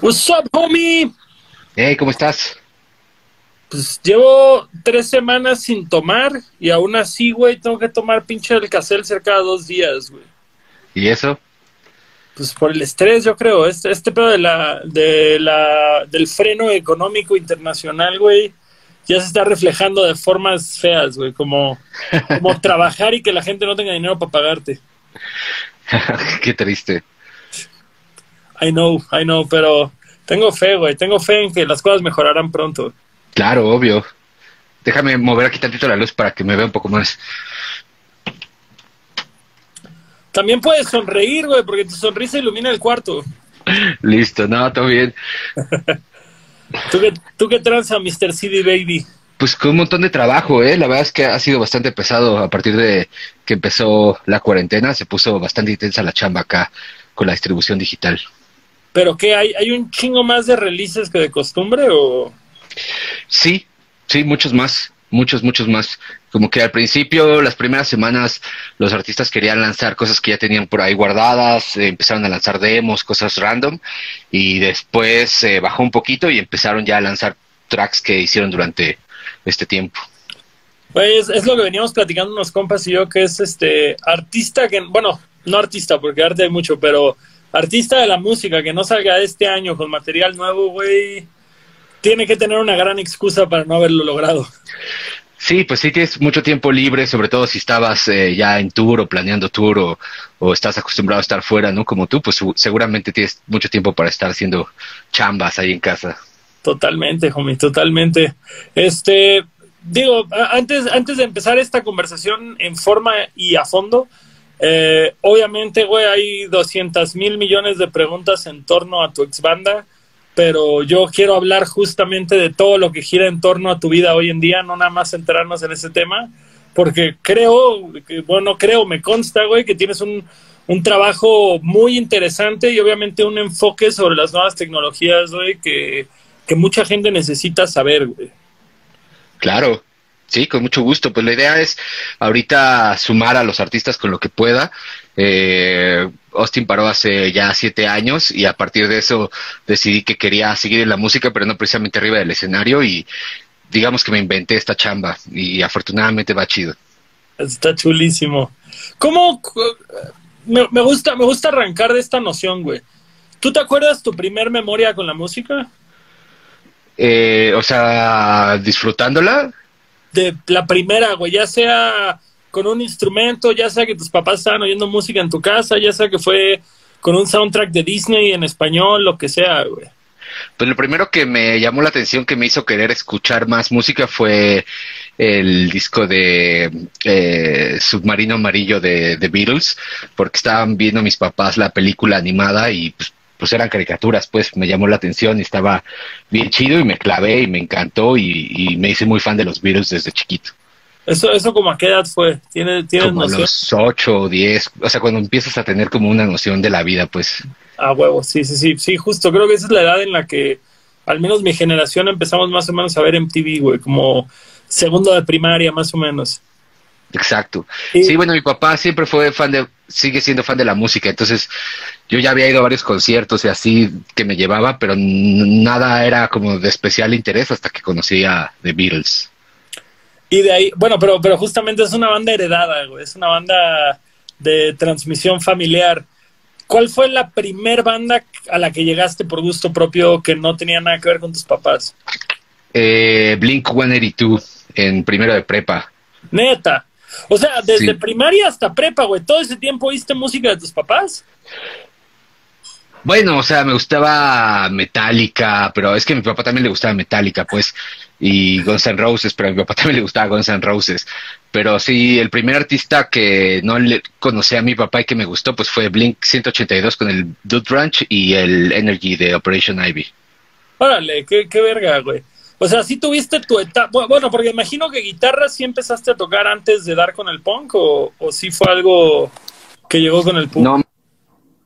What's up, homie? Hey, ¿cómo estás? Pues llevo tres semanas sin tomar y aún así, güey, tengo que tomar pinche el Alka-Seltzer cada dos días, güey. ¿Y eso? Pues por el estrés, yo creo. Este, este pedo de la, de la, del freno económico internacional, güey, ya se está reflejando de formas feas, güey, como, como trabajar y que la gente no tenga dinero para pagarte. Qué triste. I know, I know, pero tengo fe, güey, tengo fe en que las cosas mejorarán pronto. Claro, obvio. Déjame mover aquí tantito la luz para que me vea un poco más. También puedes sonreír, güey, porque tu sonrisa ilumina el cuarto. Listo, no, todo bien. ¿Tú qué, tú qué tranza, Mr. CD Baby? Pues con un montón de trabajo, ¿eh? La verdad es que ha sido bastante pesado a partir de que empezó la cuarentena. Se puso bastante intensa la chamba acá con la distribución digital. ¿Pero qué? ¿Hay, hay un chingo más de releases que de costumbre o...? Sí, sí, muchos más, muchos, muchos más. Como que al principio, las primeras semanas, los artistas querían lanzar cosas que ya tenían por ahí guardadas, eh, empezaron a lanzar demos, cosas random, y después eh, bajó un poquito y empezaron ya a lanzar tracks que hicieron durante este tiempo. Pues es, lo que veníamos platicando unos compas y yo, que es este artista que, bueno, no artista, porque arte hay mucho, pero artista de la música que no salga este año con material nuevo, güey, tiene que tener una gran excusa para no haberlo logrado. Sí, pues sí tienes mucho tiempo libre, sobre todo si estabas eh, ya en tour o planeando tour o, o, estás acostumbrado a estar fuera, ¿no? Como tú, pues seguramente tienes mucho tiempo para estar haciendo chambas ahí en casa. Totalmente, homie, totalmente. Este, digo, antes, antes de empezar esta conversación en forma y a fondo, eh, obviamente, güey, hay 200 mil millones de preguntas en torno a tu ex banda pero yo quiero hablar justamente de todo lo que gira en torno a tu vida hoy en día, no nada más centrarnos en ese tema, porque creo, bueno, creo, me consta, güey, que tienes un, un trabajo muy interesante y obviamente un enfoque sobre las nuevas tecnologías, güey, que, que mucha gente necesita saber, güey. Claro, Sí, con mucho gusto. Pues la idea es ahorita sumar a los artistas con lo que pueda. Eh, Austin paró hace ya siete años y a partir de eso decidí que quería seguir en la música, pero no precisamente arriba del escenario y digamos que me inventé esta chamba y afortunadamente va chido. Está chulísimo. ¿Cómo? Me, me gusta, me gusta arrancar de esta noción, güey. ¿Tú te acuerdas tu primer memoria con la música? Eh, o sea, disfrutándola de la primera, güey, ya sea con un instrumento, ya sea que tus papás estaban oyendo música en tu casa, ya sea que fue con un soundtrack de Disney en español, lo que sea, güey. Pues lo primero que me llamó la atención, que me hizo querer escuchar más música fue el disco de eh, Submarino Amarillo de, de Beatles, porque estaban viendo mis papás la película animada y pues pues eran caricaturas, pues me llamó la atención y estaba bien chido y me clavé y me encantó y, me hice muy fan de los virus desde chiquito. Eso, eso como a qué edad fue? ¿Tienes, tienes como noción? los ocho o diez, o sea, cuando empiezas a tener como una noción de la vida, pues. Ah, huevo, sí, sí, sí, sí, justo, creo que esa es la edad en la que, al menos mi generación, empezamos más o menos a ver MTV, güey, como segundo de primaria, más o menos. Exacto. Sí, bueno, mi papá siempre fue fan de, sigue siendo fan de la música, entonces yo ya había ido a varios conciertos y así que me llevaba, pero nada era como de especial interés hasta que conocí a The Beatles. Y de ahí, bueno, pero, pero justamente es una banda heredada, güey, es una banda de transmisión familiar. ¿Cuál fue la primer banda a la que llegaste por gusto propio que no tenía nada que ver con tus papás? Eh, Blink 182 en primero de prepa. Neta. O sea, desde primaria hasta prepa, güey, todo ese tiempo oíste música de tus papás. Bueno, o sea, me gustaba Metallica, pero es que a mi papá también le gustaba Metallica, pues, y Guns N' Roses, pero a mi papá también le gustaba Guns N' Roses. Pero sí, el primer artista que no le conocí a mi papá y que me gustó, pues fue Blink 182 con el Dude Ranch y el Energy de Operation Ivy. Órale, qué, qué verga, güey. O sea, sí tuviste tu etapa, bueno, porque imagino que guitarra sí empezaste a tocar antes de dar con el punk o, o sí fue algo que llegó con el punk. No,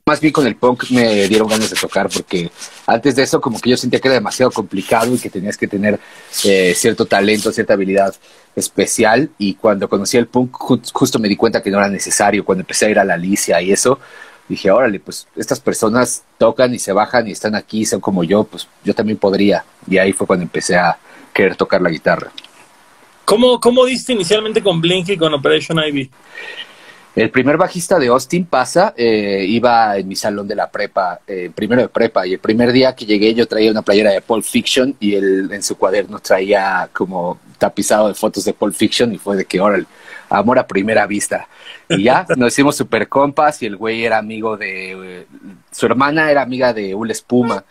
más bien con el punk me dieron ganas de tocar porque antes de eso como que yo sentía que era demasiado complicado y que tenías que tener eh, cierto talento, cierta habilidad especial y cuando conocí el punk justo me di cuenta que no era necesario, cuando empecé a ir a la Alicia y eso, dije, órale, pues estas personas tocan y se bajan y están aquí, son como yo, pues yo también podría. Y ahí fue cuando empecé a querer tocar la guitarra. ¿Cómo, cómo diste inicialmente con Blink y con Operation Ivy? El primer bajista de Austin pasa, eh, iba en mi salón de la prepa, eh, primero de prepa, y el primer día que llegué yo traía una playera de Pulp Fiction y él en su cuaderno traía como tapizado de fotos de Pulp Fiction y fue de que, órale, amor a primera vista. Y ya, nos hicimos super compas y el güey era amigo de, su hermana era amiga de Ul Espuma,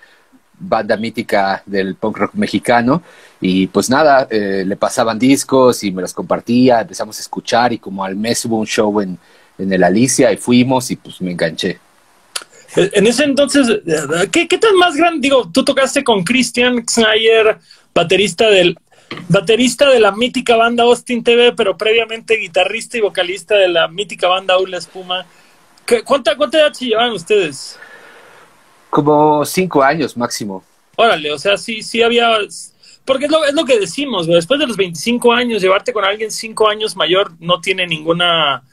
banda mítica del punk rock mexicano. Y pues nada, eh, le pasaban discos y me los compartía, empezamos a escuchar y como al mes hubo un show en, en el Alicia y fuimos y pues me enganché. En ese entonces, ¿qué, qué tan más grande? Digo, tú tocaste con Christian Snyder, baterista del baterista de la mítica banda Austin TV, pero previamente guitarrista y vocalista de la mítica banda Ula Espuma. ¿Cuánta, ¿Cuánta edad se llevan ustedes? Como cinco años máximo. Órale, o sea, sí, sí había... Porque es lo, es lo que decimos. Después de los 25 años, llevarte con alguien cinco años mayor no tiene ninguna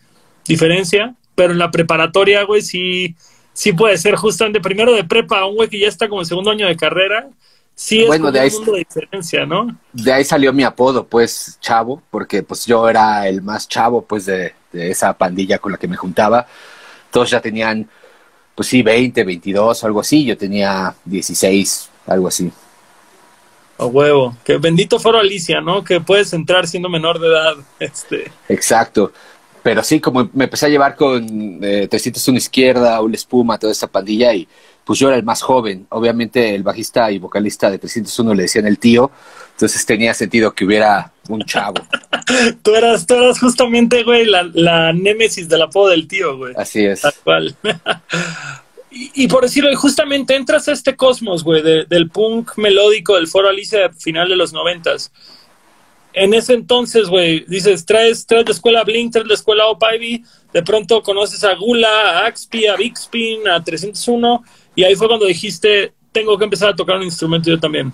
diferencia, pero en la preparatoria, güey, sí, sí puede ser justamente primero de prepa a un güey que ya está como en segundo año de carrera, sí es bueno, de ahí, un mundo de diferencia, ¿no? De ahí salió mi apodo, pues, chavo, porque pues yo era el más chavo, pues, de, de esa pandilla con la que me juntaba. Todos ya tenían, pues sí, 20, 22, algo así, yo tenía 16, algo así. A huevo, que bendito foro Alicia, ¿no? Que puedes entrar siendo menor de edad. Este. Exacto. Pero sí, como me empecé a llevar con eh, 301 Izquierda, una Espuma, toda esa pandilla, y pues yo era el más joven. Obviamente el bajista y vocalista de 301 le decían el tío, entonces tenía sentido que hubiera un chavo. tú, eras, tú eras justamente, güey, la, la némesis del apodo del tío, güey. Así es. Tal cual. y, y, por decirlo, justamente entras a este cosmos, güey, de, del punk melódico del Foro Alicia final de los noventas en ese entonces, güey, dices, traes, traes la escuela Blink, traes la escuela Op Ivy, de pronto conoces a Gula, a Axpi, a Big Spin, a 301, y ahí fue cuando dijiste, tengo que empezar a tocar un instrumento yo también.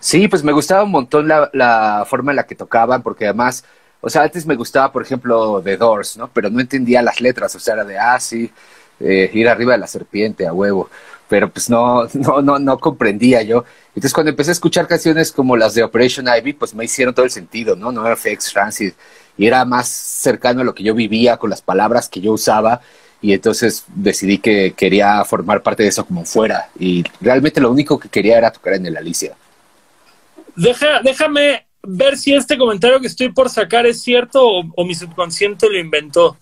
Sí, pues me gustaba un montón la, la forma en la que tocaban, porque además, o sea, antes me gustaba, por ejemplo, The Doors, ¿no? Pero no entendía las letras, o sea, era de, ah, eh, ir arriba de la serpiente, a huevo pero pues no, no, no, no comprendía yo. Entonces cuando empecé a escuchar canciones como las de Operation Ivy, pues me hicieron todo el sentido, ¿no? No era FX Transit y era más cercano a lo que yo vivía con las palabras que yo usaba y entonces decidí que quería formar parte de eso como fuera y realmente lo único que quería era tocar en el Alicia. Deja, déjame ver si este comentario que estoy por sacar es cierto o, o mi subconsciente lo inventó.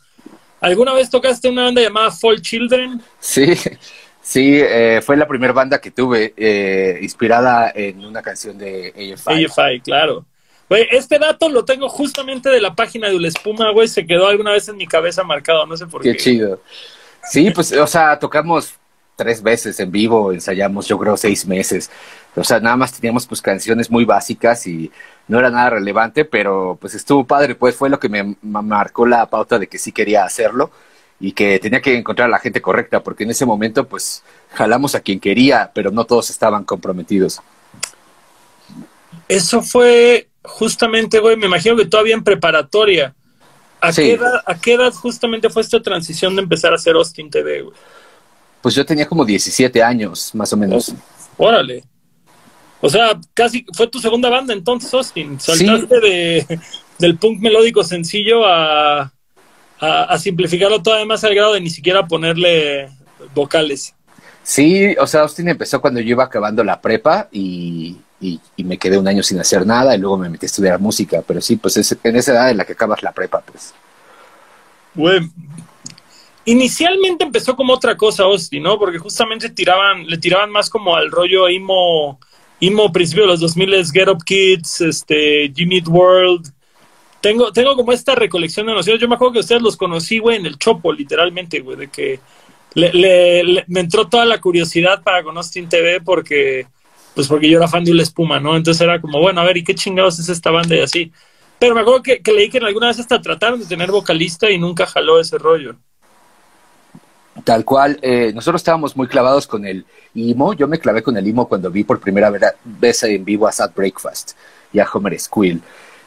¿Alguna vez tocaste una banda llamada Fall Children? Sí, Sí, eh, fue la primera banda que tuve, eh, inspirada en una canción de AFI. AFI, claro. Güey, este dato lo tengo justamente de la página de Espuma, güey, se quedó alguna vez en mi cabeza marcado, no sé por qué. Qué chido. Sí, pues, o sea, tocamos tres veces en vivo, ensayamos yo creo seis meses. O sea, nada más teníamos pues canciones muy básicas y no era nada relevante, pero pues estuvo padre, pues fue lo que me marcó la pauta de que sí quería hacerlo y que tenía que encontrar a la gente correcta, porque en ese momento pues jalamos a quien quería, pero no todos estaban comprometidos. Eso fue justamente, güey, me imagino que todavía en preparatoria. ¿A, Sí. qué edad, ¿A qué edad justamente fue esta transición de empezar a hacer Austin TV, güey? Pues yo tenía como 17 años, más o menos. Órale. O sea, casi fue tu segunda banda entonces, Austin. Saltaste de, del punk melódico sencillo a, a, a simplificarlo todavía más al grado de ni siquiera ponerle vocales. Sí, o sea, Austin empezó cuando yo iba acabando la prepa y, y, y me quedé un año sin hacer nada y luego me metí a estudiar música, pero sí, pues es en esa edad en la que acabas la prepa, pues. Güey. Inicialmente empezó como otra cosa, Austin, ¿no? Porque justamente tiraban, le tiraban más como al rollo emo, emo principio de los 2000 Get Up Kids, este, Jimmy Eat World. Tengo, tengo como esta recolección de nociones. Yo me acuerdo que ustedes los conocí, güey, en el Chopo, literalmente, güey, de que le- me entró toda la curiosidad para con Austin TV porque, pues porque yo era fan de Ula Espuma, ¿no? Entonces era como, bueno, a ver, ¿y qué chingados es esta banda y así? Pero me acuerdo que, que leí que en alguna vez hasta trataron de tener vocalista y nunca jaló ese rollo. Tal cual, eh, nosotros estábamos muy clavados con el emo. Yo me clavé con el emo cuando vi por primera vez en vivo a Sad Breakfast y a Homer Squill.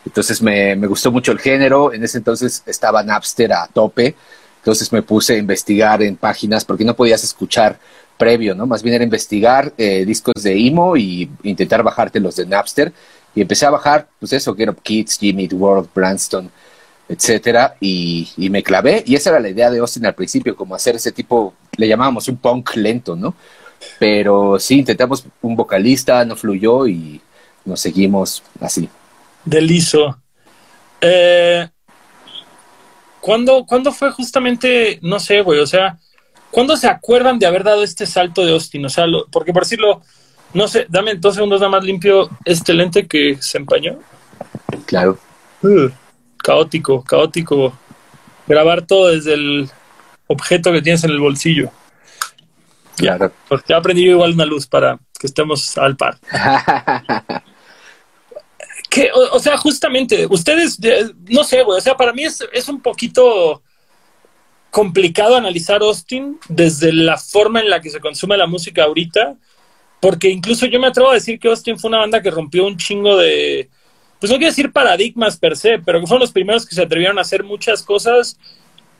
Entonces me, me gustó mucho el género. En ese entonces estaba Napster a tope Entonces me puse a investigar en páginas porque no podías escuchar previo, ¿no? Más bien era investigar eh, discos de emo y intentar bajarte los de Napster. Y empecé a bajar, pues eso, Get Up Kids, Jimmy World, Branston, etcétera, y, me clavé. Y esa era la idea de Austin al principio, como hacer ese tipo, le llamábamos un punk lento, ¿no? Pero sí, intentamos un vocalista, no fluyó y nos seguimos así. Deliso. Eh, ¿cuándo, ¿Cuándo fue justamente, no sé, güey, o sea, ¿cuándo se acuerdan de haber dado este salto de Austin? O sea, porque por decirlo, no sé, dame dos segundos nada más limpio este lente que se empañó. Claro. Uh, caótico, caótico. Grabar todo desde el objeto que tienes en el bolsillo. Claro. Porque ya aprendí igual una luz para que estemos al par. que, o, sea, justamente, ustedes, no sé, güey, o sea, para mí es, es un poquito complicado analizar Austin desde la forma en la que se consume la música ahorita, porque incluso yo me atrevo a decir que Austin fue una banda que rompió un chingo de, pues no quiero decir paradigmas per se, pero que fueron los primeros que se atrevieron a hacer muchas cosas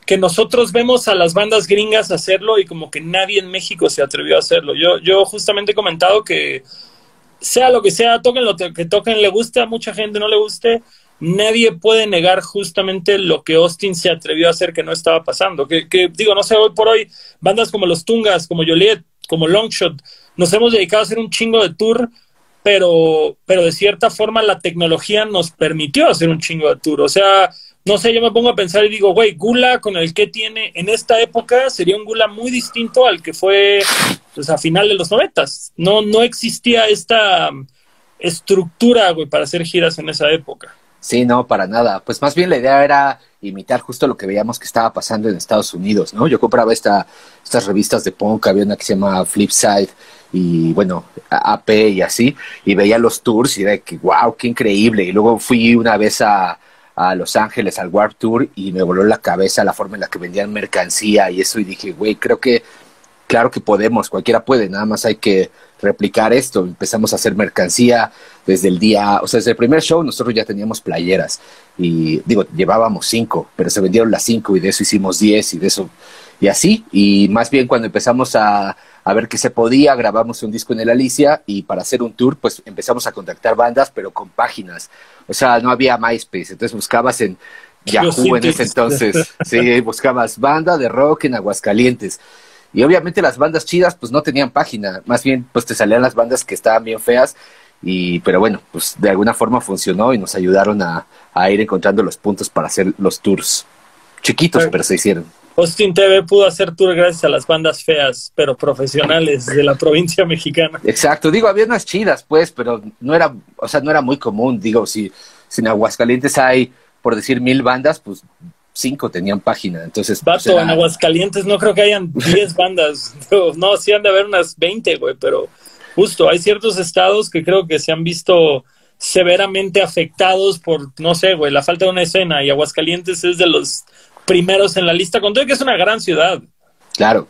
que nosotros vemos a las bandas gringas hacerlo y como que nadie en México se atrevió a hacerlo. Yo, yo justamente he comentado que sea lo que sea, toquen lo que toquen, le guste a mucha gente, no le guste, nadie puede negar justamente lo que Austin se atrevió a hacer que no estaba pasando. Que, que digo, no sé, hoy por hoy, bandas como los Tungas, como Joliet, como Longshot, nos hemos dedicado a hacer un chingo de tour, pero, pero de cierta forma la tecnología nos permitió hacer un chingo de tour. O sea, no sé, yo me pongo a pensar y digo, güey, Gula con el que tiene en esta época sería un Gula muy distinto al que fue pues, a final de los noventas. No, no existía esta estructura, güey, para hacer giras en esa época. Sí, no, para nada. Pues más bien la idea era imitar justo lo que veíamos que estaba pasando en Estados Unidos, ¿no? Yo compraba esta, estas revistas de punk, había una que se llama Flipside y bueno, AP y así, y veía los tours y era que, wow, qué increíble. Y luego fui una vez a, a Los Ángeles al Warp Tour y me voló la cabeza la forma en la que vendían mercancía y eso y dije, güey, creo que claro que podemos, cualquiera puede, nada más hay que replicar esto. Empezamos a hacer mercancía desde el día, o sea, desde el primer show nosotros ya teníamos playeras y digo, llevábamos cinco, pero se vendieron las cinco y de eso hicimos diez y de eso y así. Y más bien cuando empezamos a, a ver qué se podía, grabamos un disco en el Alicia y para hacer un tour, pues empezamos a contactar bandas, pero con páginas. O sea, no había MySpace, entonces buscabas en Yahoo en ese entonces, sí, buscabas banda de rock en Aguascalientes. Y obviamente las bandas chidas pues no tenían página, más bien pues te salían las bandas que estaban bien feas y pero bueno, pues de alguna forma funcionó y nos ayudaron a, a ir encontrando los puntos para hacer los tours. Chiquitos, pero se hicieron. Austin TV pudo hacer tour gracias a las bandas feas, pero profesionales de la provincia mexicana. Exacto, digo, había unas chidas, pues, pero no era, o sea, no era muy común. Digo, si, si en Aguascalientes hay, por decir, mil bandas, pues cinco tenían página. Entonces, pues, Vato, en Aguascalientes no creo que hayan diez bandas. No, sí han de haber unas veinte, güey, pero justo, hay ciertos estados que creo que se han visto severamente afectados por, no sé, güey, la falta de una escena y Aguascalientes es de los primeros en la lista, con todo que es una gran ciudad. Claro.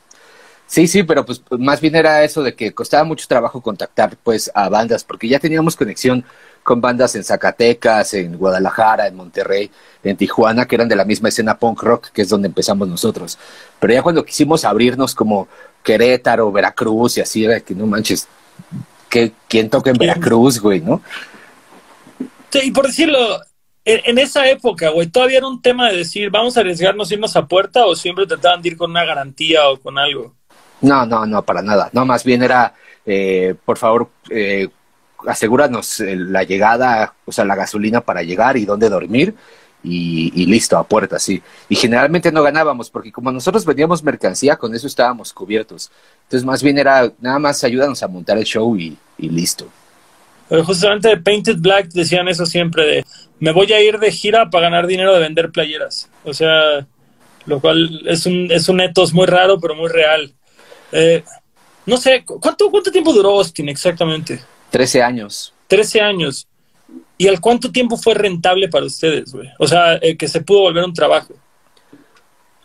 Sí, sí, pero pues más bien era eso de que costaba mucho trabajo contactar pues a bandas, porque ya teníamos conexión con bandas en Zacatecas, en Guadalajara, en Monterrey, en Tijuana, que eran de la misma escena punk rock, que es donde empezamos nosotros. Pero ya cuando quisimos abrirnos como Querétaro, Veracruz y así, era que no manches, que, ¿quién toca en Veracruz, güey, no? Sí, y por decirlo, en, esa época, güey, todavía era un tema de decir, vamos a arriesgarnos irnos a puerta o siempre trataban de ir con una garantía o con algo. No, no, no, para nada. No, más bien era, eh, por favor, eh, asegúranos eh, la llegada, o sea, la gasolina para llegar y dónde dormir. Y, listo, a puerta, sí. Y generalmente no ganábamos, porque como nosotros vendíamos mercancía, con eso estábamos cubiertos. Entonces, más bien era, nada más ayúdanos a montar el show y, listo. Justamente Painted Black decían eso siempre de me voy a ir de gira para ganar dinero de vender playeras. O sea, lo cual es un, es un etos muy raro, pero muy real. Eh, no sé, ¿cuánto, ¿cuánto tiempo duró Austin exactamente? Trece años. Trece años. ¿Y al cuánto tiempo fue rentable para ustedes, güey? O sea, eh, que se pudo volver un trabajo.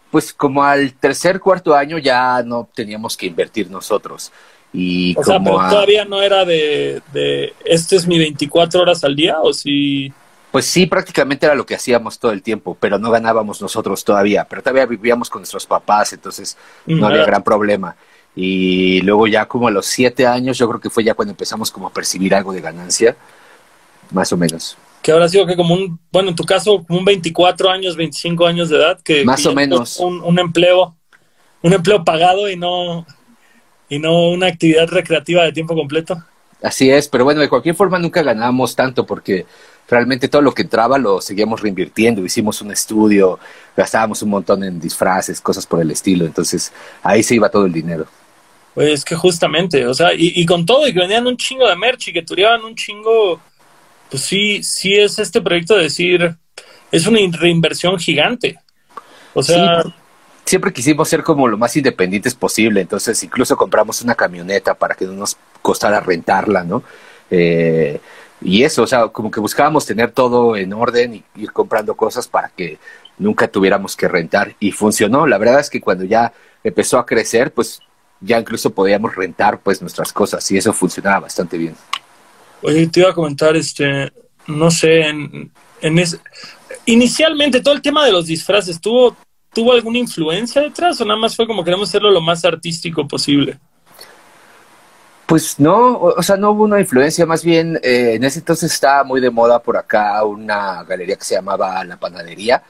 Pues como al tercer, cuarto año ya no teníamos que invertir nosotros. Y o como sea, pero todavía no era de, de, este es mi 24 horas al día, o si... Pues sí, prácticamente era lo que hacíamos todo el tiempo, pero no ganábamos nosotros todavía, pero todavía vivíamos con nuestros papás, entonces no había gran problema. Y luego ya como a los siete años, yo creo que fue ya cuando empezamos como a percibir algo de ganancia, más o menos. Que ahora sido que como un, bueno, en tu caso, como un 24 años, 25 años de edad, que... Más o menos. Un, un empleo, un empleo pagado y no, y no una actividad recreativa de tiempo completo. Así es, pero bueno, de cualquier forma nunca ganábamos tanto porque realmente todo lo que entraba lo seguíamos reinvirtiendo. Hicimos un estudio, gastábamos un montón en disfraces, cosas por el estilo. Entonces ahí se iba todo el dinero. Pues es que justamente, o sea, y, con todo, y que vendían un chingo de merch y que tureaban un chingo, pues sí, sí es este proyecto de decir, es una reinversión gigante. O sea, siempre quisimos ser como lo más independientes posible, entonces incluso compramos una camioneta para que no nos costara rentarla, ¿no? Eh, y eso, o sea, como que buscábamos tener todo en orden y ir comprando cosas para que nunca tuviéramos que rentar. Y funcionó, la verdad es que cuando ya empezó a crecer, pues ya incluso podíamos rentar pues nuestras cosas y eso funcionaba bastante bien. Oye, te iba a comentar, este, no sé, en, en inicialmente todo el tema de los disfraces, ¿tuvo ¿Tuvo alguna influencia detrás o nada más fue como queremos hacerlo lo más artístico posible? Pues no, o sea, no hubo una influencia, más bien eh, en ese entonces estaba muy de moda por acá una galería que se llamaba La Panadería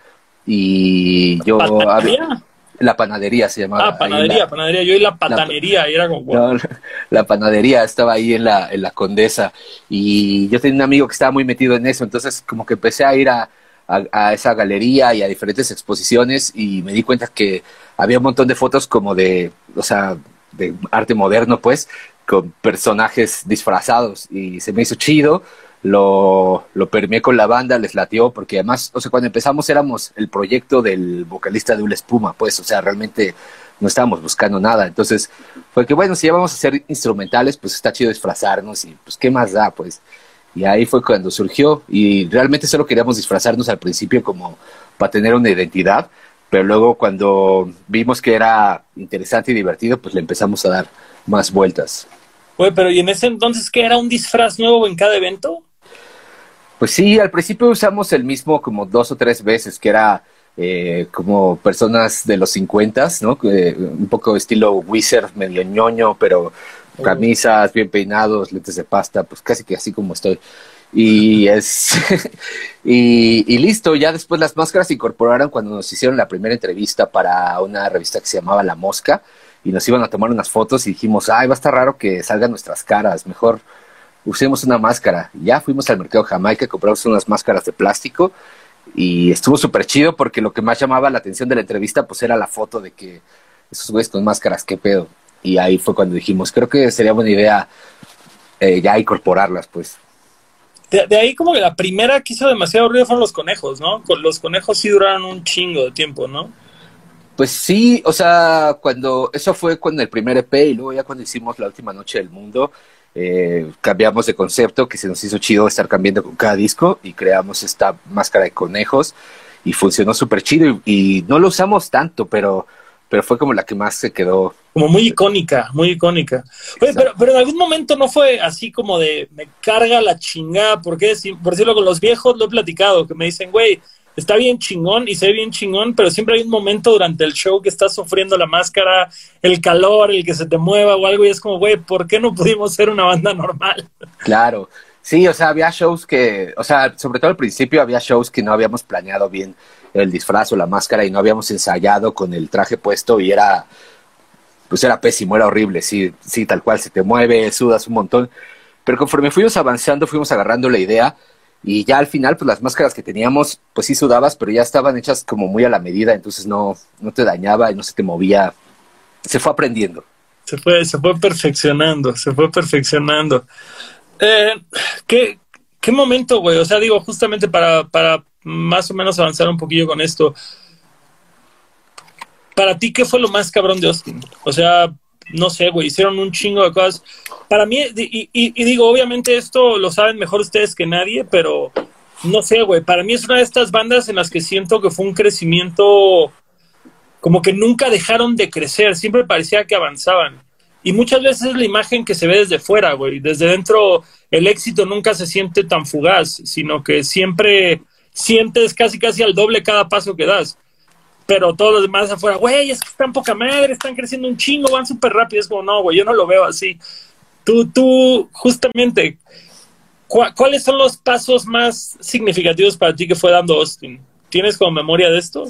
y yo... ¿Panadería? La panadería se llamaba. Ah, panadería, panadería. Yo y la patanería, y era como. No, la panadería estaba ahí en la, en la Condesa. Y yo tenía un amigo que estaba muy metido en eso. Entonces, como que empecé a ir a, a, esa galería y a diferentes exposiciones y me di cuenta que había un montón de fotos como de, o sea, de arte moderno, pues, con personajes disfrazados y se me hizo chido. Lo, lo permeé con la banda, les latió, porque además, o sea, cuando empezamos éramos el proyecto del vocalista de Ula Espuma, pues, o sea, realmente no estábamos buscando nada. Entonces, fue que bueno, si ya vamos a hacer instrumentales, pues está chido disfrazarnos y pues, ¿qué más da? Pues, y ahí fue cuando surgió y realmente solo queríamos disfrazarnos al principio como para tener una identidad, pero luego cuando vimos que era interesante y divertido, pues le empezamos a dar más vueltas. Oye, pero ¿y en ese entonces qué era un disfraz nuevo en cada evento? Pues sí, al principio usamos el mismo como dos o tres veces, que era eh, como personas de los 50, ¿no? un poco estilo wizard, medio ñoño, pero camisas, bien peinados, lentes de pasta, pues casi que así como estoy. Y es y, listo, ya después las máscaras se incorporaron cuando nos hicieron la primera entrevista para una revista que se llamaba La Mosca y nos iban a tomar unas fotos y dijimos, ay, va a estar raro que salgan nuestras caras, mejor usemos una máscara. Ya fuimos al mercado Jamaica, compramos unas máscaras de plástico y estuvo súper chido porque lo que más llamaba la atención de la entrevista pues era la foto de que esos güeyes con máscaras, qué pedo. Y ahí fue cuando dijimos, creo que sería buena idea eh, ya incorporarlas, pues. De, ahí como que la primera que hizo demasiado ruido fueron los conejos, ¿no? Con los conejos sí duraron un chingo de tiempo, ¿no? Pues sí, o sea, cuando eso fue con el primer EP y luego ya cuando hicimos la última noche del mundo, eh, cambiamos de concepto, que se nos hizo chido estar cambiando con cada disco y creamos esta máscara de conejos y funcionó súper chido y, no lo usamos tanto, pero pero fue como la que más se quedó. Como muy icónica, muy icónica. Oye, pero, pero, en algún momento no fue así como de me carga la chingada, porque por decirlo con los viejos lo he platicado, que me dicen, güey, está bien chingón y se ve bien chingón, pero siempre hay un momento durante el show que estás sufriendo la máscara, el calor, el que se te mueva o algo, y es como, güey, ¿por qué no pudimos ser una banda normal? Claro. Sí, o sea, había shows que, o sea, sobre todo al principio había shows que no habíamos planeado bien el disfraz o la máscara y no habíamos ensayado con el traje puesto y era, pues era pésimo, era horrible, sí, sí, tal cual, se te mueve, sudas un montón. Pero conforme fuimos avanzando, fuimos agarrando la idea y ya al final, pues las máscaras que teníamos, pues sí sudabas, pero ya estaban hechas como muy a la medida, entonces no, no te dañaba y no se te movía. Se fue aprendiendo. Se fue, se fue perfeccionando, se fue perfeccionando. Eh, ¿qué, ¿Qué momento, güey? O sea, digo, justamente para, para más o menos avanzar un poquillo con esto. Para ti, ¿qué fue lo más cabrón de Austin? O sea, no sé, güey, hicieron un chingo de cosas. Para mí, y, digo, obviamente esto lo saben mejor ustedes que nadie, pero no sé, güey, para mí es una de estas bandas en las que siento que fue un crecimiento como que nunca dejaron de crecer, siempre parecía que avanzaban. Y muchas veces es la imagen que se ve desde fuera, güey. Desde dentro el éxito nunca se siente tan fugaz, sino que siempre sientes casi casi al doble cada paso que das. Pero todos los demás afuera, güey, es que están poca madre, están creciendo un chingo, van súper rápido. Es como, no, güey, yo no lo veo así. Tú, tú, justamente, ¿cuáles son los pasos más significativos para ti que fue dando Austin? ¿Tienes como memoria de esto?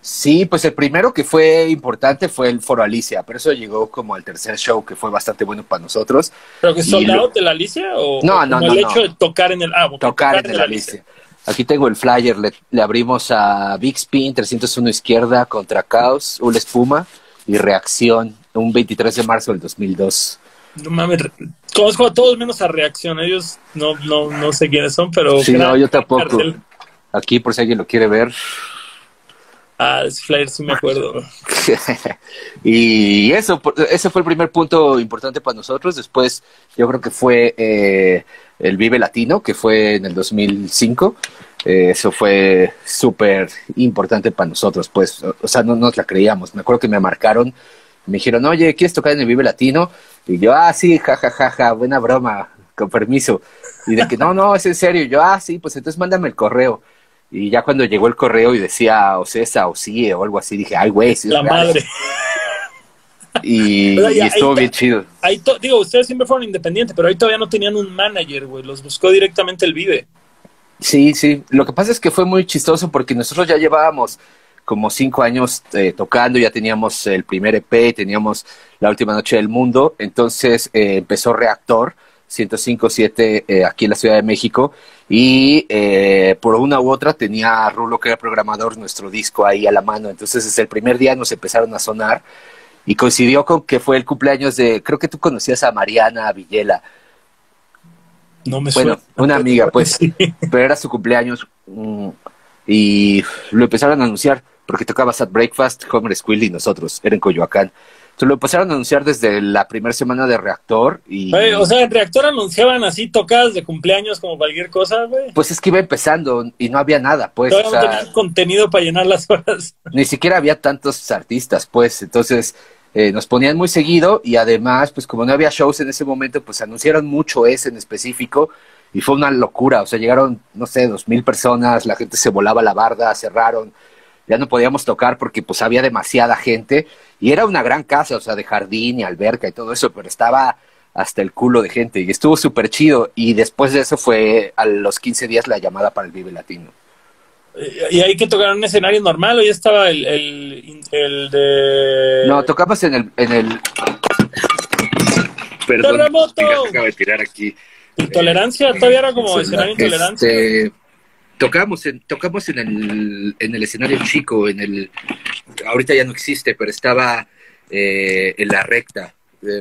Sí, pues el primero que fue importante fue el Foro Alicia, pero eso llegó como al tercer show que fue bastante bueno para nosotros. ¿Pero que soldado de la Alicia? O, no, no, no. el hecho de tocar en el. Ah, tocar, en, el Alicia. Aquí tengo el flyer, le, abrimos a Big Spin 301 izquierda contra Caos, Ul Espuma y Reacción, un 23 de marzo del 2002. No mames, conozco a todos menos a Reacción, ellos no, no, no sé quiénes son, pero... Sí, no, yo tampoco. Aquí por si alguien lo quiere ver. Ah, ese flyer sí me acuerdo. y eso, ese fue el primer punto importante para nosotros. Después, yo creo que fue eh, el Vive Latino, que fue en el 2005. Eh, eso fue súper importante para nosotros, pues, o, sea, no nos la creíamos. Me acuerdo que me marcaron, me dijeron, oye, ¿quieres tocar en el Vive Latino? Y yo, ah, sí, jajajaja, ja, ja, buena broma, con permiso. Y de que, no, no, es en serio. Yo, ah, sí, pues entonces mándame el correo. Y ya cuando llegó el correo y decía o César o algo así, dije, ay, güey, sí La madre. Y, estuvo bien chido. Ahí digo, ustedes siempre fueron independientes, pero ahí todavía no tenían un manager, güey. Los buscó directamente el Vive. Sí, sí. Lo que pasa es que fue muy chistoso porque nosotros ya llevábamos como cinco años eh, tocando, ya teníamos el primer EP, teníamos la última noche del mundo, entonces eh, empezó Reactor 105.7 eh, aquí en la Ciudad de México y eh, por una u otra tenía Rulo, que era programador, nuestro disco ahí a la mano. Entonces, desde el primer día nos empezaron a sonar y coincidió con que fue el cumpleaños de, creo que tú conocías a Mariana Villela. No me Bueno, una amiga, pues, pero era su cumpleaños mm, y lo empezaron a anunciar porque tocaba Sad Breakfast, Homer Squill y nosotros, era en Coyoacán. Entonces lo empezaron a anunciar desde la primera semana de Reactor. y O sea, en Reactor anunciaban así tocadas de cumpleaños como cualquier cosa, güey. Pues es que iba empezando y no había nada, pues. Todavía no tenían contenido para llenar las horas. Ni siquiera había tantos artistas, pues. Entonces eh, nos ponían muy seguido y además, pues como no había shows en ese momento, pues anunciaron mucho ese en específico y fue una locura. O sea, llegaron, no sé, dos mil personas, la gente se volaba la barda, cerraron ya no podíamos tocar porque pues había demasiada gente y era una gran casa, o sea, de jardín y alberca y todo eso, pero estaba hasta el culo de gente y estuvo súper chido y después de eso fue a los 15 días la llamada para el Vive Latino. ¿Y hay que tocar en un escenario normal o ya estaba el, el, de...? No, tocamos en el... En el... Perdón, acabo de tirar aquí. ¿Intolerancia? ¿Todavía era como escenario de intolerancia? Tocamos en, tocamos en el, en el escenario chico, en el, ahorita ya no existe, pero estaba eh, en la recta. Eh,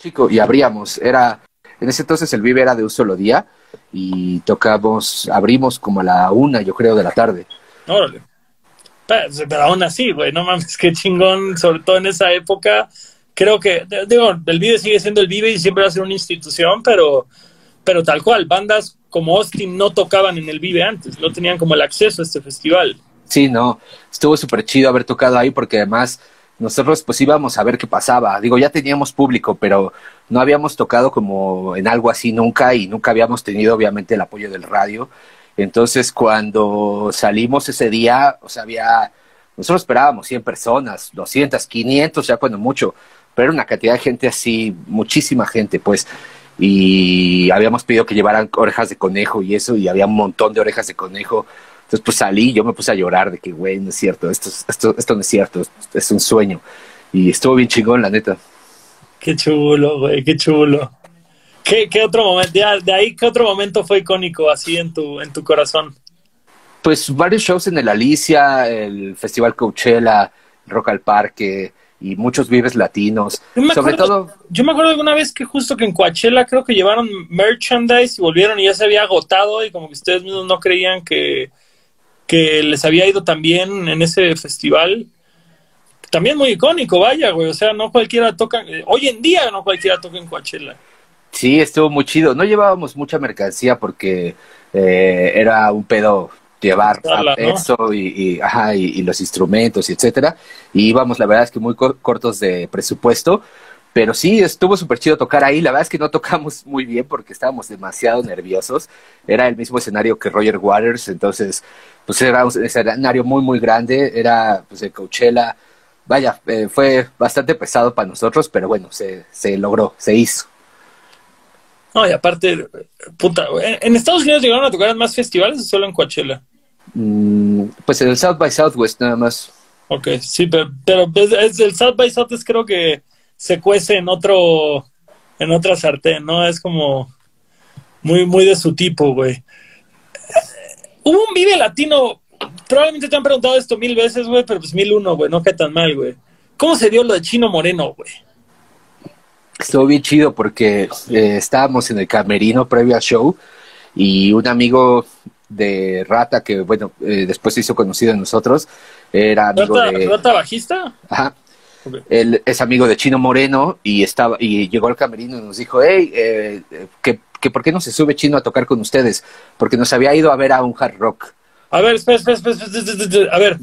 chico, y abríamos, era, en ese entonces el Vive era de un solo día, y tocamos, abrimos como a la una, yo creo, de la tarde. Órale. Pero, aún así, güey, no mames, qué chingón, sobre todo en esa época. Creo que, digo, el Vive sigue siendo el Vive y siempre va a ser una institución, pero, pero tal cual, bandas como Austin no tocaban en el Vive antes, no tenían como el acceso a este festival. Sí, no, estuvo súper chido haber tocado ahí porque además nosotros pues íbamos a ver qué pasaba. Digo, ya teníamos público, pero no habíamos tocado como en algo así nunca y nunca habíamos tenido obviamente el apoyo del radio. Entonces cuando salimos ese día, o sea, había, nosotros esperábamos 100 personas, 200, 500, ya cuando mucho, pero era una cantidad de gente así, muchísima gente, pues y habíamos pedido que llevaran orejas de conejo y eso, y había un montón de orejas de conejo. Entonces, pues salí yo me puse a llorar de que, güey, no es cierto, esto, esto, esto no es cierto, es un sueño. Y estuvo bien chingón, la neta. Qué chulo, güey, qué chulo. ¿Qué, qué otro momento, de, de, ahí, qué otro momento fue icónico así en tu, en tu corazón? Pues varios shows en el Alicia, el Festival Coachella, Rock al Parque, y muchos vives latinos. Sobre todo. Yo me acuerdo de una vez que justo que en Coachella creo que llevaron merchandise y volvieron y ya se había agotado y como que ustedes mismos no creían que, que les había ido tan bien en ese festival. También muy icónico, vaya, güey. O sea, no cualquiera toca. Eh, hoy en día no cualquiera toca en Coachella. Sí, estuvo muy chido. No llevábamos mucha mercancía porque eh, era un pedo llevar eso y, y, los instrumentos y etcétera. Y íbamos, la verdad es que muy cortos de presupuesto, Pero sí, estuvo súper chido tocar ahí. La verdad es que no tocamos muy bien porque estábamos demasiado nerviosos. Era el mismo escenario que Roger Waters, entonces, pues era un escenario muy, muy grande. Era, pues, de Coachella. Vaya, eh, fue bastante pesado para nosotros, pero bueno, se, se logró, se hizo. No, y aparte, puta, ¿en Estados Unidos llegaron a tocar en más festivales o solo en Coachella? Mm, pues en el South by Southwest nada más. Ok, sí, pero, pero es, el South by Southwest creo que se cuece en otro, en otra sartén, ¿no? Es como muy, muy de su tipo, güey. Hubo un Vive Latino, probablemente te han preguntado esto mil veces, güey, pero pues mil uno, güey, no queda tan mal, güey. ¿Cómo se dio lo de Chino Moreno, güey? Estuvo bien chido porque eh, estábamos en el camerino previo al show y un amigo de Rata, que bueno, eh, después se hizo conocido de nosotros, era amigo ¿Rata, de... ¿Rata bajista? Ajá. Él es amigo de Chino Moreno y estaba y llegó al camerino y nos dijo, hey, eh, que, que por qué no se sube Chino a tocar con ustedes, porque nos había ido a ver a un hard rock. A ver, espera, espera, espera, espera, espera, a ver,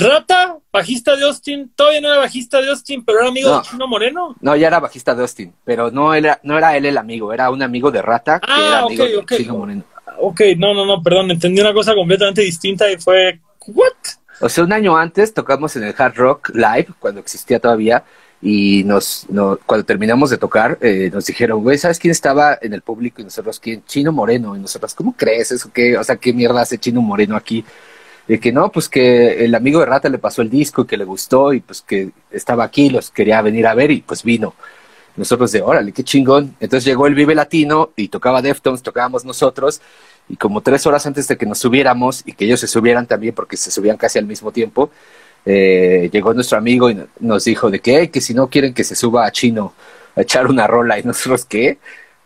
Rata, bajista de Austin, todavía no era bajista de Austin, pero era amigo No. de Chino Moreno. No, ya era bajista de Austin, pero no era, no era él el amigo, era un amigo de Rata que Ah, era amigo ok, de. Chino Moreno. Ok, no, no, no, perdón, entendí una cosa completamente distinta y fue, ¿what? O sea, un año antes tocamos en el Hard Rock Live, cuando existía todavía, y nos, no, cuando terminamos de tocar, eh, nos dijeron, güey, ¿sabes quién estaba en el público? Y nosotros, ¿quién? Chino Moreno. Y nosotros, ¿cómo crees eso? ¿Qué? O sea, ¿qué mierda hace Chino Moreno aquí? Y que no, pues que el amigo de Rata le pasó el disco, que le gustó, y pues que estaba aquí, los quería venir a ver, y pues vino. Nosotros de, órale, qué chingón. Entonces llegó el Vive Latino, y tocaba Deftones, tocábamos nosotros, y como tres horas antes de que nos subiéramos, y que ellos se subieran también, porque se subían casi al mismo tiempo, eh, llegó nuestro amigo y no- nos dijo de que, que si no quieren que se suba a Chino a echar una rola y nosotros qué,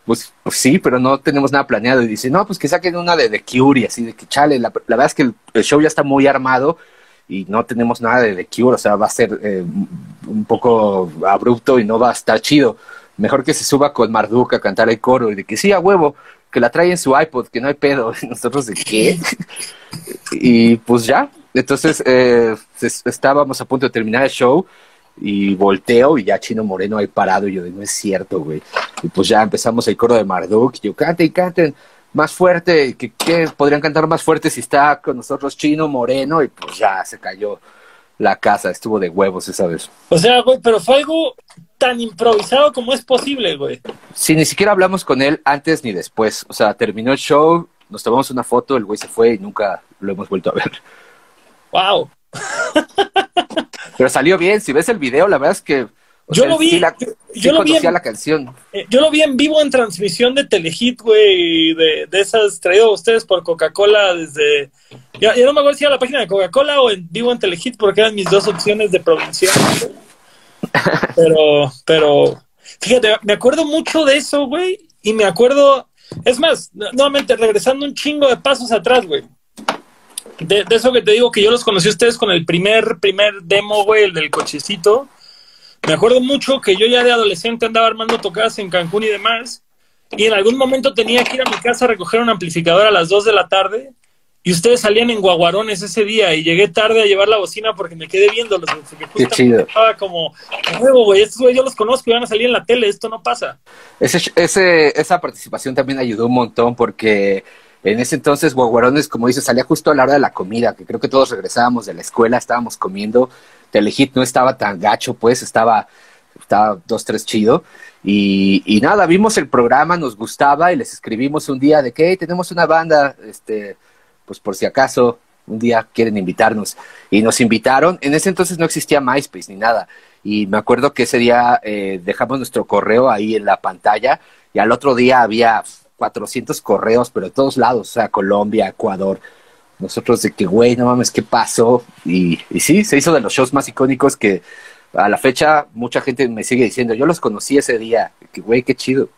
pues, pues sí, pero no tenemos nada planeado y dice, no, pues que saquen una de The Cure y así de que chale, la, la verdad es que el, show ya está muy armado y no tenemos nada de The Cure, o sea, va a ser eh, un poco abrupto y no va a estar chido. Mejor que se suba con Marduk a cantar el coro y de que sí, a huevo, que la trae en su iPod, que no hay pedo. Nosotros de qué? y pues ya, entonces eh, es- estábamos a punto de terminar el show y volteo y ya Chino Moreno ahí parado y yo de no es cierto, güey. Y pues ya empezamos el coro de Marduk y yo canten, canten más fuerte, que, que podrían cantar más fuerte si está con nosotros Chino Moreno y pues ya se cayó la casa, estuvo de huevos esa vez. O sea, güey, pero fue algo tan improvisado como es posible, güey. Sí, ni siquiera hablamos con él antes ni después, o sea, terminó el show, nos tomamos una foto, el güey se fue y nunca lo hemos vuelto a ver. Wow. Pero salió bien, si ves el video, la verdad es que... Yo sea, lo vi, sí la- yo- sí yo lo vi en- la canción. Eh, Yo lo vi en vivo en transmisión de Telehit, güey, de, de esas traído a ustedes por Coca-Cola desde... Ya, ya no me acuerdo si era la página de Coca-Cola o en vivo en Telehit porque eran mis dos opciones de provincia. Pero, pero, fíjate, me acuerdo mucho de eso, güey, y me acuerdo... Es más, nu- nuevamente, regresando un chingo de pasos atrás, güey. De, de eso que te digo que yo los conocí a ustedes con el primer, primer demo, güey, el del cochecito. Me acuerdo mucho que yo ya de adolescente andaba armando tocadas en Cancún y demás. Y en algún momento tenía que ir a mi casa a recoger un amplificador a las 2 de la tarde. Y ustedes salían en guaguarones ese día. Y llegué tarde a llevar la bocina porque me quedé viéndolos. Qué chido. estaba como, "A huevo, güey, estos güey yo los conozco y van a salir en la tele. Esto no pasa. Ese, ese, esa participación también ayudó un montón porque en ese entonces Guaguarones, como dices, salía justo a la hora de la comida, que creo que todos regresábamos de la escuela, estábamos comiendo, Telehit no estaba tan gacho, pues estaba, estaba dos, tres chido. Y, nada, vimos el programa, nos gustaba y les escribimos un día de que "Hey, tenemos una banda, este, pues por si acaso un día quieren invitarnos. Y nos invitaron, en ese entonces no existía MySpace ni nada. Y me acuerdo que ese día eh, dejamos nuestro correo ahí en la pantalla y al otro día había 400 correos, pero de todos lados, o sea, Colombia, Ecuador. Nosotros de que, güey, no mames, ¿qué pasó? Y, y sí, se hizo de los shows más icónicos que a la fecha mucha gente me sigue diciendo, yo los conocí ese día, que güey, qué chido.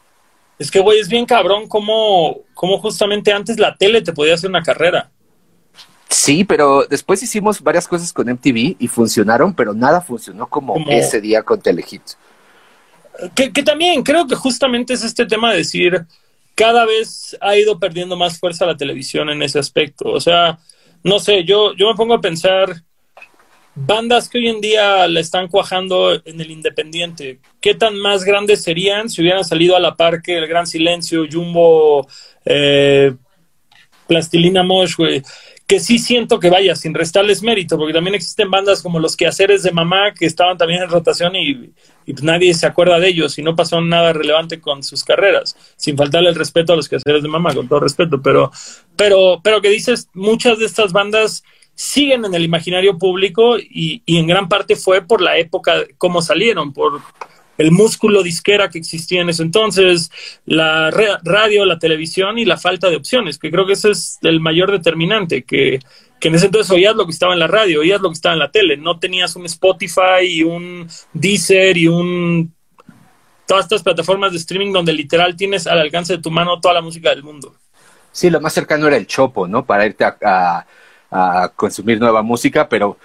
Es que, güey, es bien cabrón cómo, cómo justamente antes la tele te podía hacer una carrera. Sí, pero después hicimos varias cosas con MTV y funcionaron, pero nada funcionó como, Como- ese día con Telehit. Que, que también creo que justamente es este tema de decir, cada vez ha ido perdiendo más fuerza la televisión en ese aspecto. O sea, no sé, yo, yo me pongo a pensar, bandas que hoy en día la están cuajando en el Independiente, ¿qué tan más grandes serían si hubieran salido a la par que El Gran Silencio, Jumbo, eh, Plastilina Mosh, güey? Que sí siento que vaya, sin restarles mérito, porque también existen bandas como Los Quehaceres de Mamá que estaban también en rotación y, pues nadie se acuerda de ellos y no pasó nada relevante con sus carreras, sin faltarle el respeto a Los Quehaceres de Mamá, con todo respeto, pero, pero, pero que dices, muchas de estas bandas siguen en el imaginario público y, y, en gran parte fue por la época, cómo salieron, por el músculo disquera que existía en ese entonces, la radio, la televisión y la falta de opciones, que creo que ese es el mayor determinante, que, que en ese entonces oías lo que estaba en la radio, oías lo que estaba en la tele, no tenías un Spotify y un Deezer y un todas estas plataformas de streaming donde literal tienes al alcance de tu mano toda la música del mundo. Sí, lo más cercano era el chopo, ¿no? Para irte a, a consumir nueva música, pero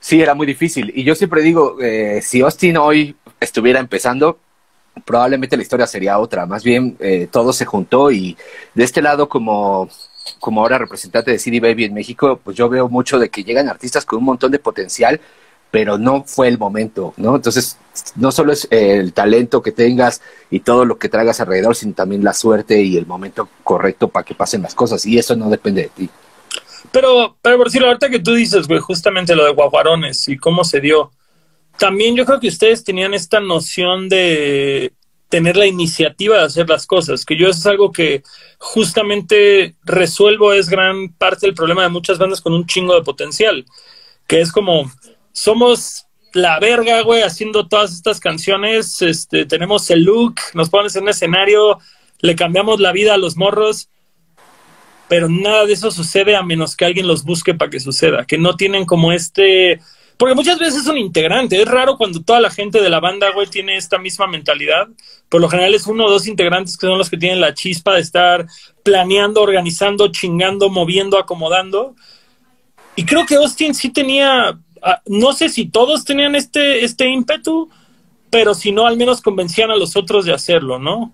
sí era muy difícil. Y yo siempre digo, eh, si Austin hoy estuviera empezando, probablemente la historia sería otra. Más bien, eh, todo se juntó y de este lado, como, como ahora representante de CD Baby en México, pues yo veo mucho de que llegan artistas con un montón de potencial, pero no fue el momento, ¿no? Entonces, no solo es el talento que tengas y todo lo que traigas alrededor, sino también la suerte y el momento correcto para que pasen las cosas. Y eso no depende de ti. Pero, pero por decirlo, ahorita que tú dices, güey, justamente lo de Guaguarones y cómo se dio, también yo creo que ustedes tenían esta noción de tener la iniciativa de hacer las cosas, que yo eso es algo que justamente resuelvo, es gran parte del problema de muchas bandas con un chingo de potencial, que es como, somos la verga, güey, haciendo todas estas canciones, este, tenemos el look, nos pones en un escenario, le cambiamos la vida a los morros, pero nada de eso sucede a menos que alguien los busque para que suceda, que no tienen como este... Porque muchas veces es un integrante, es raro cuando toda la gente de la banda, güey, tiene esta misma mentalidad. Por lo general es uno o dos integrantes que son los que tienen la chispa de estar planeando, organizando, chingando, moviendo, acomodando. Y creo que Austin sí tenía, ah, no sé si todos tenían este, este ímpetu, pero si no, al menos convencían a los otros de hacerlo, ¿no?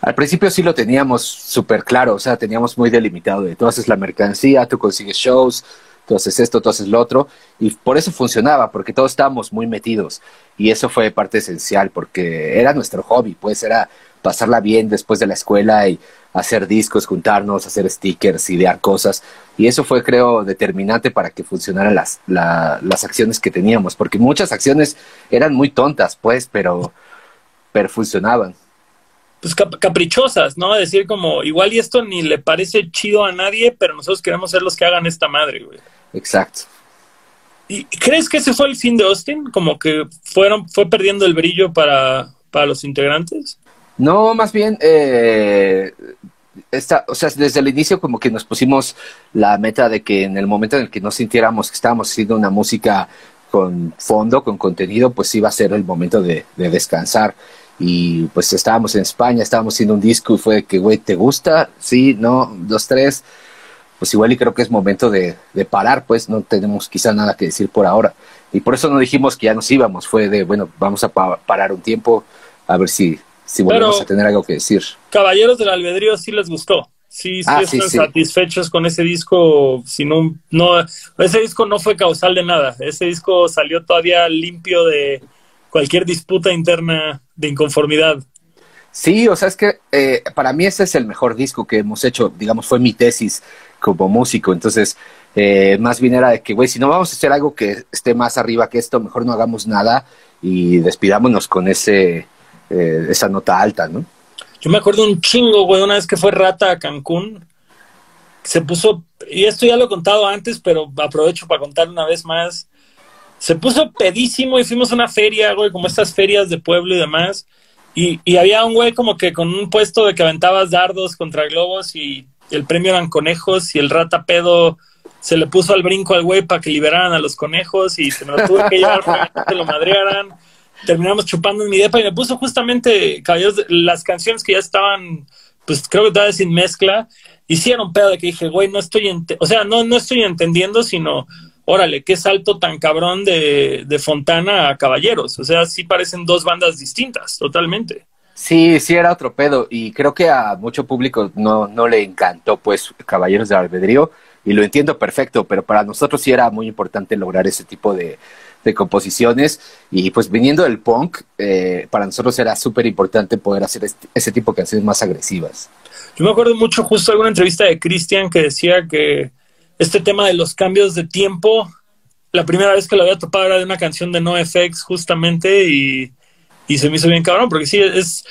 Al principio sí lo teníamos súper claro, o sea, teníamos muy delimitado de tú haces la mercancía, tú consigues shows, tú haces esto, tú haces lo otro, y por eso funcionaba, porque todos estábamos muy metidos, y eso fue parte esencial, porque era nuestro hobby, pues era pasarla bien después de la escuela y hacer discos, juntarnos, hacer stickers, idear cosas, y eso fue, creo, determinante para que funcionaran las, la, las acciones que teníamos, porque muchas acciones eran muy tontas, pues, pero, pero funcionaban pues caprichosas, ¿no? Decir como, igual y esto ni le parece chido a nadie, pero nosotros queremos ser los que hagan esta madre, güey. Exacto. ¿Y crees que ese fue el fin de Austin? Como que fueron, fue perdiendo el brillo para, para los integrantes. No, más bien, eh, esta, o sea, desde el inicio como que nos pusimos la meta de que en el momento en el que nos sintiéramos que estábamos haciendo una música con fondo, con contenido, pues iba a ser el momento de, de descansar y pues estábamos en España, estábamos haciendo un disco y fue que, güey, ¿te gusta? Sí, no, dos, tres. Pues igual y creo que es momento de, de, parar, pues no tenemos quizá nada que decir por ahora. Y por eso no dijimos que ya nos íbamos, fue de, bueno, vamos a pa parar un tiempo a ver si, si volvemos Pero, a tener algo que decir. Caballeros del Albedrío sí les gustó. Sí, sí ah, están sí, satisfechos sí. con ese disco. Si no, no, ese disco no fue causal de nada. Ese disco salió todavía limpio de, cualquier disputa interna de inconformidad. Sí, o sea, es que eh, para mí ese es el mejor disco que hemos hecho, digamos, fue mi tesis como músico, entonces eh, más bien era de que, güey, si no vamos a hacer algo que esté más arriba que esto, mejor no hagamos nada y despidámonos con ese, eh, esa nota alta, ¿no? Yo me acuerdo un chingo, güey, una vez que fue Rata a Cancún, se puso, y esto ya lo he contado antes, pero aprovecho para contar una vez más, se puso pedísimo y fuimos a una feria, güey, como estas ferias de pueblo y demás. Y, y, había un güey como que con un puesto de que aventabas dardos contra globos y el premio eran conejos y el rata pedo se le puso al brinco al güey para que liberaran a los conejos y se me lo tuve que llevar para que lo madrearan. Terminamos chupando en mi depa y me puso justamente caballeros, las canciones que ya estaban, pues creo que todavía sin mezcla. Hicieron pedo de que dije, güey, no estoy, o sea, no, no estoy entendiendo, sino órale, qué salto tan cabrón de, de, Fontana a Caballeros. O sea, sí parecen dos bandas distintas, totalmente. Sí, sí era otro pedo y creo que a mucho público no, no le encantó pues Caballeros de Albedrío, y lo entiendo perfecto, pero para nosotros sí era muy importante lograr ese tipo de, composiciones y pues viniendo del punk, eh, para nosotros era súper importante poder hacer este, ese tipo de canciones más agresivas. Yo me acuerdo mucho justo de alguna entrevista de Christian que decía que este tema de los cambios de tiempo, la primera vez que lo había topado era de una canción de NoFX justamente y, y se me hizo bien cabrón, porque sí, es,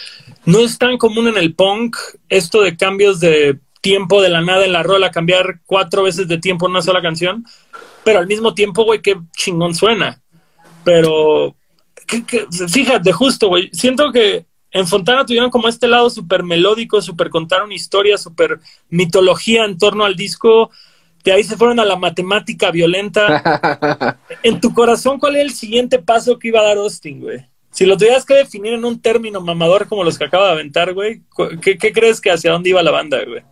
no es tan común en el punk esto de cambios de tiempo de la nada en la rola, cambiar cuatro veces de tiempo en una sola canción, pero al mismo tiempo, güey, qué chingón suena. Pero, fíjate, justo, güey, siento que en Fontana tuvieron como este lado súper melódico, súper contar una historia, súper mitología en torno al disco. De ahí se fueron a la matemática violenta. en tu corazón, ¿cuál es el siguiente paso que iba a dar Austin, güey? Si lo tuvieras que definir en un término mamador como los que acaba de aventar, güey, ¿qué, qué crees que hacia dónde iba la banda, güey?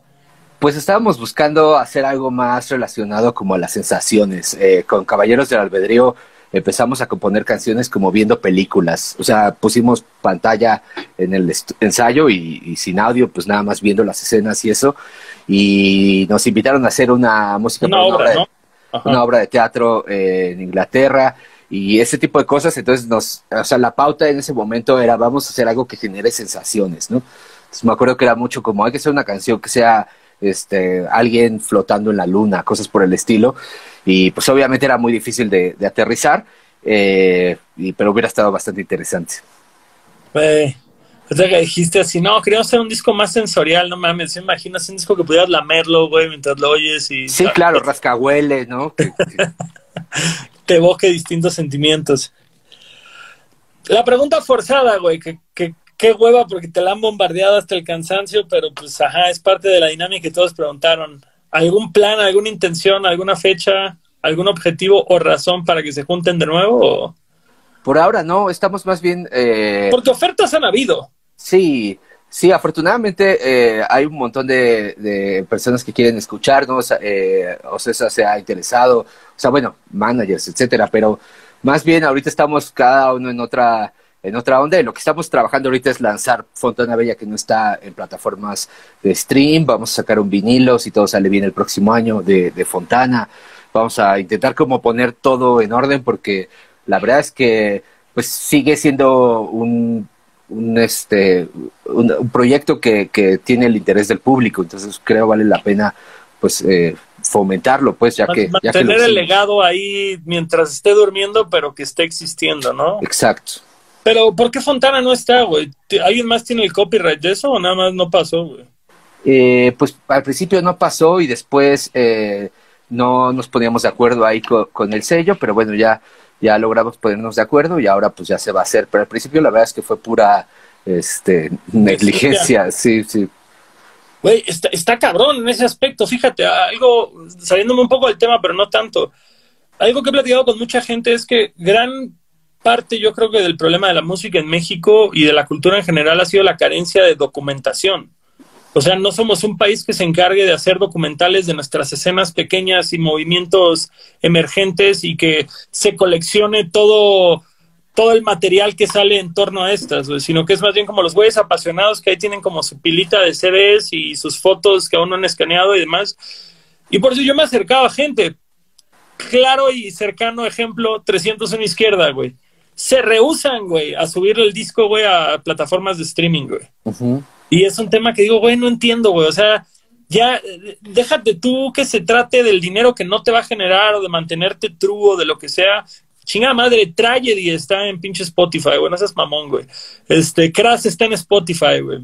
Pues estábamos buscando hacer algo más relacionado como a las sensaciones. Eh, con Caballeros del Albedrío empezamos a componer canciones como viendo películas. O sea, pusimos pantalla en el ensayo y, sin audio, pues nada más viendo las escenas y eso. Y nos invitaron a hacer una música, una, obra, de, una obra de teatro eh, en Inglaterra y ese tipo de cosas. Entonces, nos, o sea, la pauta en ese momento era vamos a hacer algo que genere sensaciones, ¿no? Entonces, me acuerdo que era mucho como hay que hacer una canción que sea este, alguien flotando en la luna, cosas por el estilo. Y pues obviamente era muy difícil de, aterrizar, eh, y, pero hubiera estado bastante interesante. Sea que dijiste así, no, queríamos hacer un disco más sensorial, no mames, imaginas un disco que pudieras lamerlo, güey, mientras lo oyes y... Sí, claro, rascahuele, ¿no? Te evoque distintos sentimientos. La pregunta forzada, güey, que, que, qué hueva porque te la han bombardeado hasta el cansancio, pero pues ajá, es parte de la dinámica y todos preguntaron, ¿algún plan, alguna intención, alguna fecha, algún objetivo o razón para que se junten de nuevo? Por ahora no, estamos más bien... Eh... Porque ofertas han habido. Sí, sí, afortunadamente eh, hay un montón de, personas que quieren escucharnos, eh, o sea, se ha interesado, o sea, bueno, managers, etcétera, pero más bien ahorita estamos cada uno en otra en otra onda. Y lo que estamos trabajando ahorita es lanzar Fontana Bella, que no está en plataformas de stream. Vamos a sacar un vinilo, si todo sale bien el próximo año, de, Fontana. Vamos a intentar como poner todo en orden, porque la verdad es que pues sigue siendo un, un este un, proyecto que, que, tiene el interés del público entonces creo vale la pena pues eh, fomentarlo pues ya que mantener el legado ahí mientras esté durmiendo pero que esté existiendo no exacto pero, ¿por qué Fontana no está, güey? ¿Alguien más tiene el copyright de eso o nada más no pasó, güey? Eh, pues al principio no pasó y después eh, no nos poníamos de acuerdo ahí con, el sello, pero bueno, ya, ya logramos ponernos de acuerdo y ahora pues ya se va a hacer. Pero al principio la verdad es que fue pura este, negligencia, sí, sí. Güey, está, está cabrón en ese aspecto, fíjate, algo, saliéndome un poco del tema, pero no tanto. Algo que he platicado con mucha gente es que gran parte, yo creo que del problema de la música en México y de la cultura en general ha sido la carencia de documentación. O sea, no somos un país que se encargue de hacer documentales de nuestras escenas pequeñas y movimientos emergentes y que se coleccione todo, todo el material que sale en torno a estas, sino que es más bien como los güeyes apasionados que ahí tienen como su pilita de CDs y sus fotos que aún no han escaneado y demás. Y por eso yo me acercaba a gente. Claro y cercano ejemplo, 300 en izquierda, güey se rehusan, güey, a subir el disco, güey, a plataformas de streaming, güey. Y es un tema que digo, güey, no entiendo, güey. O sea, ya déjate tú que se trate del dinero que no te va a generar o de mantenerte true o de lo que sea. Chingada madre, Tragedy está en pinche Spotify, güey, no seas mamón, güey. Este, Crash está en Spotify, güey.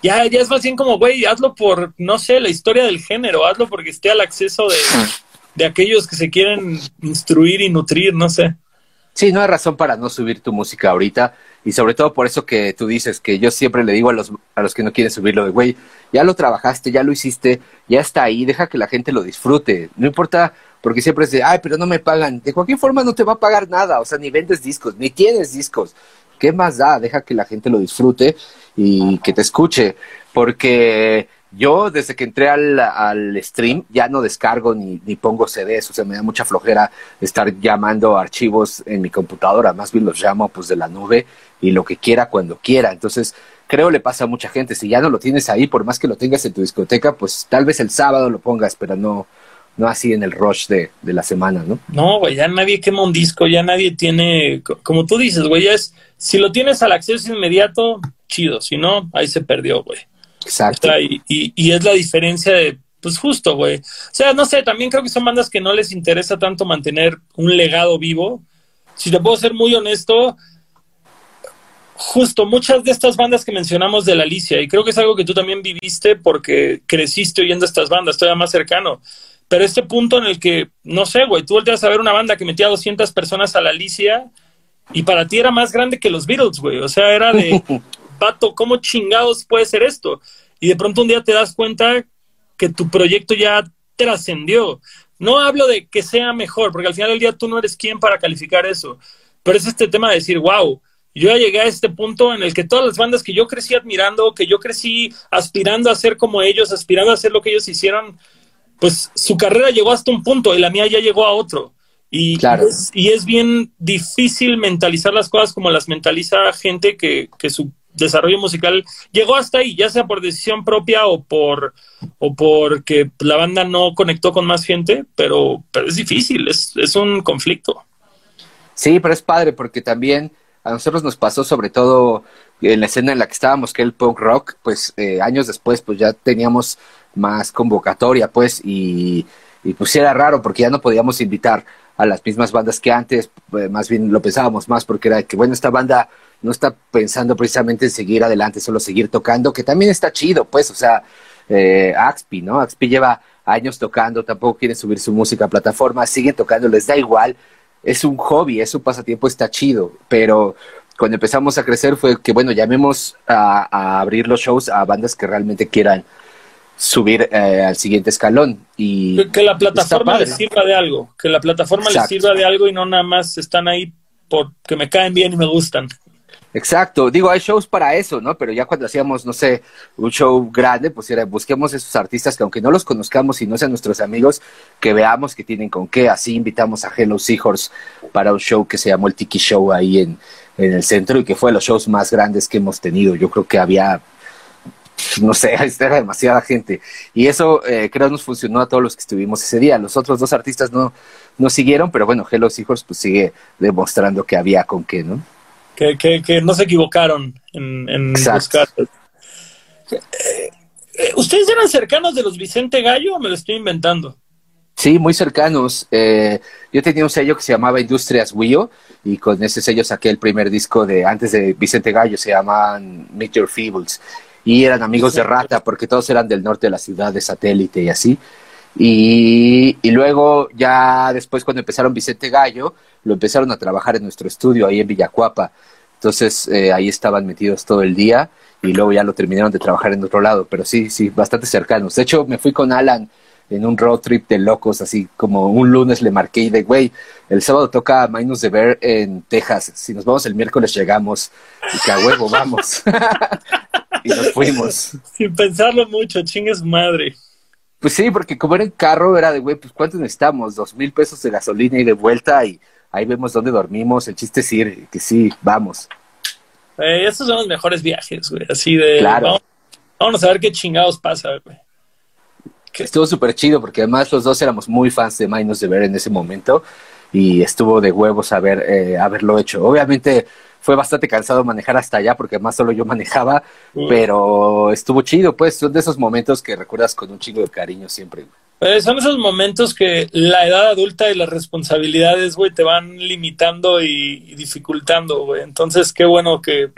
Ya, ya es más bien como, güey, hazlo por, no sé, la historia del género, hazlo porque esté al acceso de, de aquellos que se quieren instruir y nutrir, no sé. Sí, no hay razón para no subir tu música ahorita y sobre todo por eso que tú dices que yo siempre le digo a los, a los que no quieren subirlo de, güey, ya lo trabajaste, ya lo hiciste, ya está ahí, deja que la gente lo disfrute, no importa, porque siempre es de, ay, pero no me pagan, de cualquier forma no te va a pagar nada, o sea, ni vendes discos, ni tienes discos, ¿qué más da? Deja que la gente lo disfrute y que te escuche, porque yo desde que entré al, al stream ya no descargo ni, ni, pongo CDs, o sea, me da mucha flojera estar llamando archivos en mi computadora, más bien los llamo pues de la nube y lo que quiera cuando quiera. Entonces, creo le pasa a mucha gente. Si ya no lo tienes ahí, por más que lo tengas en tu discoteca, pues tal vez el sábado lo pongas, pero no, no así en el rush de, de la semana, ¿no? No, güey, ya nadie quema un disco, ya nadie tiene, como tú dices, güey, ya es, si lo tienes al acceso inmediato, chido, si no, ahí se perdió, güey. Exacto. Y, y, y, es la diferencia de, pues justo, güey. O sea, no sé, también creo que son bandas que no les interesa tanto mantener un legado vivo. Si te puedo ser muy honesto, justo muchas de estas bandas que mencionamos de la Alicia, y creo que es algo que tú también viviste porque creciste oyendo estas bandas, todavía más cercano. Pero este punto en el que, no sé, güey, tú volteas a ver una banda que metía 200 personas a la Alicia y para ti era más grande que los Beatles, güey. O sea, era de, pato, ¿cómo chingados puede ser esto? Y de pronto un día te das cuenta que tu proyecto ya trascendió. No hablo de que sea mejor, porque al final del día tú no eres quien para calificar eso. Pero es este tema de decir, wow, yo ya llegué a este punto en el que todas las bandas que yo crecí admirando, que yo crecí aspirando a ser como ellos, aspirando a hacer lo que ellos hicieron, pues su carrera llegó hasta un punto y la mía ya llegó a otro. Y, claro. es, y es bien difícil mentalizar las cosas como las mentaliza gente que, que su desarrollo musical llegó hasta ahí, ya sea por decisión propia o por o porque la banda no conectó con más gente, pero, pero es difícil, es, es un conflicto. Sí, pero es padre porque también a nosotros nos pasó sobre todo en la escena en la que estábamos, que el punk rock, pues eh, años después pues ya teníamos más convocatoria, pues, y, y pues era raro porque ya no podíamos invitar a las mismas bandas que antes, pues, más bien lo pensábamos más porque era que, bueno, esta banda no está pensando precisamente en seguir adelante, solo seguir tocando, que también está chido, pues, o sea, eh, Axpi, ¿no? Axpi lleva años tocando, tampoco quiere subir su música a plataforma, siguen tocando, les da igual, es un hobby, es un pasatiempo, está chido, pero cuando empezamos a crecer fue que, bueno, llamemos a abrir los shows a bandas que realmente quieran subir eh, al siguiente escalón y que, que la plataforma les sirva de algo, que la plataforma les sirva de algo y no nada más están ahí porque me caen bien y me gustan. Exacto, digo, hay shows para eso, ¿no? Pero ya cuando hacíamos, no sé, un show grande, pues era, busquemos esos artistas que aunque no los conozcamos y no sean nuestros amigos, que veamos que tienen con qué. Así invitamos a Hello Seahorse para un show que se llamó el Tiki Show ahí en, en el centro y que fue de los shows más grandes que hemos tenido. Yo creo que había, no sé, era demasiada gente. Y eso eh, creo nos funcionó a todos los que estuvimos ese día. Los otros dos artistas no, no siguieron, pero bueno, Hello Seahorse pues sigue demostrando que había con qué, ¿no? Que, que, que, no se equivocaron en, en buscar. Eh, ¿Ustedes eran cercanos de los Vicente Gallo o me lo estoy inventando? Sí, muy cercanos. Eh, yo tenía un sello que se llamaba Industrias Wio y con ese sello saqué el primer disco de antes de Vicente Gallo, se llamaban Meet Your Feebles y eran amigos de Rata porque todos eran del norte de la ciudad, de satélite y así. Y, y, luego ya después cuando empezaron Vicente Gallo, lo empezaron a trabajar en nuestro estudio ahí en Villacuapa. Entonces eh, ahí estaban metidos todo el día y luego ya lo terminaron de trabajar en otro lado, pero sí, sí, bastante cercanos. De hecho, me fui con Alan en un road trip de locos, así como un lunes le marqué y de, güey, el sábado toca Minus de Bear en Texas, si nos vamos el miércoles llegamos, y que a huevo vamos. y nos fuimos. Sin pensarlo mucho, chingues madre. Pues sí, porque como era en carro, era de, güey, pues ¿cuánto necesitamos? Dos mil pesos de gasolina y de vuelta y ahí vemos dónde dormimos. El chiste es ir, que sí, vamos. Eh, estos son los mejores viajes, güey, así de... Claro. Vamos, vamos a ver qué chingados pasa, güey. Que estuvo súper chido porque además los dos éramos muy fans de Minus de Ver en ese momento y estuvo de huevos haber, eh, haberlo hecho. Obviamente fue bastante cansado manejar hasta allá porque además solo yo manejaba, pero estuvo chido, pues son de esos momentos que recuerdas con un chingo de cariño siempre. Eh, son esos momentos que la edad adulta y las responsabilidades, güey, te van limitando y, y dificultando, güey. Entonces, qué bueno que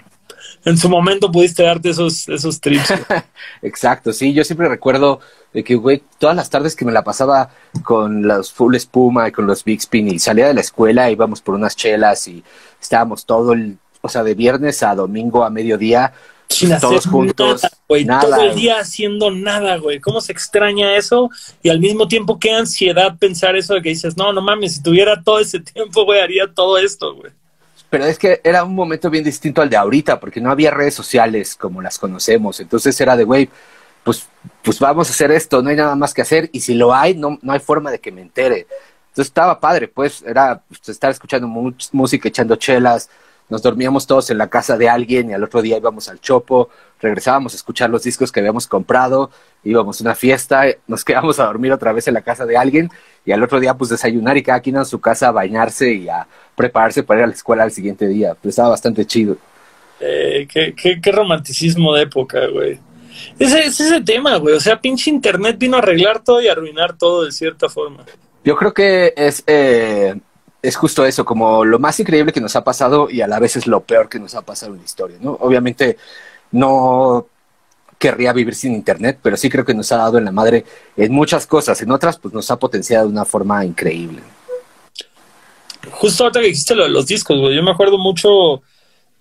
en su momento pudiste darte esos, esos trips. Exacto, sí, yo siempre recuerdo de que, güey, todas las tardes que me la pasaba con los full espuma y con los Big Spin y salía de la escuela, íbamos por unas chelas y estábamos todo el, o sea, de viernes a domingo a mediodía, Sin todos hacer juntos. Nada, todo el día haciendo nada, güey. ¿Cómo se extraña eso? Y al mismo tiempo, qué ansiedad pensar eso de que dices, no, no mames, si tuviera todo ese tiempo, güey, haría todo esto, güey. Pero es que era un momento bien distinto al de ahorita, porque no había redes sociales como las conocemos. Entonces era de, güey, pues, pues vamos a hacer esto, no hay nada más que hacer. Y si lo hay, no, no hay forma de que me entere. Entonces estaba padre, pues, era pues, estar escuchando música, echando chelas, nos dormíamos todos en la casa de alguien y al otro día íbamos al chopo, regresábamos a escuchar los discos que habíamos comprado, íbamos a una fiesta, nos quedamos a dormir otra vez en la casa de alguien y al otro día pues desayunar y cada quien en su casa a bañarse y a prepararse para ir a la escuela al siguiente día. Pues estaba bastante chido. Eh, qué, qué, qué, romanticismo de época, güey. Ese es ese tema, güey. O sea, pinche internet vino a arreglar todo y arruinar todo de cierta forma. Yo creo que es, eh, es justo eso, como lo más increíble que nos ha pasado y a la vez es lo peor que nos ha pasado en la historia, ¿no? Obviamente no querría vivir sin internet, pero sí creo que nos ha dado en la madre en muchas cosas, en otras pues nos ha potenciado de una forma increíble. Justo ahorita que dijiste lo de los discos, yo me acuerdo mucho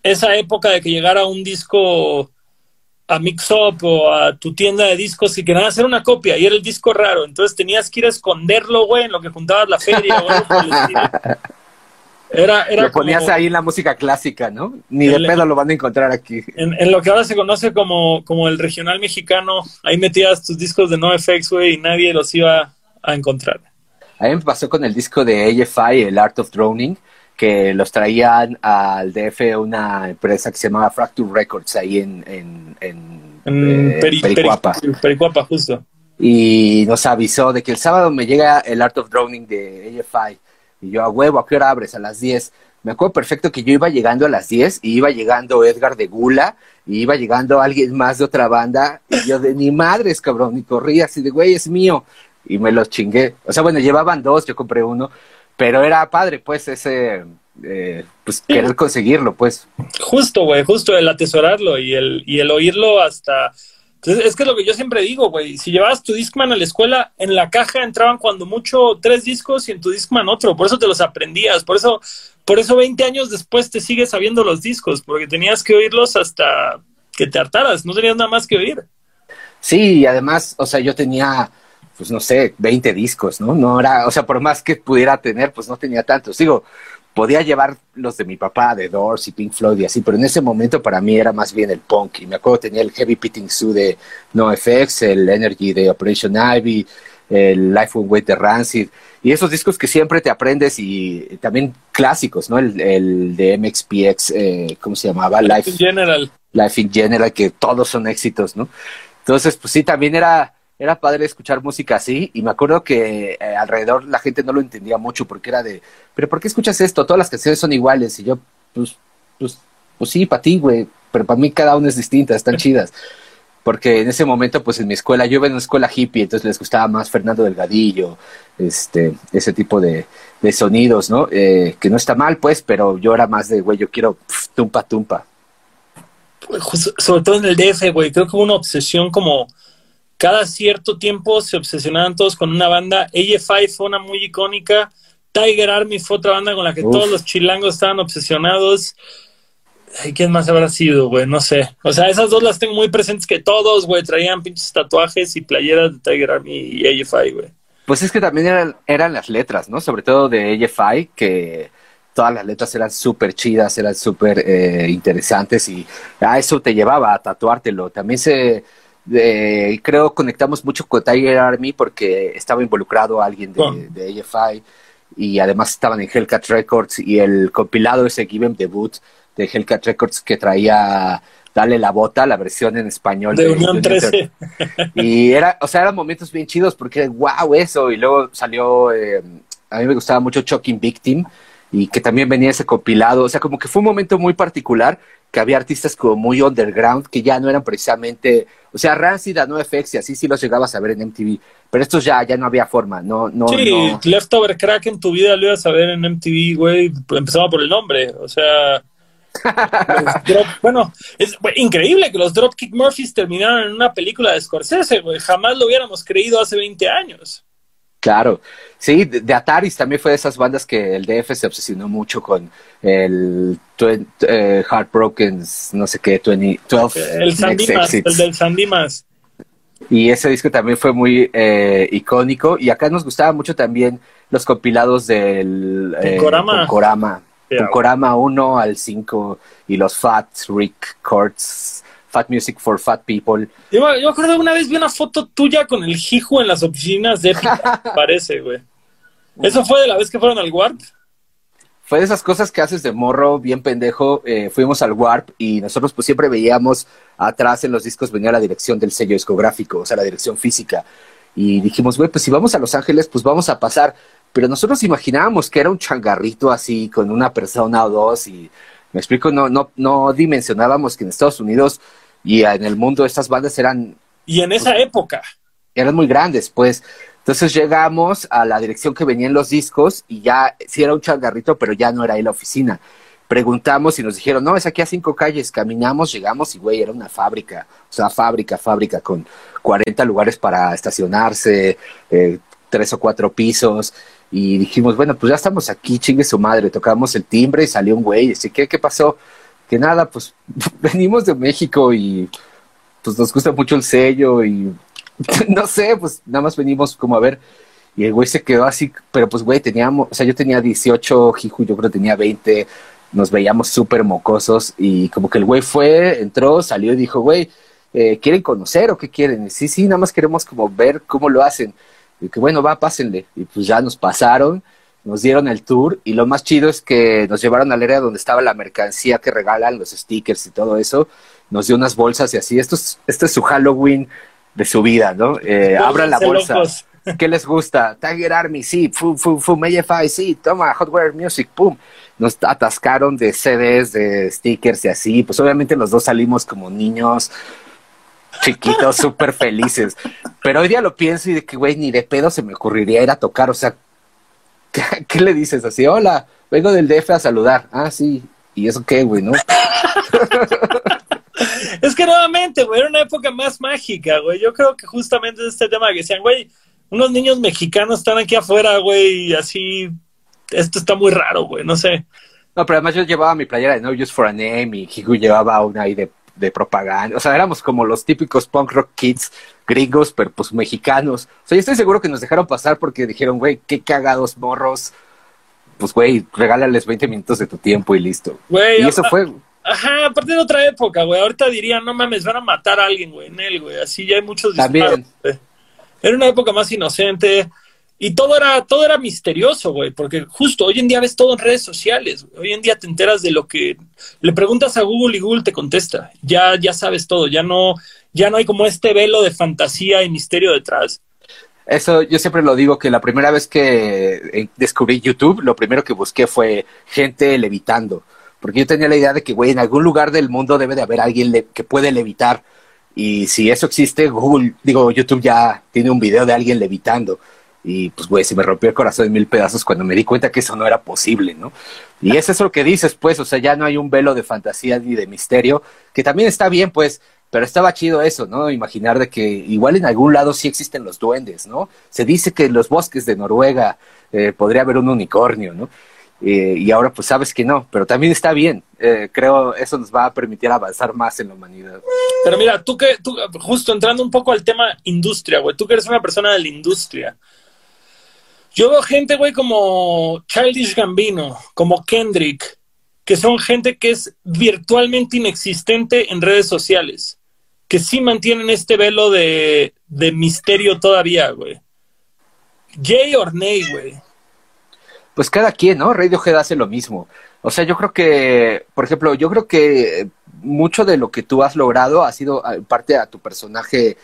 esa época de que llegara un disco a Mix Up o a tu tienda de discos y querían hacer una copia y era el disco raro, entonces tenías que ir a esconderlo, güey, en lo que juntabas la feria, güey. Era, era lo ponías ahí en la música clásica, ¿no? Ni de pedo lo van a encontrar aquí. En, lo que ahora se conoce como, como el regional mexicano, ahí metías tus discos de NoFX, güey, y nadie los iba a encontrar. A mí me pasó con el disco de AFI, el Art of Droning, que los traían al DF una empresa que se llamaba Fracture Records ahí en, en, en, eh, Pericuapa. Pericuapa, justo. Y nos avisó de que el sábado me llega el Art of Droning de AFI. Y yo, a huevo, ¿a qué hora abres? A las 10. Me acuerdo perfecto que yo iba llegando a las 10 y iba llegando Edgar de Gula y iba llegando alguien más de otra banda. Y yo, de ni madres, cabrón, y corrí así de, güey, es mío. Y me los chingué. O sea, bueno, llevaban dos, yo compré uno pero era padre, pues, ese, eh, pues, querer conseguirlo, pues. Justo, güey, justo el atesorarlo y el, y el oírlo hasta... Entonces, es que es lo que yo siempre digo, güey, si llevabas tu Discman a la escuela, en la caja entraban cuando mucho tres discos y en tu Discman otro, por eso te los aprendías, por eso, por eso 20 años después te sigues sabiendo los discos, porque tenías que oírlos hasta que te hartaras, no tenías nada más que oír. Sí, y además, o sea, yo tenía pues no sé, 20 discos, ¿no? No era, o sea, por más que pudiera tener, pues no tenía tantos. Digo, podía llevar los de mi papá, de Doors y Pink Floyd y así, pero en ese momento para mí era más bien el punk. Y me acuerdo tenía el Heavy Pitting Zoo de NoFX, el Energy de Operation Ivy, el Life on Wait de Rancid, y esos discos que siempre te aprendes y también clásicos, ¿no? El, el de MXPX, eh, ¿cómo se llamaba? Life in General. Life in General, que todos son éxitos, ¿no? Entonces, pues sí, también era era padre escuchar música así y me acuerdo que eh, alrededor la gente no lo entendía mucho porque era de, pero ¿por qué escuchas esto? Todas las canciones son iguales y yo, pues, pues, pues sí, para ti, güey, pero para mí cada una es distinta, están chidas. Porque en ese momento, pues en mi escuela, yo iba en una escuela hippie, entonces les gustaba más Fernando Delgadillo, este, ese tipo de, de sonidos, ¿no? Eh, que no está mal, pues, pero yo era más de, güey, yo quiero tumpa, tumpa. Pues, sobre todo en el DF, güey, creo que hubo una obsesión como cada cierto tiempo se obsesionaban todos con una banda. AFI fue una muy icónica. Tiger Army fue otra banda con la que todos los chilangos estaban obsesionados. Ay, ¿Quién más habrá sido, güey? No sé. O sea, esas dos las tengo muy presentes que todos, güey, traían pinches tatuajes y playeras de Tiger Army y AFI, güey. Pues es que también eran, eran las letras, ¿no? Sobre todo de AFI, que todas las letras eran súper chidas, eran súper eh, interesantes y a eso te llevaba a tatuártelo. También se de, creo conectamos mucho con Tiger Army porque estaba involucrado alguien de, de, AFI y además estaban en Hellcat Records y el compilado ese Given Debut de Hellcat Records que traía Dale la bota, la versión en español de, Unión 13. Y era, o sea, eran momentos bien chidos porque wow eso. Y luego salió, eh, a mí me gustaba mucho Choking Victim y que también venía ese compilado, o sea, como que fue un momento muy particular que había artistas como muy underground que ya no eran precisamente, o sea, Rancid, no FX y así sí los llegabas a ver en MTV, pero estos ya, ya no había forma, no, no. Sí, Leftover Crack en tu vida lo ibas a ver en MTV, güey, empezaba por el nombre, o sea. bueno, es increíble que los Dropkick Murphys terminaran en una película de Scorsese, güey, jamás lo hubiéramos creído hace 20 años. Claro, sí, de, Ataris también fue de esas bandas que el DF se obsesionó mucho con el eh, Heartbroken, no sé qué, 20, 12 el, Sandimas, el del Sandimas. Y ese disco también fue muy eh, icónico. Y acá nos gustaba mucho también los compilados del eh, Corama. Corama 1 al 5 y los Fat Rick Courts Fat Music for Fat People. Yo, yo acuerdo una vez vi una foto tuya con el Jiju en las oficinas de Epica, parece, güey. ¿Eso fue de la vez que fueron al Warp? fue de esas cosas que haces de morro, bien pendejo. Eh, fuimos al Warp y nosotros pues siempre veíamos atrás en los discos venía la dirección del sello discográfico, o sea, la dirección física. Y dijimos, güey, pues si vamos a Los Ángeles, pues vamos a pasar. Pero nosotros imaginábamos que era un changarrito así, con una persona o dos, y me explico, no, no, no dimensionábamos que en Estados Unidos y en el mundo estas bandas eran... Y en esa pues, época. Eran muy grandes, pues. Entonces llegamos a la dirección que venían los discos y ya, sí era un changarrito, pero ya no era ahí la oficina. Preguntamos y nos dijeron, no, es aquí a cinco calles. Caminamos, llegamos y, güey, era una fábrica. O sea, fábrica, fábrica, con 40 lugares para estacionarse, eh, tres o cuatro pisos. Y dijimos, bueno, pues ya estamos aquí, chingue su madre. Tocamos el timbre y salió un güey. Así que, ¿qué pasó? Que nada, pues venimos de México y pues nos gusta mucho el sello y no sé, pues nada más venimos como a ver. Y el güey se quedó así, pero pues güey, teníamos, o sea, yo tenía 18, Jiju yo creo que tenía 20, nos veíamos súper mocosos y como que el güey fue, entró, salió y dijo, güey, eh, ¿quieren conocer o qué quieren? sí, sí, nada más queremos como ver cómo lo hacen. Y que bueno, va, pásenle. Y pues ya nos pasaron, nos dieron el tour y lo más chido es que nos llevaron al área donde estaba la mercancía que regalan, los stickers y todo eso. Nos dio unas bolsas y así. Esto es, esto es su Halloween de su vida, ¿no? Eh, abran la bolsa. ¿Qué les gusta? Tiger Army, sí. Fum, fum, fum, AFI, sí. Toma, Hotware Music, pum. Nos atascaron de CDs, de stickers y así. Pues obviamente los dos salimos como niños chiquitos, súper felices. Pero hoy día lo pienso y de que, güey, ni de pedo se me ocurriría ir a tocar. O sea, ¿qué, qué le dices así? Hola, vengo del DF a saludar. Ah, sí. ¿Y eso qué, güey, no? es que nuevamente, güey, era una época más mágica, güey. Yo creo que justamente este tema que decían, güey, unos niños mexicanos están aquí afuera, güey, y así, esto está muy raro, güey, no sé. No, pero además yo llevaba mi playera de No Use for a Name y Higu llevaba una ahí de, de propaganda. O sea, éramos como los típicos punk rock kids gringos, pero pues mexicanos. O sea, yo estoy seguro que nos dejaron pasar porque dijeron, güey, qué cagados morros. Pues, güey, regálales 20 minutos de tu tiempo y listo. Güey, y eso fue. Ajá, aparte de otra época, güey. Ahorita dirían, no mames, van a matar a alguien, güey, en él, güey. Así ya hay muchos También. Era una época más inocente y todo era, todo era misterioso, güey, porque justo hoy en día ves todo en redes sociales. Hoy en día te enteras de lo que le preguntas a Google y Google te contesta. Ya, ya sabes todo, ya no, ya no hay como este velo de fantasía y misterio detrás. Eso yo siempre lo digo que la primera vez que eh, descubrí YouTube, lo primero que busqué fue gente levitando porque yo tenía la idea de que, güey, en algún lugar del mundo debe de haber alguien que puede levitar. Y si eso existe, Google, digo, YouTube ya tiene un video de alguien levitando. Y pues, güey, se me rompió el corazón en mil pedazos cuando me di cuenta que eso no era posible, ¿no? Y es eso lo que dices, pues, o sea, ya no hay un velo de fantasía ni de misterio, que también está bien, pues, pero estaba chido eso, ¿no? Imaginar de que igual en algún lado sí existen los duendes, ¿no? Se dice que en los bosques de Noruega eh, podría haber un unicornio, ¿no? Eh, y ahora pues sabes que no, pero también está bien. Eh, creo eso nos va a permitir avanzar más en la humanidad. Pero mira, tú que, tú, justo entrando un poco al tema industria, güey, tú que eres una persona de la industria. Yo veo gente, güey, como Childish Gambino, como Kendrick, que son gente que es virtualmente inexistente en redes sociales, que sí mantienen este velo de, de misterio todavía, güey. Jay Orney, güey pues cada quien, ¿no? Radiohead hace lo mismo. O sea, yo creo que, por ejemplo, yo creo que mucho de lo que tú has logrado ha sido parte a tu personaje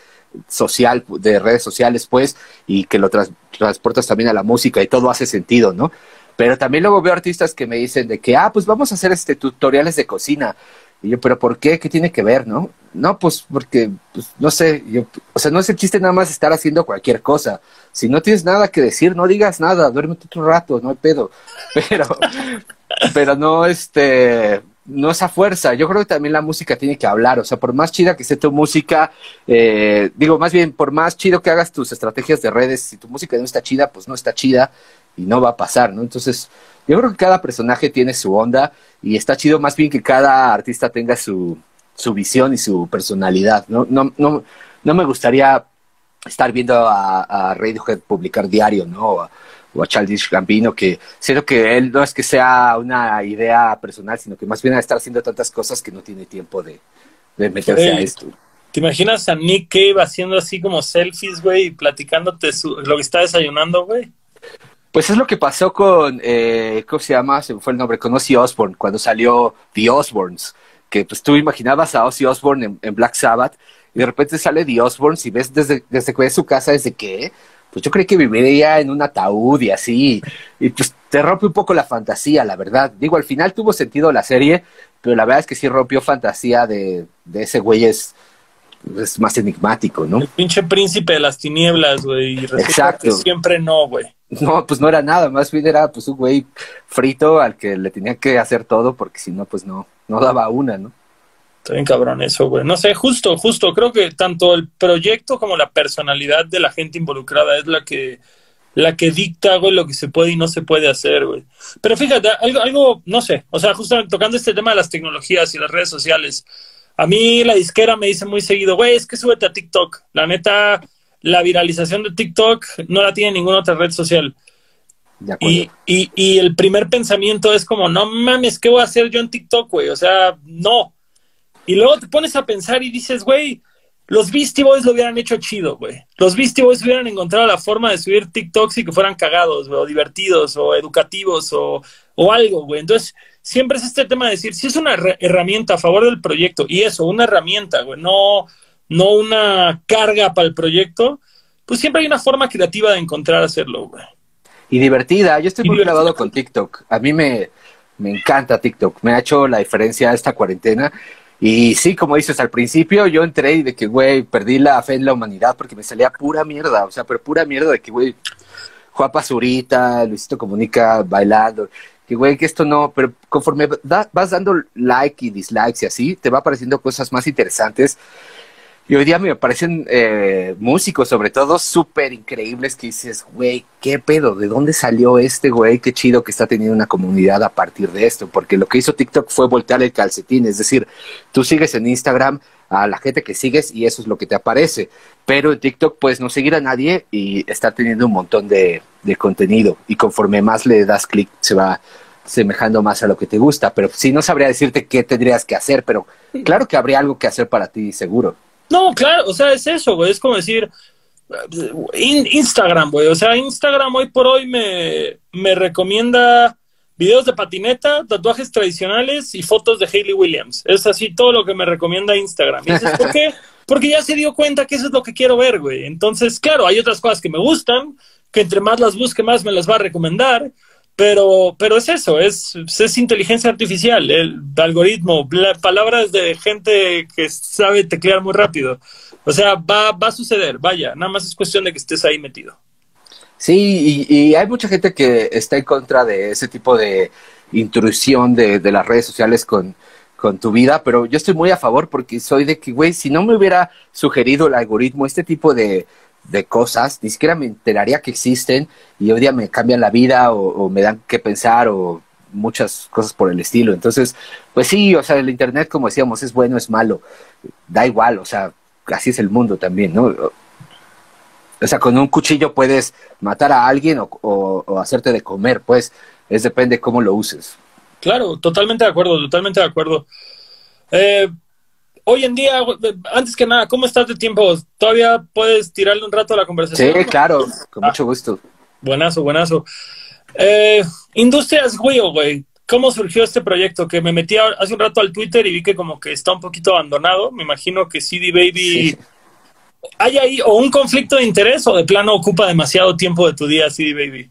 social, de redes sociales, pues, y que lo transportas también a la música y todo hace sentido, ¿no? Pero también luego veo artistas que me dicen de que, ah, pues vamos a hacer este tutoriales de cocina. Y yo, pero ¿por qué? ¿Qué tiene que ver, no? No, pues porque, pues, no sé, yo, o sea, no es el chiste nada más estar haciendo cualquier cosa. Si no tienes nada que decir, no digas nada, duérmete otro rato, no hay pedo. Pero, pero no, este, no esa fuerza. Yo creo que también la música tiene que hablar. O sea, por más chida que esté tu música, eh, digo, más bien, por más chido que hagas tus estrategias de redes, si tu música no está chida, pues no está chida y no va a pasar, ¿no? Entonces, yo creo que cada personaje tiene su onda y está chido más bien que cada artista tenga su, su visión y su personalidad, ¿no? No, no, no me gustaría estar viendo a, a Radiohead publicar diario, ¿no? O a, o Childish Gambino, que siento que él no es que sea una idea personal, sino que más bien a estar haciendo tantas cosas que no tiene tiempo de, de meterse a esto. ¿Te imaginas a Nick Cave haciendo así como selfies, güey, y platicándote su, lo que está desayunando, güey? Pues es lo que pasó con, eh, ¿cómo se llama? Se me fue el nombre, con Ozzy Osbourne, cuando salió The Osbournes, que pues tú imaginabas a Ozzy Osbourne en, Black Sabbath, y de repente sale The Osbournes y ves desde, desde que ves su casa, desde que, pues yo creí que viviría en un ataúd y así, y pues te rompe un poco la fantasía, la verdad. Digo, al final tuvo sentido la serie, pero la verdad es que sí rompió fantasía de, de ese güey es, es más enigmático, ¿no? El pinche príncipe de las tinieblas, güey. Exacto. siempre no, güey. No, pues no era nada, más bien era pues un güey frito al que le tenía que hacer todo porque si no, pues no, no daba una, ¿no? Está bien cabrón eso, güey. No sé, justo, justo, creo que tanto el proyecto como la personalidad de la gente involucrada es la que la que dicta, güey, lo que se puede y no se puede hacer, güey. Pero fíjate, algo, algo, no sé, o sea, justo tocando este tema de las tecnologías y las redes sociales, a mí la disquera me dice muy seguido, güey, es que súbete a TikTok. La neta, la viralización de TikTok no la tiene ninguna otra red social. Y, y, y, el primer pensamiento es como, no mames, ¿qué voy a hacer yo en TikTok, güey? O sea, no. Y luego te pones a pensar y dices, güey, los Beastie Boys lo hubieran hecho chido, güey. Los Beastie Boys hubieran encontrado la forma de subir TikToks y que fueran cagados, o divertidos, o educativos, o, o algo, güey. Entonces, siempre es este tema de decir, si es una herramienta a favor del proyecto, y eso, una herramienta, güey, no no una carga para el proyecto, pues siempre hay una forma creativa de encontrar hacerlo, güey. Y divertida. Yo estoy muy grabado con TikTok. A mí me, me encanta TikTok. Me ha hecho la diferencia esta cuarentena. Y sí, como dices, al principio yo entré y de que, güey, perdí la fe en la humanidad porque me salía pura mierda. O sea, pero pura mierda de que, güey, Juan Pazurita, Luisito Comunica bailando. Que, güey, que esto no. Pero conforme vas dando like y dislikes y así, te va apareciendo cosas más interesantes. Y hoy día me parecen eh, músicos, sobre todo, súper increíbles que dices, güey, ¿qué pedo? ¿De dónde salió este güey? Qué chido que está teniendo una comunidad a partir de esto. Porque lo que hizo TikTok fue voltear el calcetín. Es decir, tú sigues en Instagram a la gente que sigues y eso es lo que te aparece. Pero en TikTok puedes no seguir a nadie y está teniendo un montón de, de contenido. Y conforme más le das clic, se va semejando más a lo que te gusta. Pero sí, no sabría decirte qué tendrías que hacer, pero claro que habría algo que hacer para ti, seguro. No, claro, o sea, es eso, güey. Es como decir, Instagram, güey. O sea, Instagram hoy por hoy me, me recomienda videos de patineta, tatuajes tradicionales y fotos de Hayley Williams. Es así todo lo que me recomienda Instagram. ¿Y dices, ¿por qué? Porque ya se dio cuenta que eso es lo que quiero ver, güey. Entonces, claro, hay otras cosas que me gustan, que entre más las busque, más me las va a recomendar. Pero, pero es eso, es, es inteligencia artificial, el algoritmo, palabras de gente que sabe teclear muy rápido. O sea, va, va a suceder, vaya, nada más es cuestión de que estés ahí metido. Sí, y, hay mucha gente que está en contra de ese tipo de intrusión de, de las redes sociales con, con tu vida, pero yo estoy muy a favor porque soy de que, güey, si no me hubiera sugerido el algoritmo este tipo de, de cosas, ni siquiera me enteraría que existen y hoy día me cambian la vida o, me dan que pensar o muchas cosas por el estilo. Entonces, pues sí, o sea, el Internet, como decíamos, es bueno, es malo, da igual, o sea, así es el mundo también, ¿no? O sea, con un cuchillo puedes matar a alguien o, o hacerte de comer, pues, es depende cómo lo uses. Claro, totalmente de acuerdo, totalmente de acuerdo. Eh, hoy en día, antes que nada, ¿cómo estás de tiempo? ¿Todavía puedes tirarle un rato a la conversación? Sí, claro, con mucho gusto. Buenazo, buenazo. Eh, Industrias Wheel, güey. ¿Cómo surgió este proyecto? Que me metí hace un rato al Twitter y vi que como que está un poquito abandonado. Me imagino que CD Baby... ¿Hay ahí o un conflicto de interés o de plano ocupa demasiado tiempo de tu día CD Baby?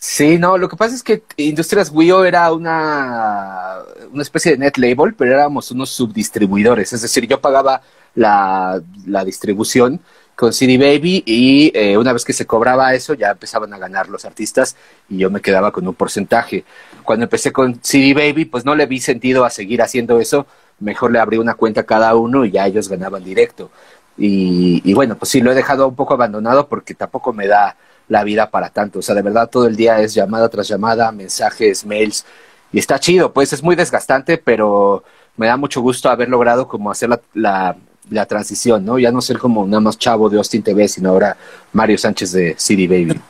Sí, no, lo que pasa es que Industrias Wio era una, una especie de net label, pero éramos unos subdistribuidores. Es decir, yo pagaba la, la distribución con CD Baby y eh, una vez que se cobraba eso ya empezaban a ganar los artistas y yo me quedaba con un porcentaje. Cuando empecé con CD Baby, pues no le vi sentido a seguir haciendo eso, mejor le abrí una cuenta a cada uno y ya ellos ganaban directo. Y, y bueno, pues sí, lo he dejado un poco abandonado porque tampoco me da la vida para tanto. O sea, de verdad todo el día es llamada tras llamada, mensajes, mails, y está chido, pues es muy desgastante, pero me da mucho gusto haber logrado como hacer la, la, transición, ¿no? Ya no ser como nada más chavo de Austin TV, sino ahora Mario Sánchez de CD Baby.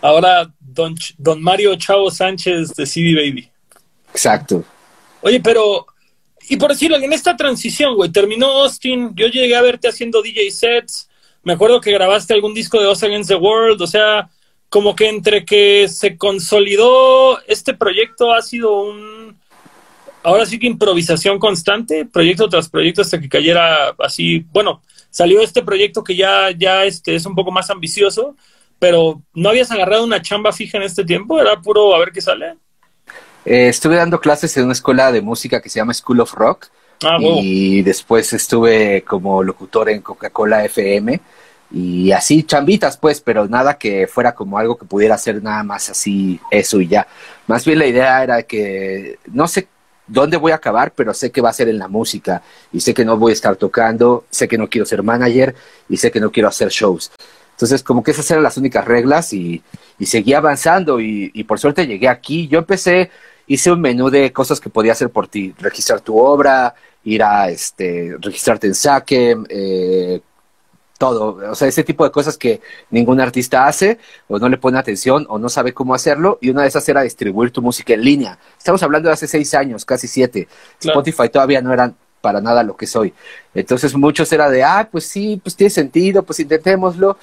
Ahora don, don Mario Chavo Sánchez de CD Baby. Exacto. Oye, pero, y por decirlo, en esta transición, güey, terminó Austin, yo llegué a verte haciendo DJ sets, me acuerdo que grabaste algún disco de Us Against the World, o sea, como que entre que se consolidó este proyecto ha sido un, ahora sí que improvisación constante, proyecto tras proyecto hasta que cayera así, bueno, salió este proyecto que ya, ya este, es un poco más ambicioso, pero ¿no habías agarrado una chamba fija en este tiempo? ¿Era puro a ver qué sale? Eh, estuve dando clases en una escuela de música que se llama School of Rock. Ah, y después estuve como locutor en Coca-Cola FM y así chambitas pues, pero nada que fuera como algo que pudiera hacer nada más así eso y ya. Más bien la idea era que no sé dónde voy a acabar, pero sé que va a ser en la música y sé que no voy a estar tocando, sé que no quiero ser manager y sé que no quiero hacer shows. Entonces, como que esas eran las únicas reglas y, y seguí avanzando y, y, por suerte llegué aquí. Yo empecé, hice un menú de cosas que podía hacer por ti, registrar tu obra, ir a este, registrarte en Saque, eh, todo, o sea, ese tipo de cosas que ningún artista hace o no le pone atención o no sabe cómo hacerlo y una de esas era distribuir tu música en línea. Estamos hablando de hace seis años, casi siete. Spotify todavía no eran para nada lo que soy. Entonces muchos era de, ah, pues sí, pues tiene sentido, pues intentémoslo.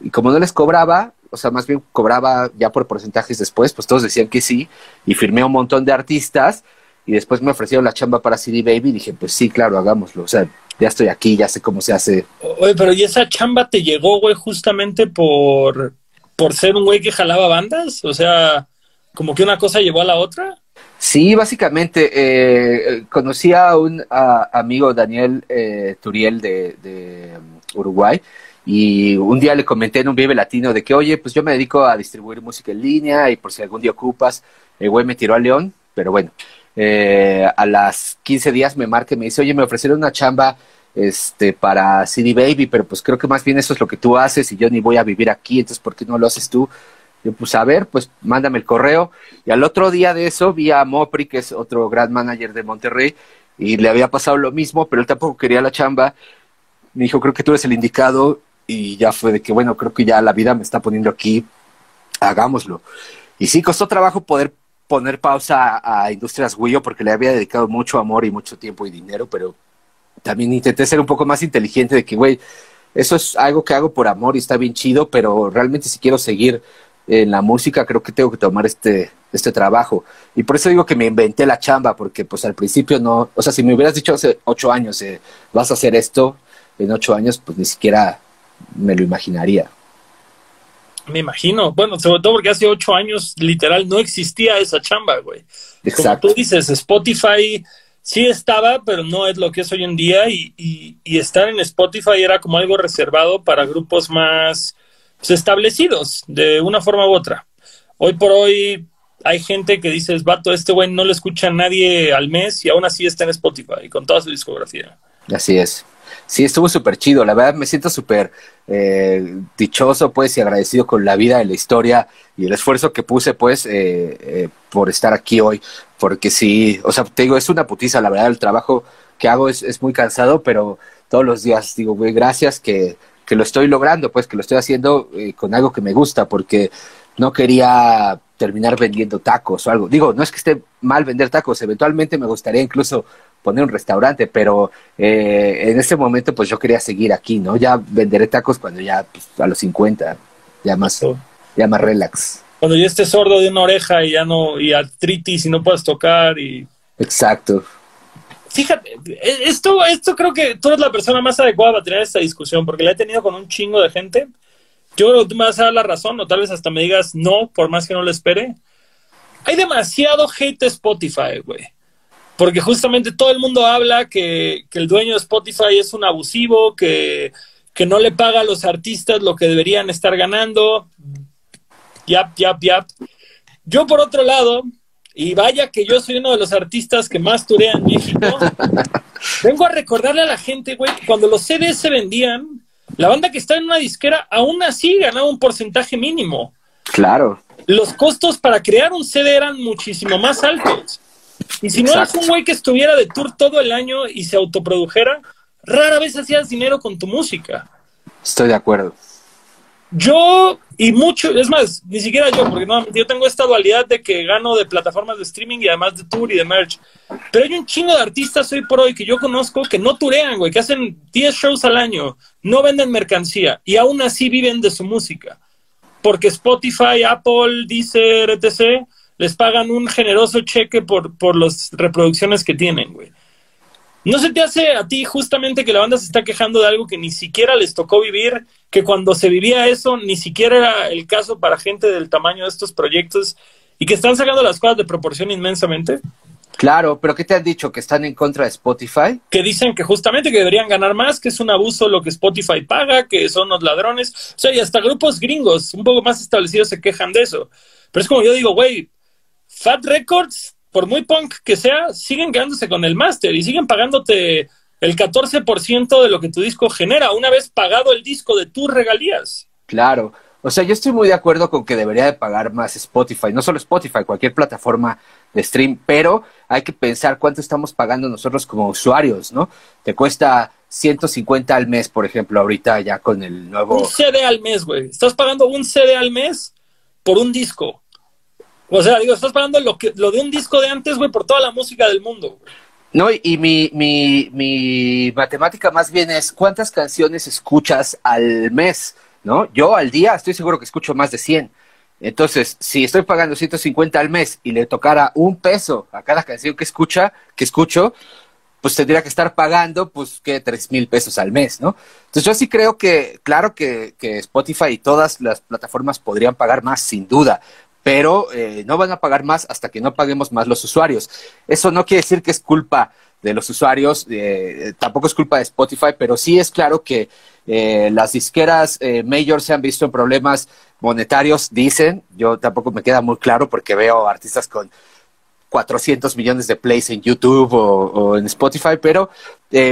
Y como no les cobraba, o sea, más bien cobraba ya por porcentajes después, pues todos decían que sí y firmé un montón de artistas y después me ofrecieron la chamba para CD Baby y dije, pues sí, claro, hagámoslo. O sea, ya estoy aquí, ya sé cómo se hace. Oye, pero ¿y esa chamba te llegó, güey, justamente por, por ser un güey que jalaba bandas? O sea, como que una cosa llevó a la otra. Sí, básicamente eh, conocí a un amigo, Daniel eh, Turiel de, de, um, Uruguay, y un día le comenté en un Vive Latino de que, oye, pues yo me dedico a distribuir música en línea y por si algún día ocupas, el güey me tiró a León, pero bueno, eh, a las 15 días me marca y me dice, oye, me ofrecieron una chamba este, para CD Baby, pero pues creo que más bien eso es lo que tú haces y yo ni voy a vivir aquí, entonces ¿por qué no lo haces tú? Yo, pues a ver, pues mándame el correo. Y al otro día de eso vi a Mopri, que es otro gran manager de Monterrey, y le había pasado lo mismo, pero él tampoco quería la chamba. Me dijo, creo que tú eres el indicado, y ya fue de que, bueno, creo que ya la vida me está poniendo aquí, hagámoslo. Y sí, costó trabajo poder poner pausa a, Industrias Guillo porque le había dedicado mucho amor y mucho tiempo y dinero, pero también intenté ser un poco más inteligente de que, güey, eso es algo que hago por amor y está bien chido, pero realmente si quiero seguir en la música, creo que tengo que tomar este, este trabajo. Y por eso digo que me inventé la chamba, porque pues al principio no, o sea, si me hubieras dicho hace ocho años, eh, vas a hacer esto en ocho años, pues ni siquiera me lo imaginaría. Me imagino. Bueno, sobre todo porque hace ocho años literal no existía esa chamba, güey. Exacto. Como tú dices, Spotify sí estaba, pero no es lo que es hoy en día y, y, estar en Spotify era como algo reservado para grupos más pues, establecidos de una forma u otra. Hoy por hoy hay gente que dices, vato, este güey no le escucha a nadie al mes y aún así está en Spotify con toda su discografía. Así es. Sí, estuvo súper chido. La verdad me siento súper eh, dichoso, pues, y agradecido con la vida y la historia y el esfuerzo que puse, pues, eh, eh, por estar aquí hoy. Porque sí, o sea, te digo, es una putiza, la verdad, el trabajo que hago es, es muy cansado, pero todos los días digo, güey, gracias que, que lo estoy logrando, pues, que lo estoy haciendo con algo que me gusta, porque no quería terminar vendiendo tacos o algo. Digo, no es que esté mal vender tacos, eventualmente me gustaría incluso poner un restaurante, pero eh, en ese momento pues yo quería seguir aquí, ¿no? Ya venderé tacos cuando ya pues, a los 50, ya más, ya más relax. Cuando ya estés sordo de una oreja y ya no, y artritis y no puedas tocar y... Exacto. Fíjate, e, esto, esto creo que tú eres la persona más adecuada para tener esta discusión, porque la he tenido con un chingo de gente. Yo creo que tú me vas a dar la razón, o tal vez hasta me digas no, por más que no lo espere. Hay demasiado hate Spotify, güey porque justamente todo el mundo habla que, el dueño de Spotify es un abusivo, que, no le paga a los artistas lo que deberían estar ganando. Yap, yap, yap. Yo, por otro lado, y vaya que yo soy uno de los artistas que más turea en México, vengo a recordarle a la gente, güey, que cuando los CDs se vendían, la banda que está en una disquera aún así ganaba un porcentaje mínimo. Claro. Los costos para crear un CD eran muchísimo más altos. Y si no eras un güey que estuviera de tour todo el año y se autoprodujera, rara vez hacías dinero con tu música. Estoy de acuerdo. Yo, y mucho, es más, ni siquiera yo, porque no, yo tengo esta dualidad de que gano de plataformas de streaming y además de tour y de merch. Pero hay un chingo de artistas hoy por hoy que yo conozco que no turean, güey, que hacen 10 shows al año, no venden mercancía y aún así viven de su música. porque Spotify, Apple, Deezer, etc., les pagan un generoso cheque por, por las reproducciones que tienen, güey. ¿No se te hace a ti justamente que la banda se está quejando de algo que ni siquiera les tocó vivir, que cuando se vivía eso ni siquiera era el caso para gente del tamaño de estos proyectos y que están sacando las cosas de proporción inmensamente? Claro, pero ¿qué te han dicho? ¿Que están en contra de Spotify? Que dicen que justamente que deberían ganar más, que es un abuso lo que Spotify paga, que son los ladrones. O sea, y hasta grupos gringos un poco más establecidos se quejan de eso. Pero es como yo digo, güey, Fat Records por muy punk que sea, siguen quedándose con el máster y siguen pagándote el 14% de lo que tu disco genera, una vez pagado el disco de tus regalías. Claro. O sea, yo estoy muy de acuerdo con que debería de pagar más Spotify, no solo Spotify, cualquier plataforma de stream, pero hay que pensar cuánto estamos pagando nosotros como usuarios, ¿no? Te cuesta 150 al mes, por ejemplo, ahorita ya con el nuevo... Un CD al mes, güey. Estás pagando un CD al mes por un disco. O sea, digo, estás pagando lo, de un disco de antes, güey, por toda la música del mundo. No, y mi, mi, mi matemática más bien es cuántas canciones escuchas al mes, ¿no? Yo al día estoy seguro que escucho más de 100. Entonces, si estoy pagando 150 al mes y le tocara un peso a cada canción que escucha, que escucho, pues tendría que estar pagando, pues, que tres mil pesos al mes, ¿no? Entonces yo sí creo que, claro que, que Spotify y todas las plataformas podrían pagar más, sin duda, pero eh, no van a pagar más hasta que no paguemos más los usuarios. Eso no quiere decir que es culpa de los usuarios, eh, tampoco es culpa de Spotify, pero sí es claro que eh, las disqueras major se han visto en problemas monetarios, dicen, yo tampoco me queda muy claro porque veo artistas con 400 millones de plays en YouTube o, en Spotify, pero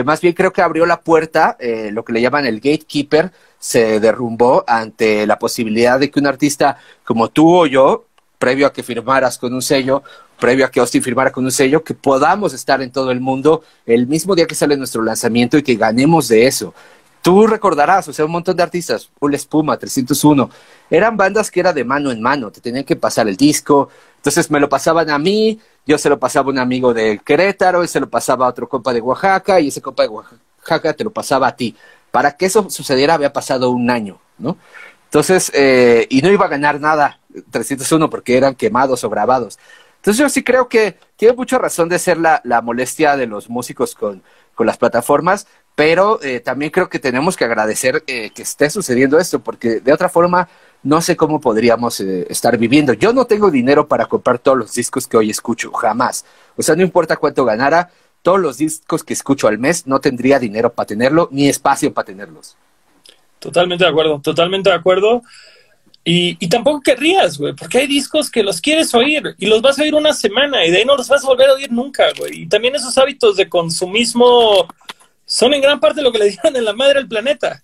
más bien creo que abrió la puerta, lo que le llaman el gatekeeper, se derrumbó ante la posibilidad de que un artista como tú o yo, previo a que firmaras con un sello, previo a que Austin firmara con un sello, que podamos estar en todo el mundo el mismo día que sale nuestro lanzamiento y que ganemos de eso. Tú recordarás, o sea, un montón de artistas, Full Espuma, 301, eran bandas que era de mano en mano, te tenían que pasar el disco, entonces me lo pasaban a mí, yo se lo pasaba a un amigo de Querétaro, y se lo pasaba a otro compa de Oaxaca, y ese compa de Oaxaca te lo pasaba a ti. Para que eso sucediera había pasado un año, ¿no? Entonces, eh, y no iba a ganar nada 301 porque eran quemados o grabados. Entonces yo sí creo que tiene mucha razón de ser la, molestia de los músicos con, las plataformas, pero eh, también creo que tenemos que agradecer eh, que esté sucediendo esto, porque de otra forma no sé cómo podríamos estar viviendo. Yo no tengo dinero para comprar todos los discos que hoy escucho, jamás. O sea, no importa cuánto ganara, todos los discos que escucho al mes no tendría dinero para tenerlo ni espacio para tenerlos. Totalmente de acuerdo, totalmente de acuerdo. Y, y tampoco querrías, güey, porque hay discos que los quieres oír y los vas a oír una semana y de ahí no los vas a volver a oír nunca, güey. Y también esos hábitos de consumismo son en gran parte lo que le dieron en la madre al planeta.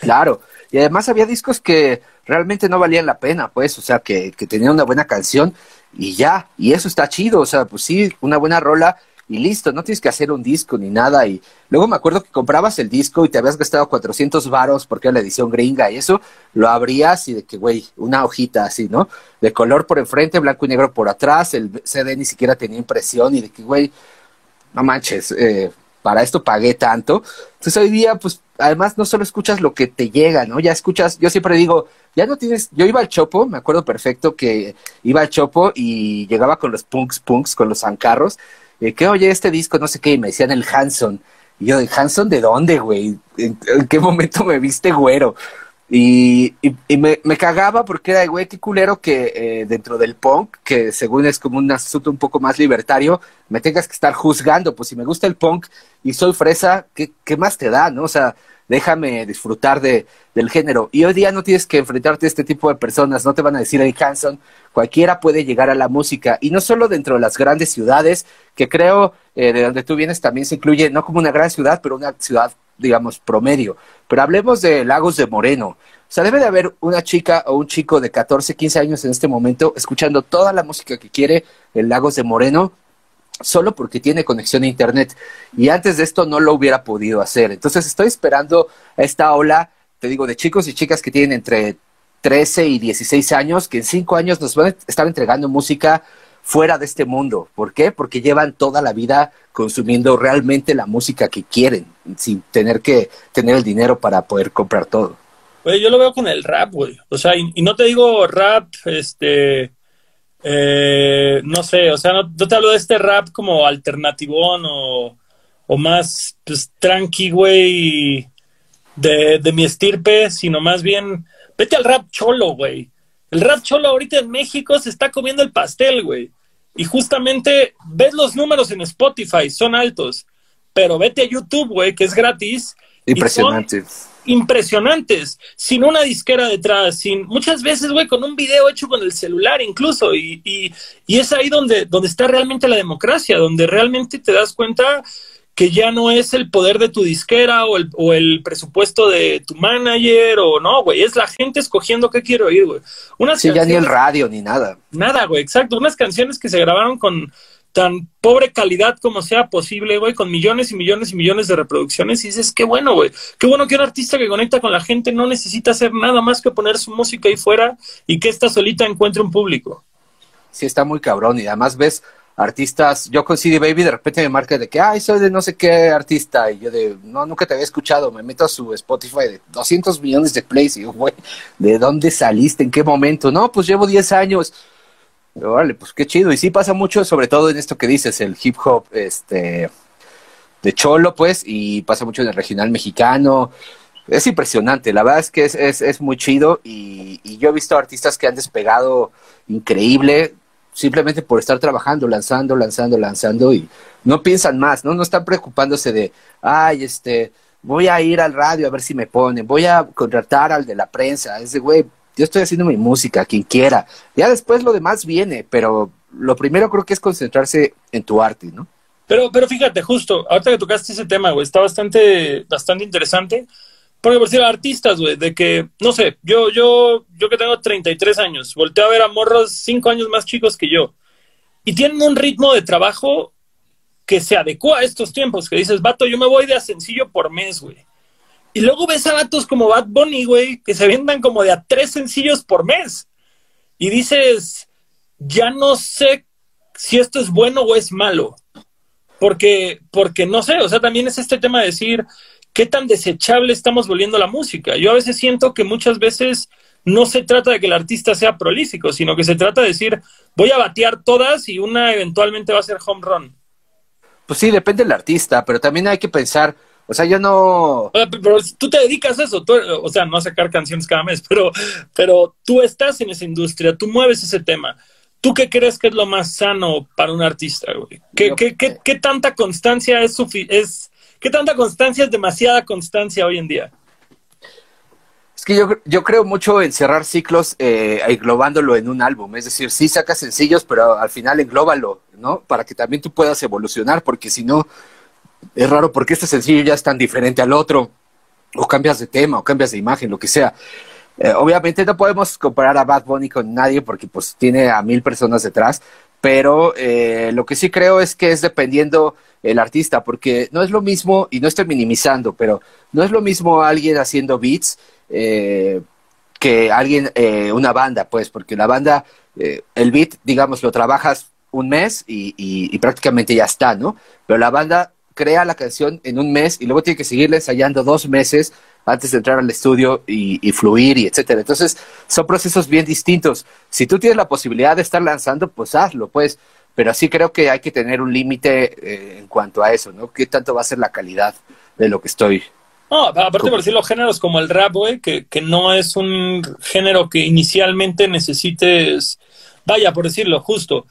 Claro, y además había discos que realmente no valían la pena, pues, o sea, que, que tenían una buena canción y ya, y eso está chido, o sea, pues sí, una buena rola y listo, no tienes que hacer un disco ni nada. Y luego me acuerdo que comprabas el disco y te habías gastado 400 varos porque era la edición gringa y eso, lo abrías y de que, güey, una hojita así, ¿no? De color por enfrente, blanco y negro por atrás, el CD ni siquiera tenía impresión y de que, güey, no manches, eh, para esto pagué tanto. Entonces hoy día, pues, además no solo escuchas lo que te llega, ¿no? Ya escuchas, yo siempre digo, ya no tienes, yo iba al Chopo, me acuerdo perfecto que iba al Chopo y llegaba con los punks, punks, con los ancarros que oye este disco, no sé qué, y me decían el Hanson. Y yo, ¿el Hanson de dónde, güey? ¿En, qué momento me viste güero? Y, y, me, me, cagaba porque era, güey, qué culero que eh, dentro del punk, que según es como un asunto un poco más libertario, me tengas que estar juzgando. Pues si me gusta el punk y soy fresa, ¿qué, qué más te da, no? O sea, déjame disfrutar de, del género. Y hoy día no tienes que enfrentarte a este tipo de personas, no te van a decir, hey Hanson, cualquiera puede llegar a la música. Y no solo dentro de las grandes ciudades, que creo eh, de donde tú vienes también se incluye, no como una gran ciudad, pero una ciudad, digamos, promedio. Pero hablemos de Lagos de Moreno. O sea, debe de haber una chica o un chico de 14, 15 años en este momento escuchando toda la música que quiere en Lagos de Moreno solo porque tiene conexión a Internet. Y antes de esto no lo hubiera podido hacer. Entonces estoy esperando esta ola, te digo, de chicos y chicas que tienen entre 13 y 16 años, que en 5 años nos van a estar entregando música fuera de este mundo. ¿Por qué? Porque llevan toda la vida consumiendo realmente la música que quieren, sin tener que tener el dinero para poder comprar todo. Güey, yo lo veo con el rap, güey. O sea, y, no te digo rap, este, eh, no sé, o sea, no, te hablo de este rap como alternativón o, o más, pues, tranqui, güey, de, de mi estirpe, sino más bien, vete al rap cholo, güey. El rap cholo ahorita en México se está comiendo el pastel, güey. Y justamente ves los números en Spotify, son altos. Pero vete a YouTube, güey, que es gratis. Impresionante impresionantes, sin una disquera detrás, sin muchas veces, güey, con un video hecho con el celular incluso, y, y, y, es ahí donde, donde está realmente la democracia, donde realmente te das cuenta que ya no es el poder de tu disquera o el, o el presupuesto de tu manager o no, güey, es la gente escogiendo qué quiero oír, güey. sí, ya ni el radio ni nada. Nada, güey, exacto, unas canciones que se grabaron con tan pobre calidad como sea posible, güey, con millones y millones y millones de reproducciones y dices, qué bueno, güey, qué bueno que un artista que conecta con la gente no necesita hacer nada más que poner su música ahí fuera y que esta solita encuentre un público. Sí, está muy cabrón y además ves artistas, yo con CD Baby de repente me marca de que, ay, soy de no sé qué artista y yo de, no, nunca te había escuchado, me meto a su Spotify de 200 millones de plays y yo, güey, ¿de dónde saliste? ¿En qué momento? No, pues llevo 10 años Vale, pues qué chido. Y sí pasa mucho, sobre todo en esto que dices, el hip hop este, de Cholo, pues, y pasa mucho en el regional mexicano. Es impresionante, la verdad es que es, es, es muy chido y, yo he visto artistas que han despegado increíble simplemente por estar trabajando, lanzando, lanzando, lanzando y no piensan más, ¿no? No están preocupándose de, ay, este, voy a ir al radio a ver si me ponen, voy a contratar al de la prensa, ese güey, yo estoy haciendo mi música, quien quiera. Ya después lo demás viene, pero lo primero creo que es concentrarse en tu arte, ¿no? Pero, pero fíjate, justo, ahorita que tocaste ese tema, güey, está bastante, bastante interesante. Porque por decir artistas, güey, de que, no sé, yo, yo, yo que tengo 33 años, volteo a ver a morros 5 años más chicos que yo. Y tienen un ritmo de trabajo que se adecua a estos tiempos, que dices, vato, yo me voy de a sencillo por mes, güey. Y luego ves a vatos como Bad Bunny, güey, que se vendan como de a tres sencillos por mes. Y dices, ya no sé si esto es bueno o es malo. Porque, porque no sé, o sea, también es este tema de decir qué tan desechable estamos volviendo la música. Yo a veces siento que muchas veces no se trata de que el artista sea prolífico, sino que se trata de decir, voy a batear todas y una eventualmente va a ser home run. Pues sí, depende del artista, pero también hay que pensar, o sea, yo no... Pero, tú te dedicas a eso, o sea, no a sacar canciones cada mes, pero, pero tú estás en esa industria, tú mueves ese tema. ¿Tú qué crees que es lo más sano para un artista, güey? ¿Qué, qué, qué, qué tanta constancia es, es... ¿Qué tanta constancia es demasiada constancia hoy en día? Es que yo, yo creo mucho en cerrar ciclos eh, englobándolo en un álbum. Es decir, sí sacas sencillos, pero al final englóbalo, ¿no? Para que también tú puedas evolucionar, porque si no, es raro porque este sencillo ya es tan diferente al otro, o cambias de tema, o cambias de imagen, lo que sea. Eh, obviamente no podemos comparar a Bad Bunny con nadie porque pues tiene a mil personas detrás, pero eh, lo que sí creo es que es dependiendo el artista, porque no es lo mismo, y no estoy minimizando, pero no es lo mismo alguien haciendo beats eh, que alguien, una banda, pues, porque la banda, el beat, digamos, lo trabajas un mes y, y prácticamente ya está, ¿no? Pero la banda crea la canción en un mes y luego tiene que seguirle ensayando dos meses antes de entrar al estudio y, fluir y etcétera. Entonces, son procesos bien distintos. Si tú tienes la posibilidad de estar lanzando, pues hazlo, pues. Pero sí creo que hay que tener un límite eh, en cuanto a eso, ¿no? ¿Qué tanto va a ser la calidad de lo que estoy? No, aparte por decirlo, géneros como el rap, güey, que, que no es un género que inicialmente necesites, vaya, por decirlo, justo,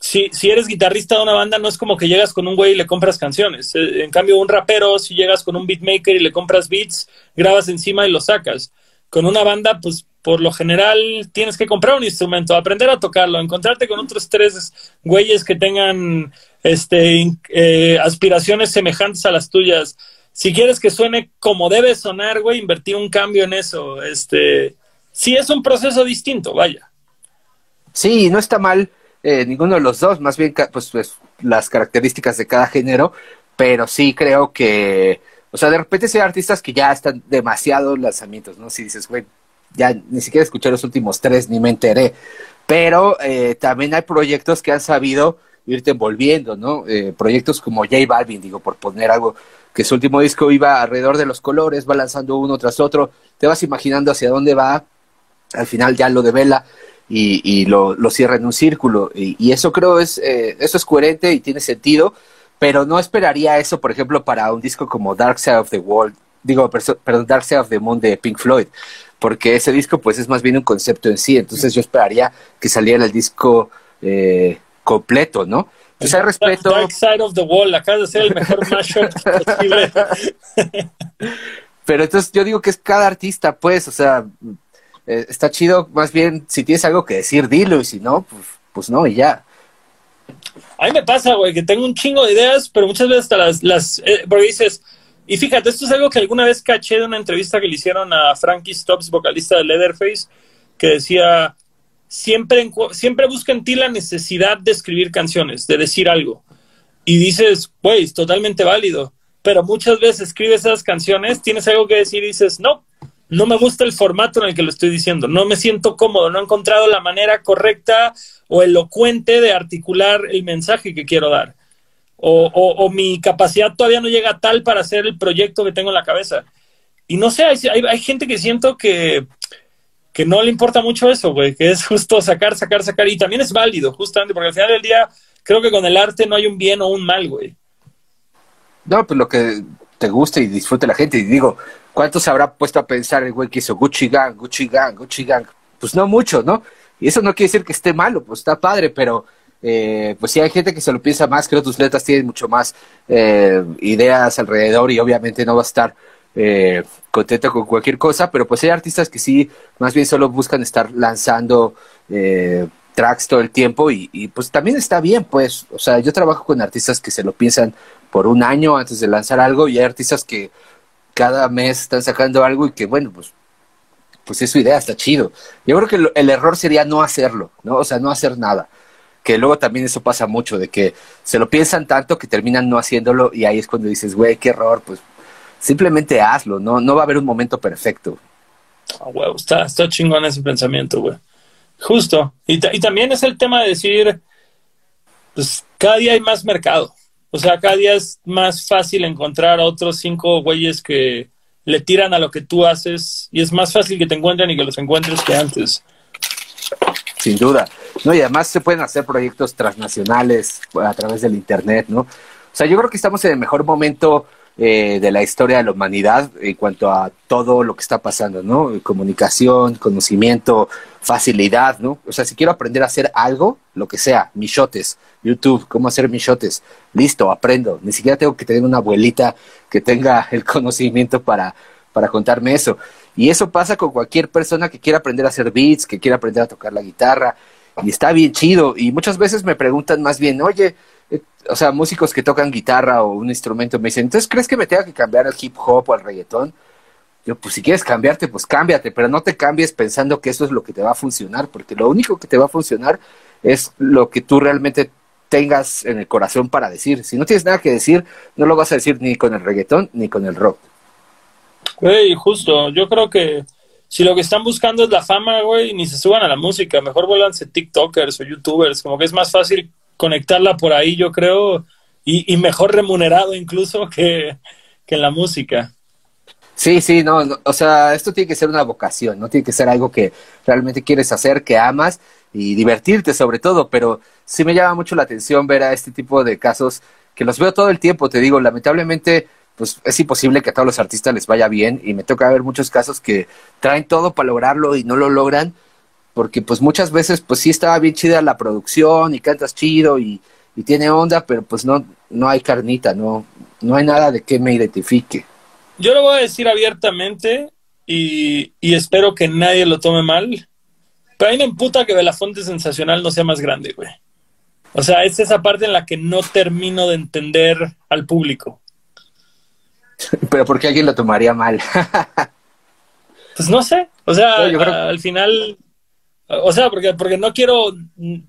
si, si eres guitarrista de una banda, no es como que llegas con un güey y le compras canciones. Eh, en cambio, un rapero, si llegas con un beatmaker y le compras beats, grabas encima y lo sacas. Con una banda, pues por lo general tienes que comprar un instrumento, aprender a tocarlo, encontrarte con otros tres güeyes que tengan este, eh, aspiraciones semejantes a las tuyas. Si quieres que suene como debe sonar, güey, invertir un cambio en eso. Este, sí es un proceso distinto, vaya. Sí, no está mal eh, ninguno de los dos, más bien pues, pues las características de cada género, pero sí creo que, o sea, de repente hay artistas que ya están demasiados lanzamientos, ¿no? Si dices, güey, ya ni siquiera escuché los últimos tres, ni me enteré, pero eh, también hay proyectos que han sabido irte envolviendo, ¿no? Eh, proyectos como J Balvin, digo, por poner algo, que su último disco iba alrededor de los colores, va lanzando uno tras otro, te vas imaginando hacia dónde va, al final ya lo devela y, y lo, lo, cierra en un círculo. Y, eso creo es, eh, eso es coherente y tiene sentido, pero no esperaría eso, por ejemplo, para un disco como Dark Side of the World, digo, perdón, Dark Side of the Moon de Pink Floyd, porque ese disco pues es más bien un concepto en sí, entonces yo esperaría que saliera el disco eh, completo, ¿no? Pues hay respeto. Dark Side of the Wall, acaba de ser el mejor mashup posible. Pero entonces yo digo que es cada artista, pues, o sea, eh, está chido, más bien, si tienes algo que decir, dilo, y si no, pues, pues no, y ya. A mí me pasa, güey, que tengo un chingo de ideas, pero muchas veces hasta las, las eh, porque dices, y fíjate, esto es algo que alguna vez caché de una entrevista que le hicieron a Frankie Stops, vocalista de Leatherface, que decía, siempre, siempre busca en ti la necesidad de escribir canciones, de decir algo. Y dices, güey, es totalmente válido. Pero muchas veces escribes esas canciones, tienes algo que decir y dices, no, no me gusta el formato en el que lo estoy diciendo, no me siento cómodo, no he encontrado la manera correcta o elocuente de articular el mensaje que quiero dar. O, o, mi capacidad todavía no llega tal para hacer el proyecto que tengo en la cabeza. Y no sé, hay, hay gente que siento que que no le importa mucho eso, güey, que es justo sacar, sacar, sacar. Y también es válido, justamente, porque al final del día creo que con el arte no hay un bien o un mal, güey. No, pues lo que te guste y disfrute la gente. Y digo, ¿cuánto se habrá puesto a pensar el güey que hizo Gucci Gang, Gucci Gang, Gucci Gang? Pues no mucho, ¿no? Y eso no quiere decir que esté malo, pues está padre, pero eh, pues sí hay gente que se lo piensa más, creo que tus letras tienen mucho más eh, ideas alrededor y obviamente no va a estar eh, contento con cualquier cosa, pero pues hay artistas que sí, más bien solo buscan estar lanzando eh, tracks todo el tiempo y, pues también está bien, pues, o sea, yo trabajo con artistas que se lo piensan por un año antes de lanzar algo y hay artistas que cada mes están sacando algo y que bueno, pues pues es su idea, está chido. Yo creo que el error sería no hacerlo, ¿no? O sea, no hacer nada. Que luego también eso pasa mucho, de que se lo piensan tanto que terminan no haciéndolo y ahí es cuando dices, güey, qué error, pues simplemente hazlo, no, no va a haber un momento perfecto. Está, está chingón ese pensamiento, güey. Justo. Y, y también es el tema de decir, pues cada día hay más mercado. O sea, cada día es más fácil encontrar otros cinco güeyes que le tiran a lo que tú haces y es más fácil que te encuentren y que los encuentres que antes. Sin duda. No, y además se pueden hacer proyectos transnacionales a través del Internet, ¿no? O sea, yo creo que estamos en el mejor momento eh, de la historia de la humanidad en cuanto a todo lo que está pasando, ¿no? Comunicación, conocimiento, facilidad, ¿no? O sea, si quiero aprender a hacer algo, lo que sea, michotes, YouTube, cómo hacer michotes, listo, aprendo. Ni siquiera tengo que tener una abuelita que tenga el conocimiento para, para contarme eso. Y eso pasa con cualquier persona que quiera aprender a hacer beats, que quiera aprender a tocar la guitarra. Y está bien chido. Y muchas veces me preguntan más bien, oye, o sea, músicos que tocan guitarra o un instrumento me dicen, entonces, ¿crees que me tenga que cambiar al hip hop o al reggaetón? Yo, pues si quieres cambiarte, pues cámbiate, pero no te cambies pensando que eso es lo que te va a funcionar, porque lo único que te va a funcionar es lo que tú realmente tengas en el corazón para decir. Si no tienes nada que decir, no lo vas a decir ni con el reggaetón ni con el rock. Güey, justo, yo creo que si lo que están buscando es la fama, güey, ni se suban a la música, mejor vuélvanse TikTokers o YouTubers, como que es más fácil conectarla por ahí, yo creo, y, mejor remunerado incluso que, que la música. Sí, sí, no, o sea, esto tiene que ser una vocación, no tiene que ser algo que realmente quieres hacer, que amas y divertirte sobre todo, pero sí me llama mucho la atención ver a este tipo de casos que los veo todo el tiempo, te digo, lamentablemente pues es imposible que a todos los artistas les vaya bien y me toca ver muchos casos que traen todo para lograrlo y no lo logran porque pues muchas veces pues sí estaba bien chida la producción y cantas chido y, tiene onda, pero pues no, no hay carnita, no, no hay nada de que me identifique. Yo lo voy a decir abiertamente y, espero que nadie lo tome mal, pero a mí me emputa que Belafonte Sensacional no sea más grande, güey. O sea, es esa parte en la que no termino de entender al público. Pero ¿por qué alguien lo tomaría mal? pues no sé. O sea, al final o sea, porque, porque no quiero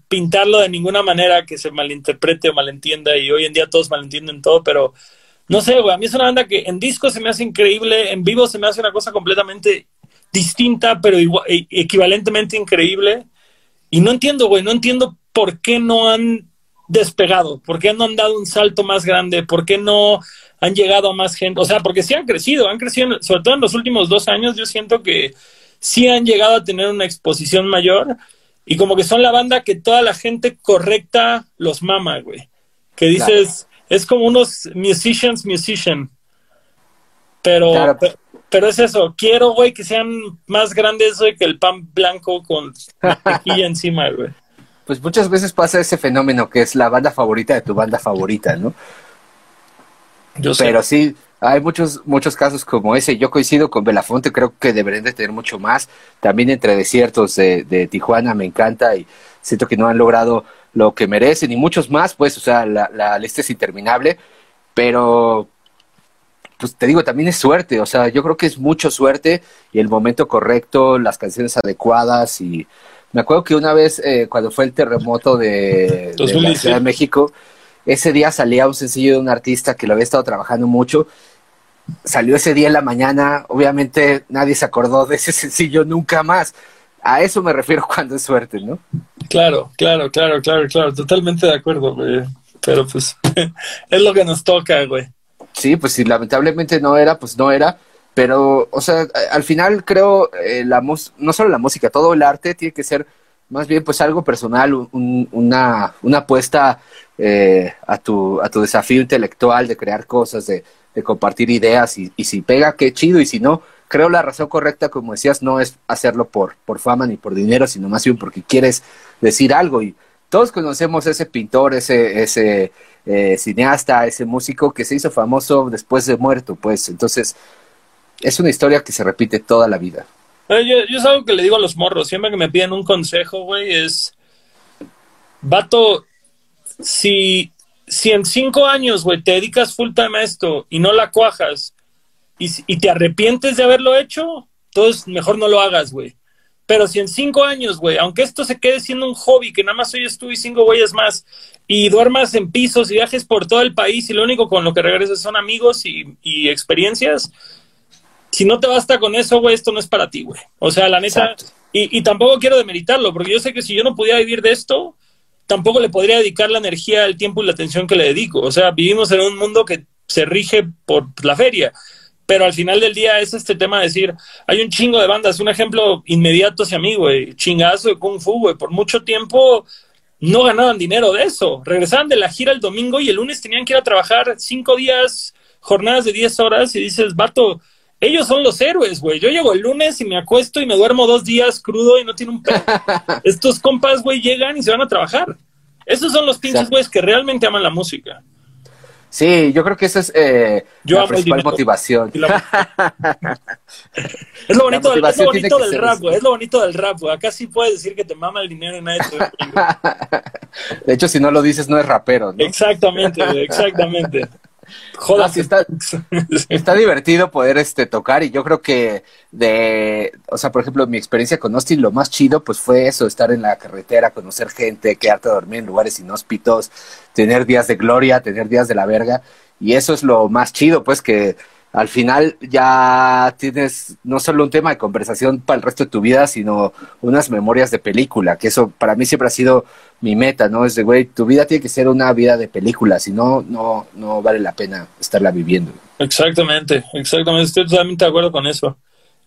pintarlo de ninguna manera que se malinterprete o malentienda y hoy en día todos malentienden todo, pero no sé, güey, a mí es una banda que en disco se me hace increíble, en vivo se me hace una cosa completamente distinta, pero igual, e, equivalentemente increíble. Y no entiendo, güey, no entiendo por qué no han despegado, por qué no han dado un salto más grande, por qué no han llegado a más gente, o sea, porque sí han crecido, han crecido, sobre todo en los últimos dos años, yo siento que sí han llegado a tener una exposición mayor y como que son la banda que toda la gente correcta los mama, güey. Que dices, es como unos musicians, musician. Pero, pero, es eso, quiero, güey, que sean más grandes, güey, que el pan blanco con tequilla encima, güey. Pues muchas veces pasa ese fenómeno que es la banda favorita de tu banda favorita, ¿no? Yo sé. Pero sí, hay muchos, muchos casos como ese. Yo coincido con Belafonte, creo que deberían de tener mucho más. También entre desiertos de, de Tijuana me encanta y siento que no han logrado lo que merecen y muchos más, pues, o sea, la, la lista es interminable, pero pues te digo, también es suerte, o sea, yo creo que es mucho suerte y el momento correcto, las canciones adecuadas y me acuerdo que una vez eh, cuando fue el terremoto de, de la Ciudad de México, ese día salía un sencillo de un artista que lo había estado trabajando mucho. Salió ese día en la mañana, obviamente nadie se acordó de ese sencillo nunca más. A eso me refiero cuando es suerte, ¿no? Claro, claro, claro, claro, claro, totalmente de acuerdo, güey. Pero pues es lo que nos toca, güey. Sí, pues si lamentablemente no era, pues no era. Pero, o sea, al final creo, eh, la no solo la música, todo el arte tiene que ser más bien pues algo personal, una, una apuesta eh, a, tu, a tu desafío intelectual de crear cosas, de, compartir ideas y, y, si pega, qué chido y si no, creo la razón correcta, como decías, no es hacerlo por, por fama ni por dinero, sino más bien porque quieres decir algo y todos conocemos ese pintor, ese, ese eh, cineasta, ese músico que se hizo famoso después de muerto, pues entonces es una historia que se repite toda la vida. Eh, yo, yo es algo que le digo a los morros, siempre que me piden un consejo, güey, es, vato, si, si en cinco años, güey, te dedicas full time a esto y no la cuajas y, y te arrepientes de haberlo hecho, entonces mejor no lo hagas, güey. Pero si en cinco años, güey, aunque esto se quede siendo un hobby, que nada más oyes tú y cinco güeyes más, y duermas en pisos y viajes por todo el país y lo único con lo que regresas son amigos y, y experiencias, si no te basta con eso, güey, esto no es para ti, güey. O sea, la neta, y, y, tampoco quiero demeritarlo, porque yo sé que si yo no pudiera vivir de esto, tampoco le podría dedicar la energía, el tiempo y la atención que le dedico. O sea, vivimos en un mundo que se rige por la feria. Pero al final del día es este tema de decir, hay un chingo de bandas, un ejemplo inmediato hacia mí, güey, chingazo de Kung Fu, güey, por mucho tiempo no ganaban dinero de eso. Regresaban de la gira el domingo y el lunes tenían que ir a trabajar cinco días, jornadas de diez horas y dices, vato, ellos son los héroes, güey. Yo llego el lunes y me acuesto y me duermo dos días crudo y no tiene un pedo. Estos compas, güey, llegan y se van a trabajar. Esos son los pinches güeyes que realmente aman la música. Sí, yo creo que esa es eh, la principal motivación. es lo bonito, del, rap, güey. Es lo bonito del rap, güey. Acá sí puedes decir que te mama el dinero y nadie te De hecho, si no lo dices, no es rapero, ¿no? Exactamente, güey, exactamente. Joder, está, está divertido poder este tocar y yo creo que de, o sea, por ejemplo, mi experiencia con Austin, lo más chido pues fue eso, estar en la carretera, conocer gente, quedarte a dormir en lugares inhóspitos, tener días de gloria, tener días de la verga y eso es lo más chido, pues que al final ya tienes no solo un tema de conversación para el resto de tu vida, sino unas memorias de película, que eso para mí siempre ha sido mi meta, ¿no? Es de, güey, tu vida tiene que ser una vida de película, si no, no, no vale la pena estarla viviendo. Exactamente, exactamente, estoy totalmente de acuerdo con eso.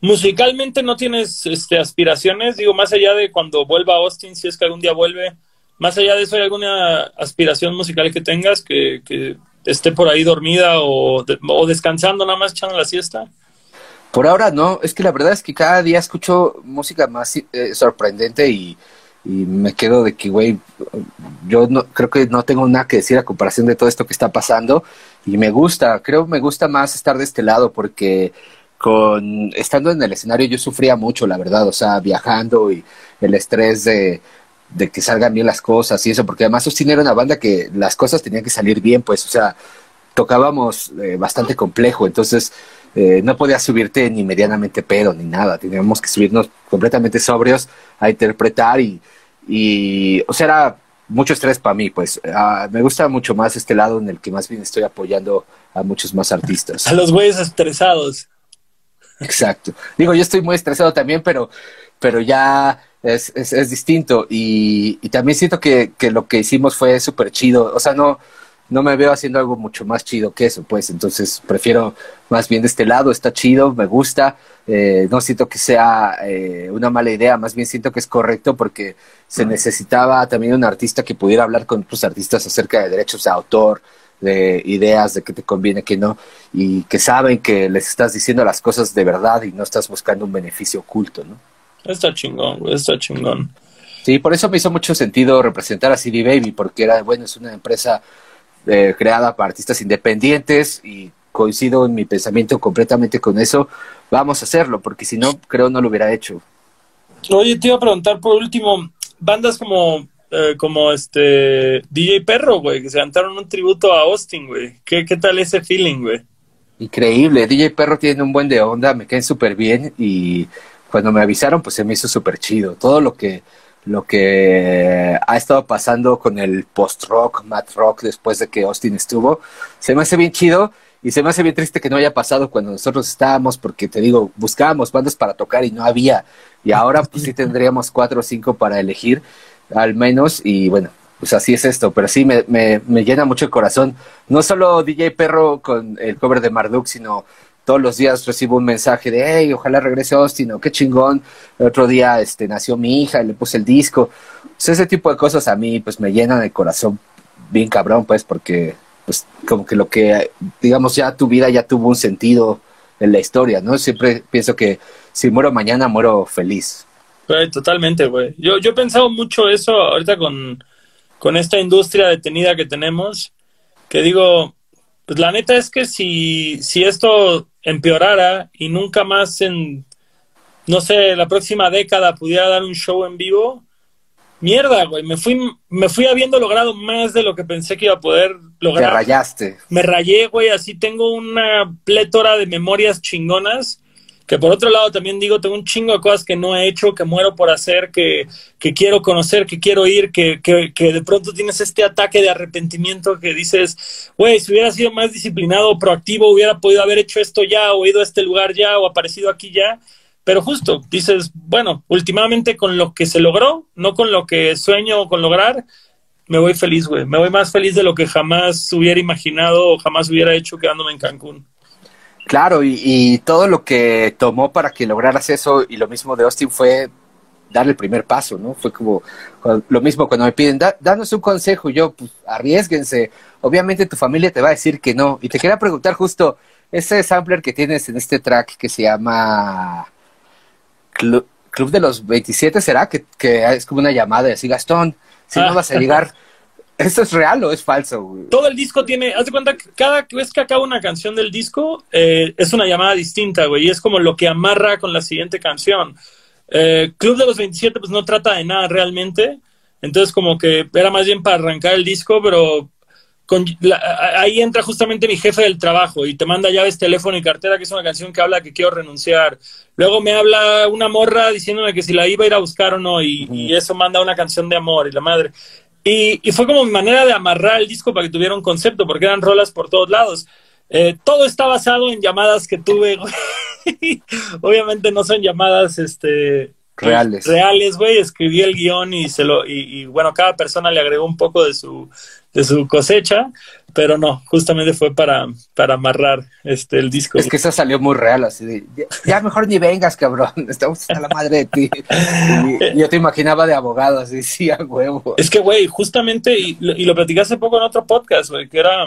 Musicalmente no tienes este, aspiraciones, digo, más allá de cuando vuelva a Austin, si es que algún día vuelve, más allá de eso, ¿hay alguna aspiración musical que tengas que, que esté por ahí dormida o, o descansando nada más echando la siesta? Por ahora no, es que la verdad es que cada día escucho música más eh, sorprendente y, y, me quedo de que, güey, yo no, creo que no tengo nada que decir a comparación de todo esto que está pasando y me gusta, creo me gusta más estar de este lado porque con estando en el escenario yo sufría mucho, la verdad, o sea, viajando y el estrés de, de que salgan bien las cosas y eso, porque además Austin era una banda que las cosas tenían que salir bien, pues, o sea, tocábamos eh, bastante complejo, entonces eh, no podías subirte ni medianamente pedo ni nada, teníamos que subirnos completamente sobrios a interpretar y, y o sea, era mucho estrés para mí, pues uh, me gusta mucho más este lado en el que más bien estoy apoyando a muchos más artistas. A los güeyes estresados. Exacto. Digo, yo estoy muy estresado también, pero, pero ya es, es, distinto. Y, y, también siento que, que, lo que hicimos fue súper chido. O sea, no, no me veo haciendo algo mucho más chido que eso, pues entonces prefiero más bien de este lado, está chido, me gusta, eh, no siento que sea eh, una mala idea, más bien siento que es correcto porque se necesitaba también un artista que pudiera hablar con otros artistas acerca de derechos de autor, de ideas, de qué te conviene, qué no, y que saben que les estás diciendo las cosas de verdad y no estás buscando un beneficio oculto, ¿no? Está chingón, está chingón. Sí, por eso me hizo mucho sentido representar a CD Baby, porque era, bueno, es una empresa eh, creada para artistas independientes y coincido en mi pensamiento completamente con eso. Vamos a hacerlo, porque si no, creo no lo hubiera hecho. Oye, te iba a preguntar por último, bandas como eh, como este DJ Perro, güey, que se cantaron un tributo a Austin, güey. ¿Qué, ¿Qué tal ese feeling, güey? Increíble, DJ Perro tiene un buen de onda, me caen súper bien y cuando me avisaron pues se me hizo súper chido. Todo lo que lo que ha estado pasando con el post-rock, mat rock, después de que Austin estuvo. Se me hace bien chido y se me hace bien triste que no haya pasado cuando nosotros estábamos, porque te digo, buscábamos bandas para tocar y no había. Y ahora pues sí tendríamos cuatro o cinco para elegir, al menos, y bueno, pues así es esto, pero sí me, me, me llena mucho el corazón. No solo DJ Perro con el cover de Marduk, sino todos los días recibo un mensaje de, hey, ojalá regrese Austin, o qué chingón. El otro día este, nació mi hija y le puse el disco. ese tipo de cosas a mí pues me llenan el corazón bien cabrón, pues, porque pues como que lo que, digamos, ya tu vida ya tuvo un sentido en la historia, ¿no? Siempre pienso que si muero mañana, muero feliz. totalmente, güey. Yo, yo he pensado mucho eso ahorita con, con esta industria detenida que tenemos, que digo, pues la neta es que si, si esto empeorara y nunca más en, no sé, la próxima década pudiera dar un show en vivo, mierda, güey, me fui, me fui habiendo logrado más de lo que pensé que iba a poder lograr. Te rayaste. Me rayé, güey, así tengo una plétora de memorias chingonas que por otro lado también digo, tengo un chingo de cosas que no he hecho, que muero por hacer, que, que quiero conocer, que quiero ir, que, que, que, de pronto tienes este ataque de arrepentimiento que dices, güey, si hubiera sido más disciplinado proactivo, hubiera podido haber hecho esto ya, o ido a este lugar ya, o aparecido aquí ya. Pero justo, dices, bueno, últimamente con lo que se logró, no con lo que sueño con lograr, me voy feliz, güey. Me voy más feliz de lo que jamás hubiera imaginado o jamás hubiera hecho quedándome en Cancún. Claro, y, todo lo que tomó para que lograras eso, y lo mismo de Austin fue dar el primer paso, ¿no? Fue como lo mismo cuando me piden, danos un consejo, yo, pues arriesguense. Obviamente tu familia te va a decir que no. Y te quería preguntar justo, ese sampler que tienes en este track que se llama Club, de los 27, ¿será? Que, que es como una llamada y así, Gastón, si no ah. vas a llegar ¿Esto es real o es falso? Güey? Todo el disco tiene, haz de cuenta que cada vez que acaba una canción del disco eh, es una llamada distinta, güey, y es como lo que amarra con la siguiente canción. Eh, Club de los 27 pues no trata de nada realmente, entonces como que era más bien para arrancar el disco, pero con ahí entra justamente mi jefe del trabajo y te manda llaves, teléfono y cartera, que es una canción que habla que quiero renunciar. Luego me habla una morra diciéndome que si la iba a ir a buscar o no, y, y eso manda una canción de amor y la madre. Y, fue como mi manera de amarrar el disco para que tuviera un concepto, porque eran rolas por todos lados. Eh, todo está basado en llamadas que tuve, Obviamente no son llamadas este, reales. Reales, güey. Escribí el guion y se lo, y, bueno, cada persona le agregó un poco de su, de su cosecha, pero no, justamente fue para, para amarrar este el disco. Es que eso salió muy real, así de, ya, mejor ni vengas, cabrón, estamos a la madre de ti. Y, yo te imaginaba de abogado, así, sí, a huevo. Es que, güey, justamente, y, y lo platicé hace poco en otro podcast, güey, que era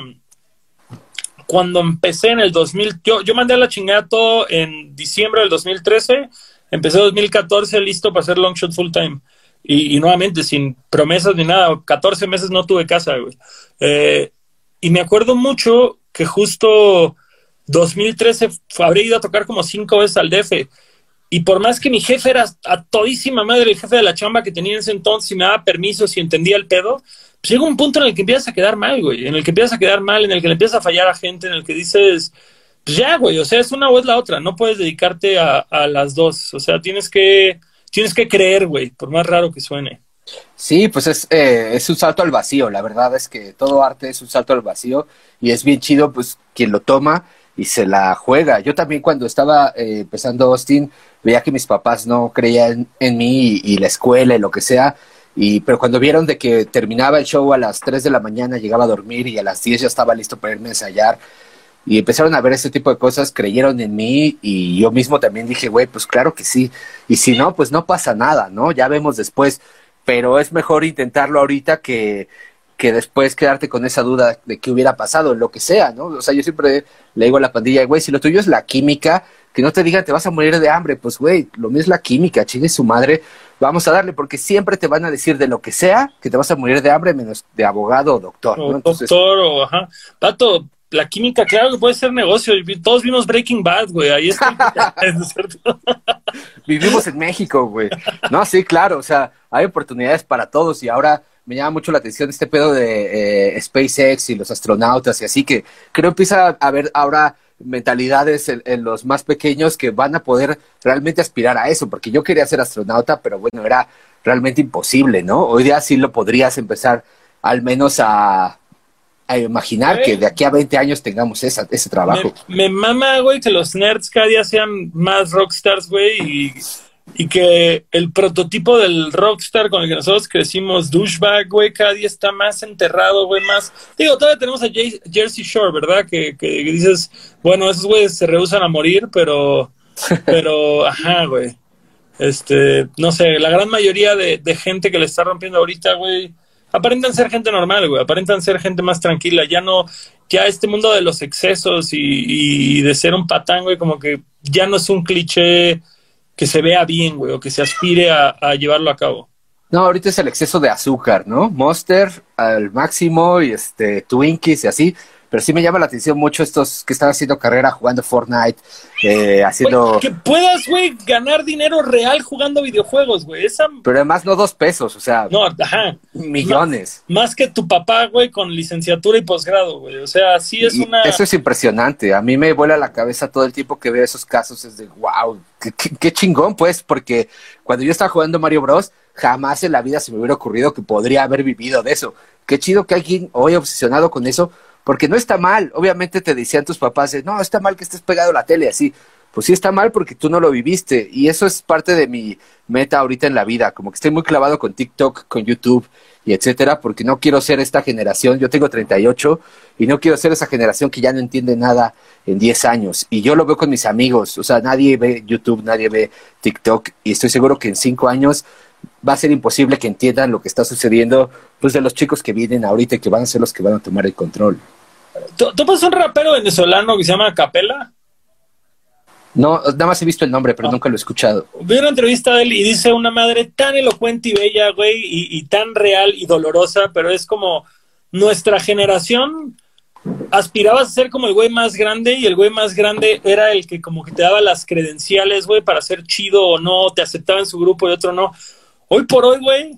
cuando empecé en el 2000, yo, yo mandé a la chingada todo en diciembre del 2013, empecé 2014 listo para hacer long shot full time. Y, nuevamente, sin promesas ni nada, 14 meses no tuve casa, güey. Eh, y me acuerdo mucho que justo 2013 habría ido a tocar como cinco veces al DF. Y por más que mi jefe era a todísima madre, el jefe de la chamba que tenía en ese entonces, y me daba permiso, si entendía el pedo, pues llega un punto en el que empiezas a quedar mal, güey. En el que empiezas a quedar mal, en el que le empiezas a fallar a gente, en el que dices, pues ya, güey, o sea, es una o es la otra. No puedes dedicarte a, a las dos. O sea, tienes que tienes que creer, güey, por más raro que suene. Sí, pues es, eh, es un salto al vacío, la verdad es que todo arte es un salto al vacío y es bien chido pues quien lo toma y se la juega. Yo también cuando estaba eh, empezando Austin veía que mis papás no creían en mí y, la escuela y lo que sea Y, pero cuando vieron de que terminaba el show a las 3 de la mañana, llegaba a dormir y a las 10 ya estaba listo para irme a ensayar, y empezaron a ver ese tipo de cosas, creyeron en mí y yo mismo también dije, güey, pues claro que sí. Y si no, pues no pasa nada, ¿no? Ya vemos después, pero es mejor intentarlo ahorita que, que después quedarte con esa duda de qué hubiera pasado, lo que sea, ¿no? O sea, yo siempre le digo a la pandilla, güey, si lo tuyo es la química, que no te digan te vas a morir de hambre, pues güey, lo mío es la química, chingue su madre, vamos a darle, porque siempre te van a decir de lo que sea que te vas a morir de hambre menos de abogado o doctor, ¿no? doctor o, ajá. Pato, la química, claro que puede ser negocio. Todos vimos Breaking Bad, güey. Ahí está. Vivimos en México, güey. No, sí, claro. O sea, hay oportunidades para todos y ahora me llama mucho la atención este pedo de eh, SpaceX y los astronautas y así que creo que empieza a haber ahora mentalidades en, en, los más pequeños que van a poder realmente aspirar a eso, porque yo quería ser astronauta, pero bueno, era realmente imposible, ¿no? Hoy día sí lo podrías empezar al menos a, a imaginar que de aquí a 20 años tengamos esa, ese trabajo. Me, mama, güey, que los nerds cada día sean más rockstars, güey, y, y, que el prototipo del rockstar con el que nosotros crecimos, douchebag, güey, cada día está más enterrado, güey, más... Digo, todavía tenemos a Jersey Shore, ¿verdad? Que, que, dices, bueno, esos güeyes se rehusan a morir, pero... Pero, ajá, güey. Este, no sé, la gran mayoría de, de gente que le está rompiendo ahorita, güey aparentan ser gente normal, güey, aparentan ser gente más tranquila, ya no, ya este mundo de los excesos y, de ser un patán, güey, como que ya no es un cliché que se vea bien, güey, o que se aspire a llevarlo a cabo. No, ahorita es el exceso de azúcar, ¿no? Monster al máximo y este Twinkies y así pero sí me llama la atención mucho estos que están haciendo carrera jugando Fortnite, eh, haciendo... que puedas, güey, ganar dinero real jugando videojuegos, güey. Esa... Pero además no dos pesos, o sea... No, ajá. Millones. Más, que tu papá, güey, con licenciatura y posgrado, güey. O sea, sí es una... Eso es impresionante. A mí me vuela la cabeza todo el tiempo que veo esos casos. Es de, wow, qué, qué chingón, pues, porque cuando yo estaba jugando Mario Bros., jamás en la vida se me hubiera ocurrido que podría haber vivido de eso. Qué chido que alguien hoy obsesionado con eso porque no está mal. Obviamente te decían tus papás, no, está mal que estés pegado a la tele así. Pues sí está mal porque tú no lo viviste. Y eso es parte de mi meta ahorita en la vida. Como que estoy muy clavado con TikTok, con YouTube y etcétera, porque no quiero ser esta generación. Yo tengo 38 y no quiero ser esa generación que ya no entiende nada en 10 años. Y yo lo veo con mis amigos. O sea, nadie ve YouTube, nadie ve TikTok. Y estoy seguro que en 5 años va a ser imposible que entiendan lo que está sucediendo pues de los chicos que vienen ahorita y que van a ser los que van a tomar el control. ¿Topas un rapero venezolano que se llama Capela? No, nada más he visto el nombre, pero nunca lo he escuchado. Vi una entrevista de él y dice una madre tan elocuente y bella, güey, y, tan real y dolorosa, pero es como nuestra generación aspiraba a ser como el güey más grande y el güey más grande era el que como que te daba las credenciales, güey, para ser chido o no, te aceptaba en su grupo y otro no. Hoy por hoy, güey,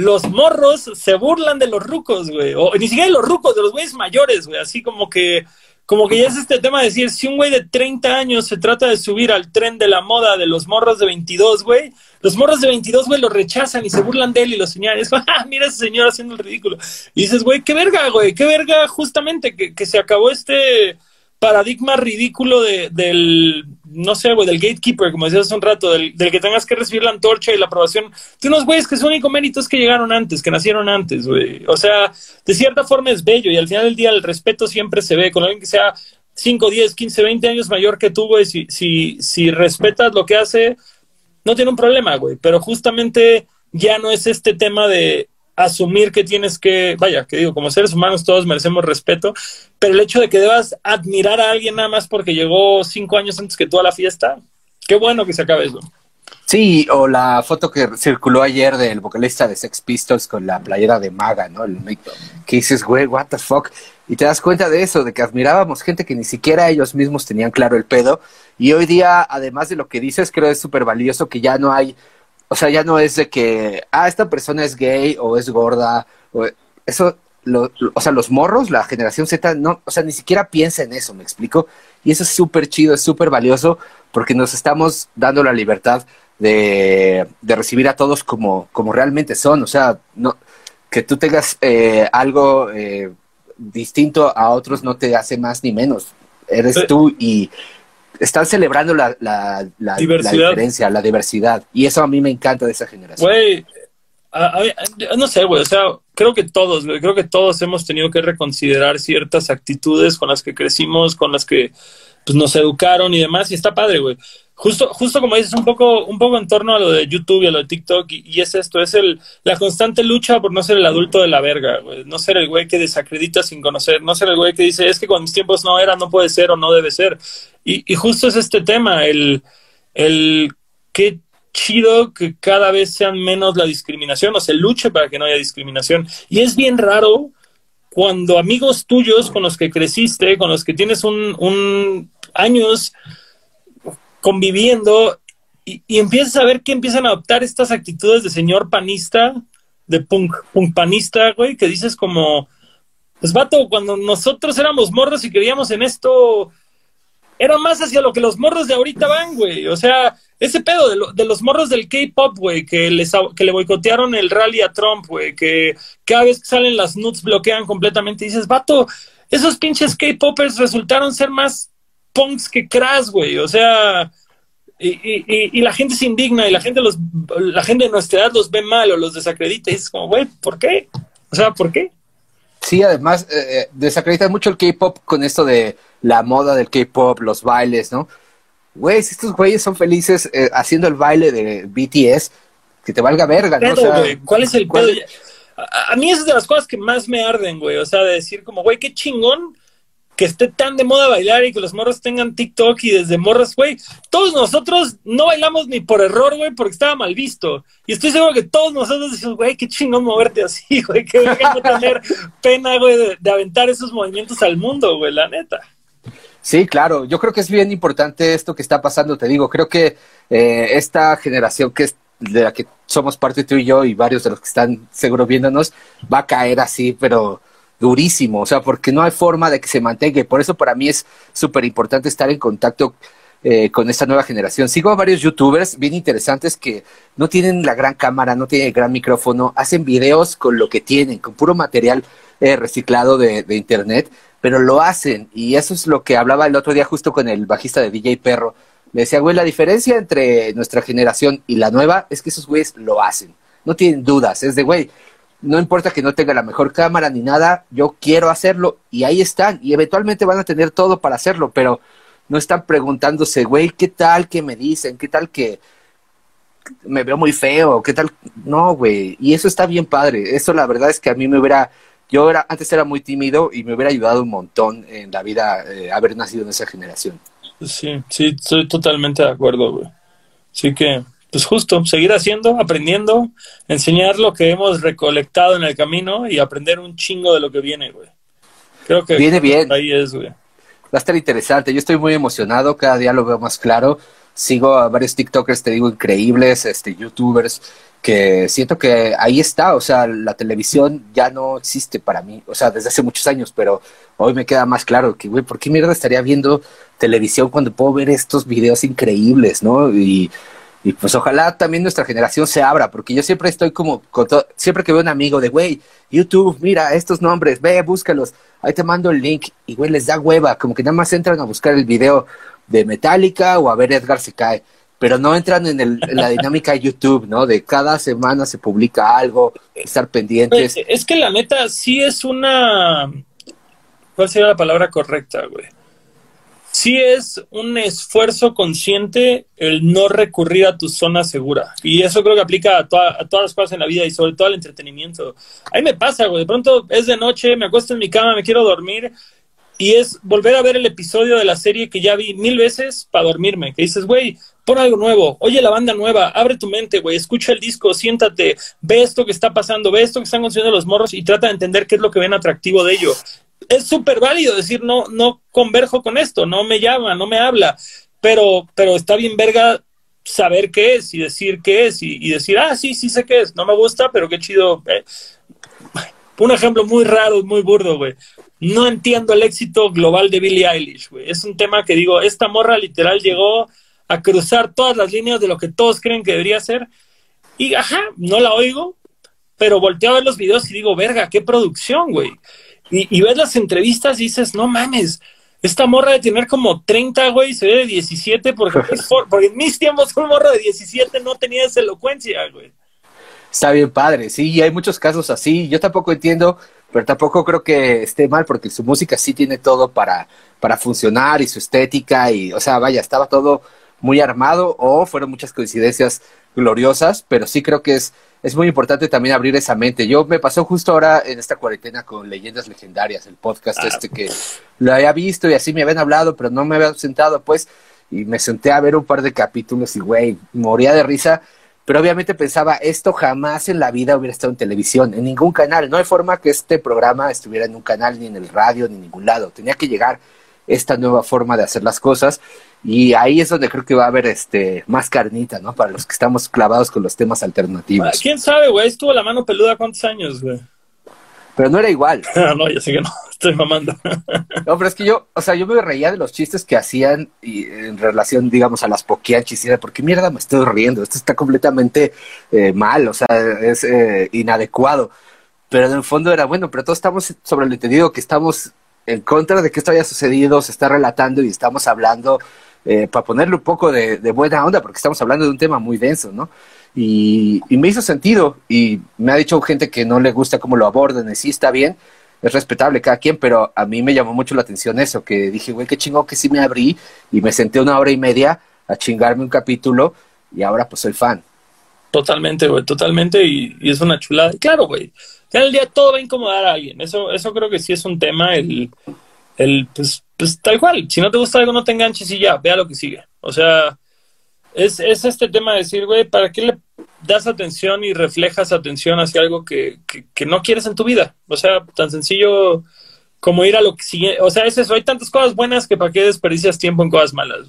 los morros se burlan de los rucos, güey. O ni siquiera de los rucos, de los güeyes mayores, güey. Así como que, como que ya es este tema de decir, si un güey de 30 años se trata de subir al tren de la moda de los morros de 22, güey, los morros de 22, güey, lo rechazan y se burlan de él y lo señalan. Es, ah, mira ese señor haciendo el ridículo. Y dices, güey, qué verga, güey, qué verga justamente que, que se acabó este paradigma ridículo de, del, no sé, güey, del gatekeeper, como decías hace un rato, del, del, que tengas que recibir la antorcha y la aprobación de unos güeyes que su único mérito es que llegaron antes, que nacieron antes, güey. O sea, de cierta forma es bello y al final del día el respeto siempre se ve con alguien que sea 5, 10, 15, 20 años mayor que tú, güey. Si, si, si respetas lo que hace, no tiene un problema, güey. Pero justamente ya no es este tema de asumir que tienes que, vaya, que digo, como seres humanos todos merecemos respeto, pero el hecho de que debas admirar a alguien nada más porque llegó cinco años antes que tú a la fiesta, qué bueno que se acabe eso. Sí, o la foto que circuló ayer del vocalista de Sex Pistols con la playera de Maga, ¿no? El, que dices, güey, what the fuck. Y te das cuenta de eso, de que admirábamos gente que ni siquiera ellos mismos tenían claro el pedo. Y hoy día, además de lo que dices, creo es súper valioso que ya no hay o sea, ya no es de que, ah, esta persona es gay o es gorda. O, eso, lo, o sea, los morros, la generación Z, no, o sea, ni siquiera piensa en eso, ¿me explico? Y eso es súper chido, es súper valioso porque nos estamos dando la libertad de, de, recibir a todos como, como realmente son. O sea, no, que tú tengas eh, algo eh, distinto a otros no te hace más ni menos. Eres tú y están celebrando la, la, la, diferencia, la diversidad. Y eso a mí me encanta de esa generación. Güey, no sé, güey, o sea, creo que todos, creo que todos hemos tenido que reconsiderar ciertas actitudes con las que crecimos, con las que pues, nos educaron y demás, y está padre, güey. Justo, justo como dices, un poco, un poco en torno a lo de YouTube y a lo de TikTok, y, es esto, es el, la constante lucha por no ser el adulto de la verga, güey. No ser el güey que desacredita sin conocer, no ser el güey que dice, es que con mis tiempos no era, no puede ser o no debe ser. Y, y justo es este tema, el, el qué chido que cada vez sean menos la discriminación o se luche para que no haya discriminación. Y es bien raro cuando amigos tuyos con los que creciste, con los que tienes un, años conviviendo y, empiezas a ver que empiezan a adoptar estas actitudes de señor panista, de punk, punk panista, güey, que dices como, pues vato, cuando nosotros éramos morros y queríamos en esto, era más hacia lo que los morros de ahorita van, güey. O sea, ese pedo de, los morros del K-pop, güey, que, les, que le boicotearon el rally a Trump, güey, que cada vez que salen las nuts bloquean completamente. Y dices, vato, esos pinches K-popers resultaron ser más punks que crash, güey. O sea, y, la gente se indigna y la gente, los, la gente de nuestra edad los ve mal o los desacredita. Y es como, güey, ¿por qué? O sea, ¿por qué? Sí, además, eh, eh desacreditan mucho el K-pop con esto de la moda del K-pop, los bailes, ¿no? güey, si estos güeyes son felices eh, haciendo el baile de BTS, que te valga verga, ¿no? ¿Cuál es el pedo? A, mí es de las cosas que más me arden, güey. O sea, de decir como, güey, qué chingón que esté tan de moda bailar y que los morros tengan TikTok y desde morros, güey. Todos nosotros no bailamos ni por error, güey, porque estaba mal visto. Y estoy seguro que todos nosotros decimos, güey, qué chingón moverte así, güey. Que no tener pena, güey, de aventar esos movimientos al mundo, güey, la neta. Sí, claro. Yo creo que es bien importante esto que está pasando. Te digo, creo que eh, esta generación que es de la que somos parte tú y yo y varios de los que están seguro viéndonos va a caer así, pero durísimo. O sea, porque no hay forma de que se mantenga. Por eso para mí es súper importante estar en contacto eh, con esta nueva generación. Sigo a varios youtubers bien interesantes que no tienen la gran cámara, no tienen el gran micrófono, hacen videos con lo que tienen, con puro material eh, reciclado de, de internet pero lo hacen. Y eso es lo que hablaba el otro día justo con el bajista de DJ Perro. Me decía, güey, la diferencia entre nuestra generación y la nueva es que esos güeyes lo hacen. No tienen dudas. Es de, güey, no importa que no tenga la mejor cámara ni nada, yo quiero hacerlo. Y ahí están. Y eventualmente van a tener todo para hacerlo, pero no están preguntándose, güey, ¿qué tal que me dicen? ¿Qué tal que me veo muy feo? ¿Qué tal? No, güey. Y eso está bien padre. Eso la verdad es que a mí me hubiera yo era, antes era muy tímido y me hubiera ayudado un montón en la vida eh, haber nacido en esa generación. Sí, sí, estoy totalmente de acuerdo, güey. Así que, pues justo, seguir haciendo, aprendiendo, enseñar lo que hemos recolectado en el camino y aprender un chingo de lo que viene, güey. Creo que viene bien. Ahí es, güey. Va a estar interesante. Yo estoy muy emocionado, cada día lo veo más claro. Sigo a varios TikTokers, te digo, increíbles, este, YouTubers, que siento que ahí está, o sea, la televisión ya no existe para mí, o sea, desde hace muchos años, pero hoy me queda más claro que, güey, ¿por qué mierda estaría viendo televisión cuando puedo ver estos videos increíbles, ¿no? Y, y pues ojalá también nuestra generación se abra, porque yo siempre estoy como, con siempre que veo un amigo de, güey, YouTube, mira estos nombres, ve, búscalos, ahí te mando el link, y güey, les da hueva, como que nada más entran a buscar el video de Metallica o a ver Edgar se cae pero no entran en, el, la dinámica de YouTube, ¿no? De cada semana se publica algo, estar pendientes. Es que la neta sí es una... ¿Cuál sería la palabra correcta, güey? Sí es un esfuerzo consciente el no recurrir a tu zona segura. Y eso creo que aplica a, a todas las cosas en la vida y sobre todo al entretenimiento. A me pasa, güey. De pronto es de noche, me acuesto en mi cama, me quiero dormir y es volver a ver el episodio de la serie que ya vi mil veces para dormirme. Que dices, güey, pon algo nuevo, oye la banda nueva, abre tu mente, güey, escucha el disco, siéntate, ve esto que está pasando, ve esto que están consiguiendo los morros y trata de entender qué es lo que ven atractivo de ello. Es súper válido decir, no, no converjo con esto, no me llama, no me habla, pero, pero está bien verga saber qué es y decir qué es y, decir, ah, sí, sí sé qué es, no me gusta, pero qué chido. Eh. Un ejemplo muy raro, muy burdo, güey. No entiendo el éxito global de Billie Eilish, güey. Es un tema que digo, esta morra literal llegó a cruzar todas las líneas de lo que todos creen que debería ser. Y, ajá, no la oigo, pero volteo a ver los videos y digo, verga, qué producción, güey. Y, ves las entrevistas y dices, no mames, esta morra de tener como 30, güey, se ve de 17, porque, porque en mis tiempos un morro de 17 no tenía esa elocuencia, güey. está bien padre, sí, y hay muchos casos así. Yo tampoco entiendo, pero tampoco creo que esté mal, porque su música sí tiene todo para, para funcionar y su estética, y, o sea, vaya, estaba todo muy armado, o fueron muchas coincidencias gloriosas, pero sí creo que es, es muy importante también abrir esa mente. Yo me pasó justo ahora en esta cuarentena con Leyendas Legendarias, el podcast Ah. este que lo había visto y así me habían hablado, pero no me había sentado, pues, y me senté a ver un par de capítulos y, güey, moría de risa. Pero obviamente pensaba, esto jamás en la vida hubiera estado en televisión, en ningún canal. No hay forma que este programa estuviera en un canal, ni en el radio, ni en ningún lado. Tenía que llegar esta nueva forma de hacer las cosas. Y ahí es donde creo que va a haber este más carnita, ¿no? Para los que estamos clavados con los temas Ah, alternativos. ¿Quién sabe, güey? Estuvo la mano peluda cuántos años, güey. Pero no era igual. no, ya sé que no, estoy mamando. No, pero es que yo, o sea, yo me reía de los chistes que hacían y en relación, digamos, a las poquianchis. Y era, ¿por qué mierda me estoy riendo? Esto está completamente eh, mal, o sea, es eh, inadecuado. Pero en el fondo era, bueno, pero todos estamos sobre el entendido que estamos en contra de que esto haya sucedido, se está relatando y estamos hablando eh, para ponerle un poco de, buena onda, porque estamos hablando de un tema muy denso, ¿no? Y, me hizo sentido y me ha dicho gente que no le gusta cómo lo abordan y sí está bien, es respetable cada quien, pero a mí me llamó mucho la atención eso, que dije, güey, qué chingón que sí me abrí y me senté una hora y media a chingarme un capítulo y ahora pues soy fan. Totalmente, güey, totalmente, y, y es una chulada. Claro, güey, ya el día todo va a incomodar a alguien. Eso, eso creo que sí es un tema, el, el pues, pues tal cual. Si no te gusta algo, no te enganches y ya, vea lo que sigue. O sea, es, es este tema de decir, güey, ¿para qué le das atención y reflejas atención hacia algo que, que, no quieres en tu vida? O sea, tan sencillo como ir a lo que sigue. O sea, es eso, hay tantas cosas buenas que para qué desperdicias tiempo en cosas malas.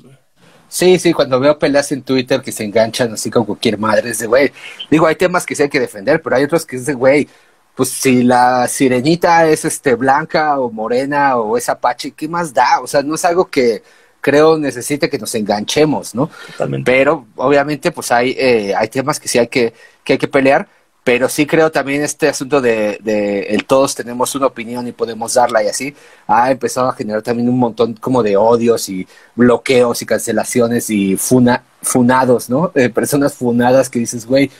Sí, sí, cuando veo peleas en Twitter que se enganchan así con cualquier madre, es de güey. Digo, hay temas que sí hay que defender, pero hay otros que es de güey. Pues si la sirenita es este blanca o morena o es apache, ¿qué más da? O sea, no es algo que creo necesite que nos enganchemos, ¿no? Totalmente. Pero obviamente pues hay, eh, hay temas que sí hay que, que hay que pelear, pero sí creo también este asunto de, de el todos tenemos una opinión y podemos darla y así, ha empezado a generar también un montón como de odios y bloqueos y cancelaciones y funa, funados, ¿no? Eh, personas funadas que dices, güey,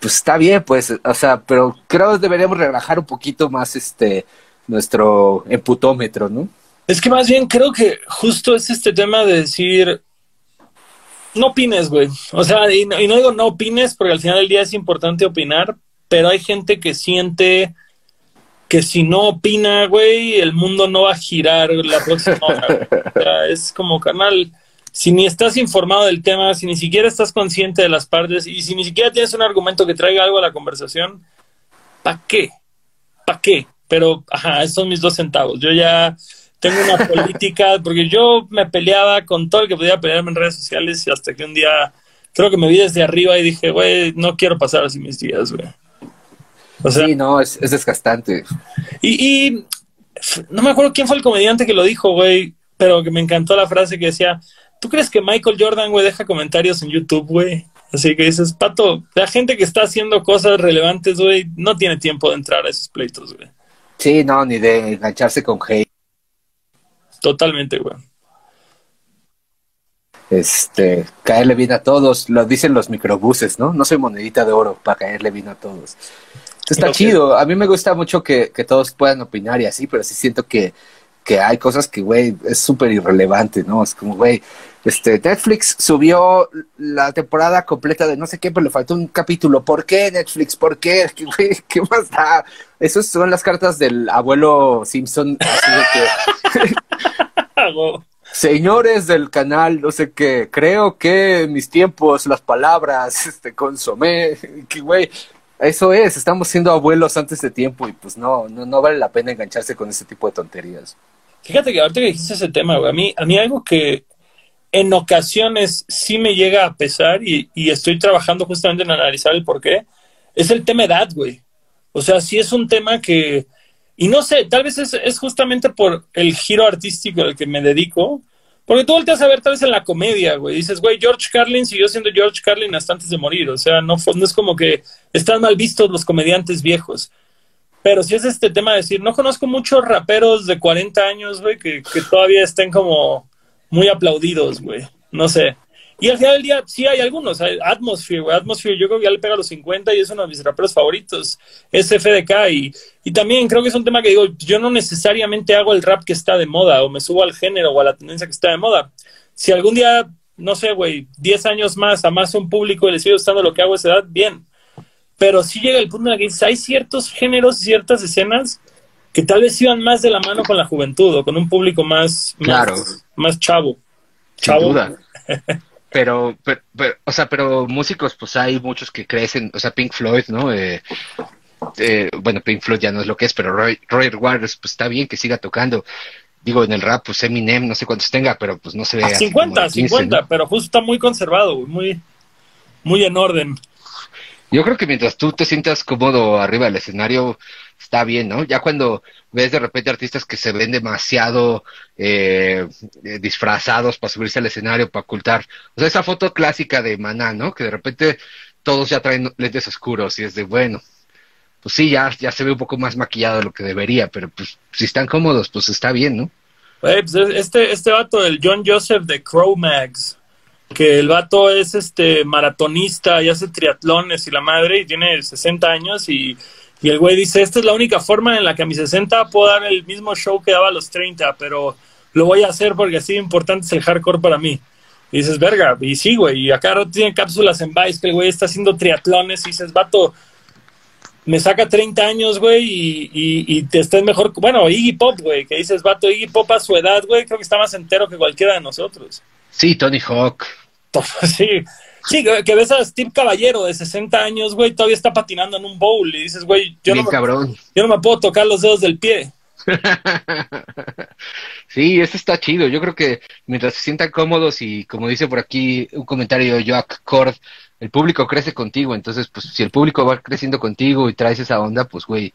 pues está bien, pues, o sea, pero creo que deberíamos relajar un poquito más este nuestro emputómetro, ¿no? Es que más bien creo que justo es este tema de decir, no opines, güey. O sea, y no, y no digo no opines porque al final del día es importante opinar, pero hay gente que siente que si no opina, güey, el mundo no va a girar la próxima hora. O sea, es como, canal, si ni estás informado del tema, si ni siquiera estás consciente de las partes y si ni siquiera tienes un argumento que traiga algo a la conversación, ¿para qué? ¿Para qué? Pero, ajá, esos son mis dos centavos. Yo ya tengo una política, porque yo me peleaba con todo el que podía pelearme en redes sociales y hasta que un día creo que me vi desde arriba y dije, güey, no quiero pasar así mis días, güey. O sea, sí, no, es, es desgastante. y, y no me acuerdo quién fue el comediante que lo dijo, güey, pero que me encantó la frase que decía, ¿tú crees que Michael Jordan, güey, deja comentarios en YouTube, güey? Así que dices, Pato, la gente que está haciendo cosas relevantes, güey, no tiene tiempo de entrar a esos pleitos, güey. Sí, no, ni de engancharse con hate. Totalmente, güey. Este, caerle bien a todos, lo dicen los microbuses, ¿no? No soy monedita de oro para caerle bien a todos. Está Ok. chido, a mí me gusta mucho que, que todos puedan opinar y así, pero sí siento que, que hay cosas que, güey, es súper irrelevante, ¿no? Es como, güey, este, Netflix subió la temporada completa de no sé qué, pero le faltó un capítulo. ¿Por qué Netflix? ¿Por qué? ¿Qué, güey, ¿qué más da? Esas son las cartas del abuelo Simpson, así de que... Señores del canal, no sé qué, creo que en mis tiempos las palabras, este, consomé, que güey, eso es, estamos siendo abuelos antes de tiempo y pues no, no, no vale la pena engancharse con ese tipo de tonterías. Fíjate que ahorita que dijiste ese tema, güey, a mí, a mí algo que en ocasiones sí me llega a pesar y, estoy trabajando justamente en analizar el por qué, es el tema edad, güey. O sea, sí es un tema que, y no sé, tal vez es, justamente por el giro artístico al que me dedico, porque tú volteas a ver tal vez en la comedia, güey, dices, güey, George Carlin siguió siendo George Carlin hasta antes de morir, o sea, no, no es como que están mal vistos los comediantes viejos. Pero si es este tema de decir, no conozco muchos raperos de 40 años, güey, que todavía estén como muy aplaudidos, güey. No sé. Y al final del día sí hay algunos, Atmosphere, güey, Atmosphere yo creo que ya le pega a los 50 y es uno de mis raperos favoritos, es FDK y, y también creo que es un tema que digo, yo no necesariamente hago el rap que está de moda o me subo al género o a la tendencia que está de moda. Si algún día, no sé, güey, 10 años más, a más un público y le sigue gustando lo que hago a esa edad, bien. Pero sí llega el punto en el que hay ciertos géneros y ciertas escenas que tal vez iban más de la mano con la juventud o con un público más, Claro. más, más chavo. Sin Chavo. duda. Pero, pero, pero, o sea, pero músicos, pues hay muchos que crecen, o sea, Pink Floyd, ¿no? Eh, eh, bueno, Pink Floyd ya no es lo que es, pero Roy, Roy Waters, pues está bien que siga tocando. Digo, en el rap, pues Eminem, no sé cuántos tenga, pero pues no se ve. A así 50, como de 15, 50, ¿no? pero justo está muy conservado, muy, muy en orden. Yo creo que mientras tú te sientas cómodo arriba del escenario, está bien, ¿no? Ya cuando ves de repente artistas que se ven demasiado eh, eh, disfrazados para subirse al escenario, para ocultar. O sea, esa foto clásica de Maná, ¿no? Que de repente todos ya traen lentes oscuros y es de, bueno, pues sí, ya, ya se ve un poco más maquillado de lo que debería, pero pues si están cómodos, pues está bien, ¿no? Pues, este, este vato, el John Joseph de Crow Mags, que el vato es este maratonista y hace triatlones y la madre y tiene 60 años y, y el güey dice, esta es la única forma en la que a mis 60 puedo dar el mismo show que daba a los 30, pero lo voy a hacer porque así importante es el hardcore para mí. Y dices, verga, y sí, güey, y acá tiene cápsulas en Vice que el güey está haciendo triatlones y dices, vato, me saca 30 años, güey, y, y, y te estés mejor. Bueno, Iggy Pop, güey, que dices, vato, Iggy Pop a su edad, güey, creo que está más entero que cualquiera de nosotros. Sí, Tony Hawk. Sí, sí, que, ves a Steve Caballero de 60 años, güey, todavía está patinando en un bowl y dices, güey, yo, no me, cabrón. yo no me puedo tocar los dedos del pie. Sí, este está chido. Yo creo que mientras se sientan cómodos y como dice por aquí un comentario de Joak Cord, el público crece contigo. Entonces, pues si el público va creciendo contigo y traes esa onda, pues güey,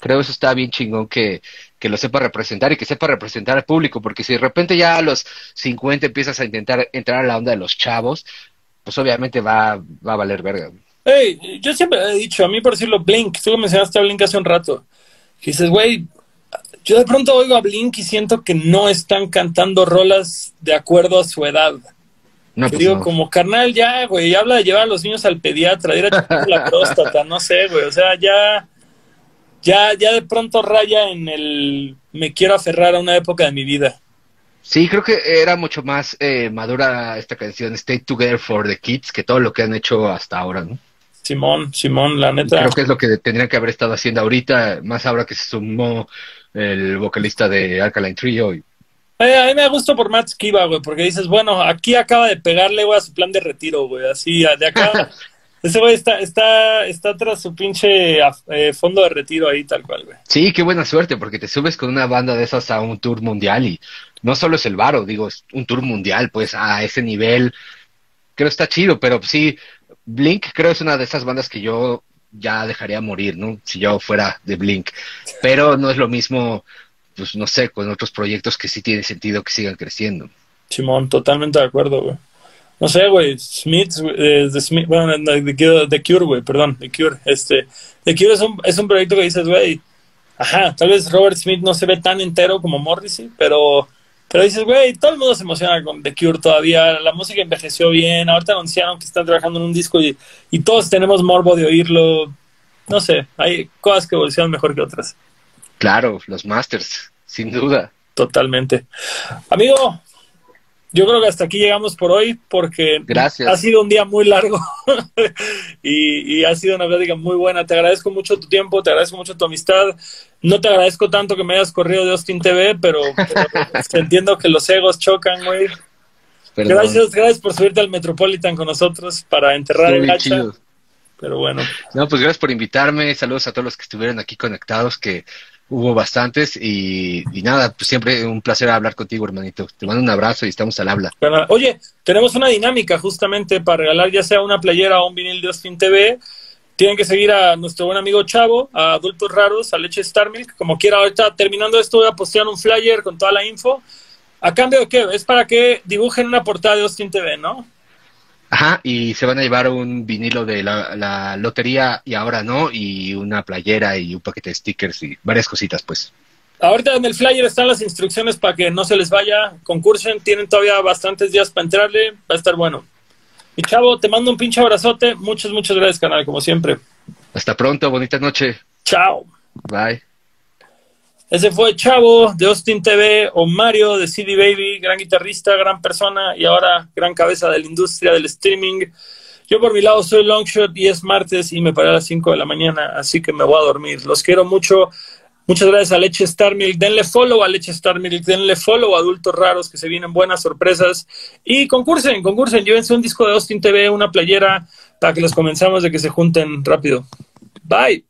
creo eso está bien chingón que, que lo sepa representar y que sepa representar al público. Porque si de repente ya a los 50 empiezas a intentar entrar a la onda de los chavos, pues obviamente va, va a valer verga. Hey, yo siempre he dicho, a mí por decirlo, Blink, tú mencionaste a Blink hace un rato, que dices, güey, yo de pronto oigo a Blink y siento que no están cantando rolas de acuerdo a su edad. No, pues digo, no. como carnal, ya, güey, habla de llevar a los niños al pediatra, de ir a la próstata, no sé, güey, o sea, ya, ya, ya de pronto raya en el me quiero aferrar a una época de mi vida. Sí, creo que era mucho más eh, madura esta canción, Stay Together for the Kids, que todo lo que han hecho hasta ahora, ¿no? Simón, Simón, la neta. Creo que es lo que tendrían que haber estado haciendo ahorita, más ahora que se sumó el vocalista de Alkaline Trio. Y, Eh, a mí me gusta por Matt Skiba, güey, porque dices, bueno, aquí acaba de pegarle, güey, a su plan de retiro, güey, así, de acá. ese güey está, está, está tras su pinche eh, fondo de retiro ahí, tal cual, güey. sí, qué buena suerte, porque te subes con una banda de esas a un tour mundial y no solo es el varo, digo, es un tour mundial, pues a ese nivel, creo está chido, pero sí, Blink creo es una de esas bandas que yo ya dejaría morir, ¿no? Si yo fuera de Blink, pero no es lo mismo, pues no sé, con otros proyectos que sí tiene sentido que sigan creciendo. Simón, totalmente de acuerdo, güey. No sé, güey, Smith, eh, The Smith, bueno, no, The, Cure- The Cure, güey, perdón, The Cure, este, The Cure es un, es un proyecto que dices, güey, ajá, tal vez Robert Smith no se ve tan entero como Morrissey, pero, pero dices, güey, todo el mundo se emociona con The Cure todavía, la música envejeció bien, ahorita anunciaron que están trabajando en un disco y, y todos tenemos morbo de oírlo, no sé, hay cosas que evolucionan mejor que otras, Claro, los Masters, sin duda. totalmente. Amigo, yo creo que hasta aquí llegamos por hoy porque Gracias. ha sido un día muy largo y, y ha sido una plática muy buena. Te agradezco mucho tu tiempo, te agradezco mucho tu amistad. No te agradezco tanto que me hayas corrido de Austin TV, pero, pero entiendo que los egos chocan, güey. Perdón. Gracias, gracias por subirte al Metropolitan con nosotros para enterrar el hacha. chido. Pero bueno, No, pues gracias por invitarme. Saludos a todos los que estuvieron aquí conectados, que hubo bastantes. Y, nada, pues siempre un placer hablar contigo, hermanito. Te mando un abrazo y estamos al habla. Oye, tenemos una dinámica justamente para regalar ya sea una playera o un vinil de Austin TV. Tienen que seguir a nuestro buen amigo Chavo, a Adultos Raros, a Leche Star Milk, como quiera. Ahorita terminando esto voy a postear un flyer con toda la info. ¿A cambio de qué? Es para que dibujen una portada de Austin TV, ¿no? Ajá, y se van a llevar un vinilo de la, la lotería y ahora no, y una playera y un paquete de stickers y varias cositas, pues. Ahorita en el flyer están las instrucciones para que no se les vaya, concursen, tienen todavía bastantes días para entrarle, va a estar bueno. Y chavo, te mando un pinche abrazote. Muchas, muchas gracias, canal, como siempre. Hasta pronto, bonita noche. Chao. Bye. Ese fue Chavo de Austin TV o Mario de CD Baby, gran guitarrista, gran persona y ahora gran cabeza de la industria del streaming. Yo por mi lado soy Longshot y es martes y me paré a las 5 de la mañana, así que me voy a dormir. Los quiero mucho. Muchas gracias a Leche Star Milk. Denle follow a Leche Star Milk. Denle follow a Adultos Raros que se vienen buenas sorpresas. Y concursen, concursen. Llévense un disco de Austin TV, una playera para que los comenzamos de que se junten rápido. Bye.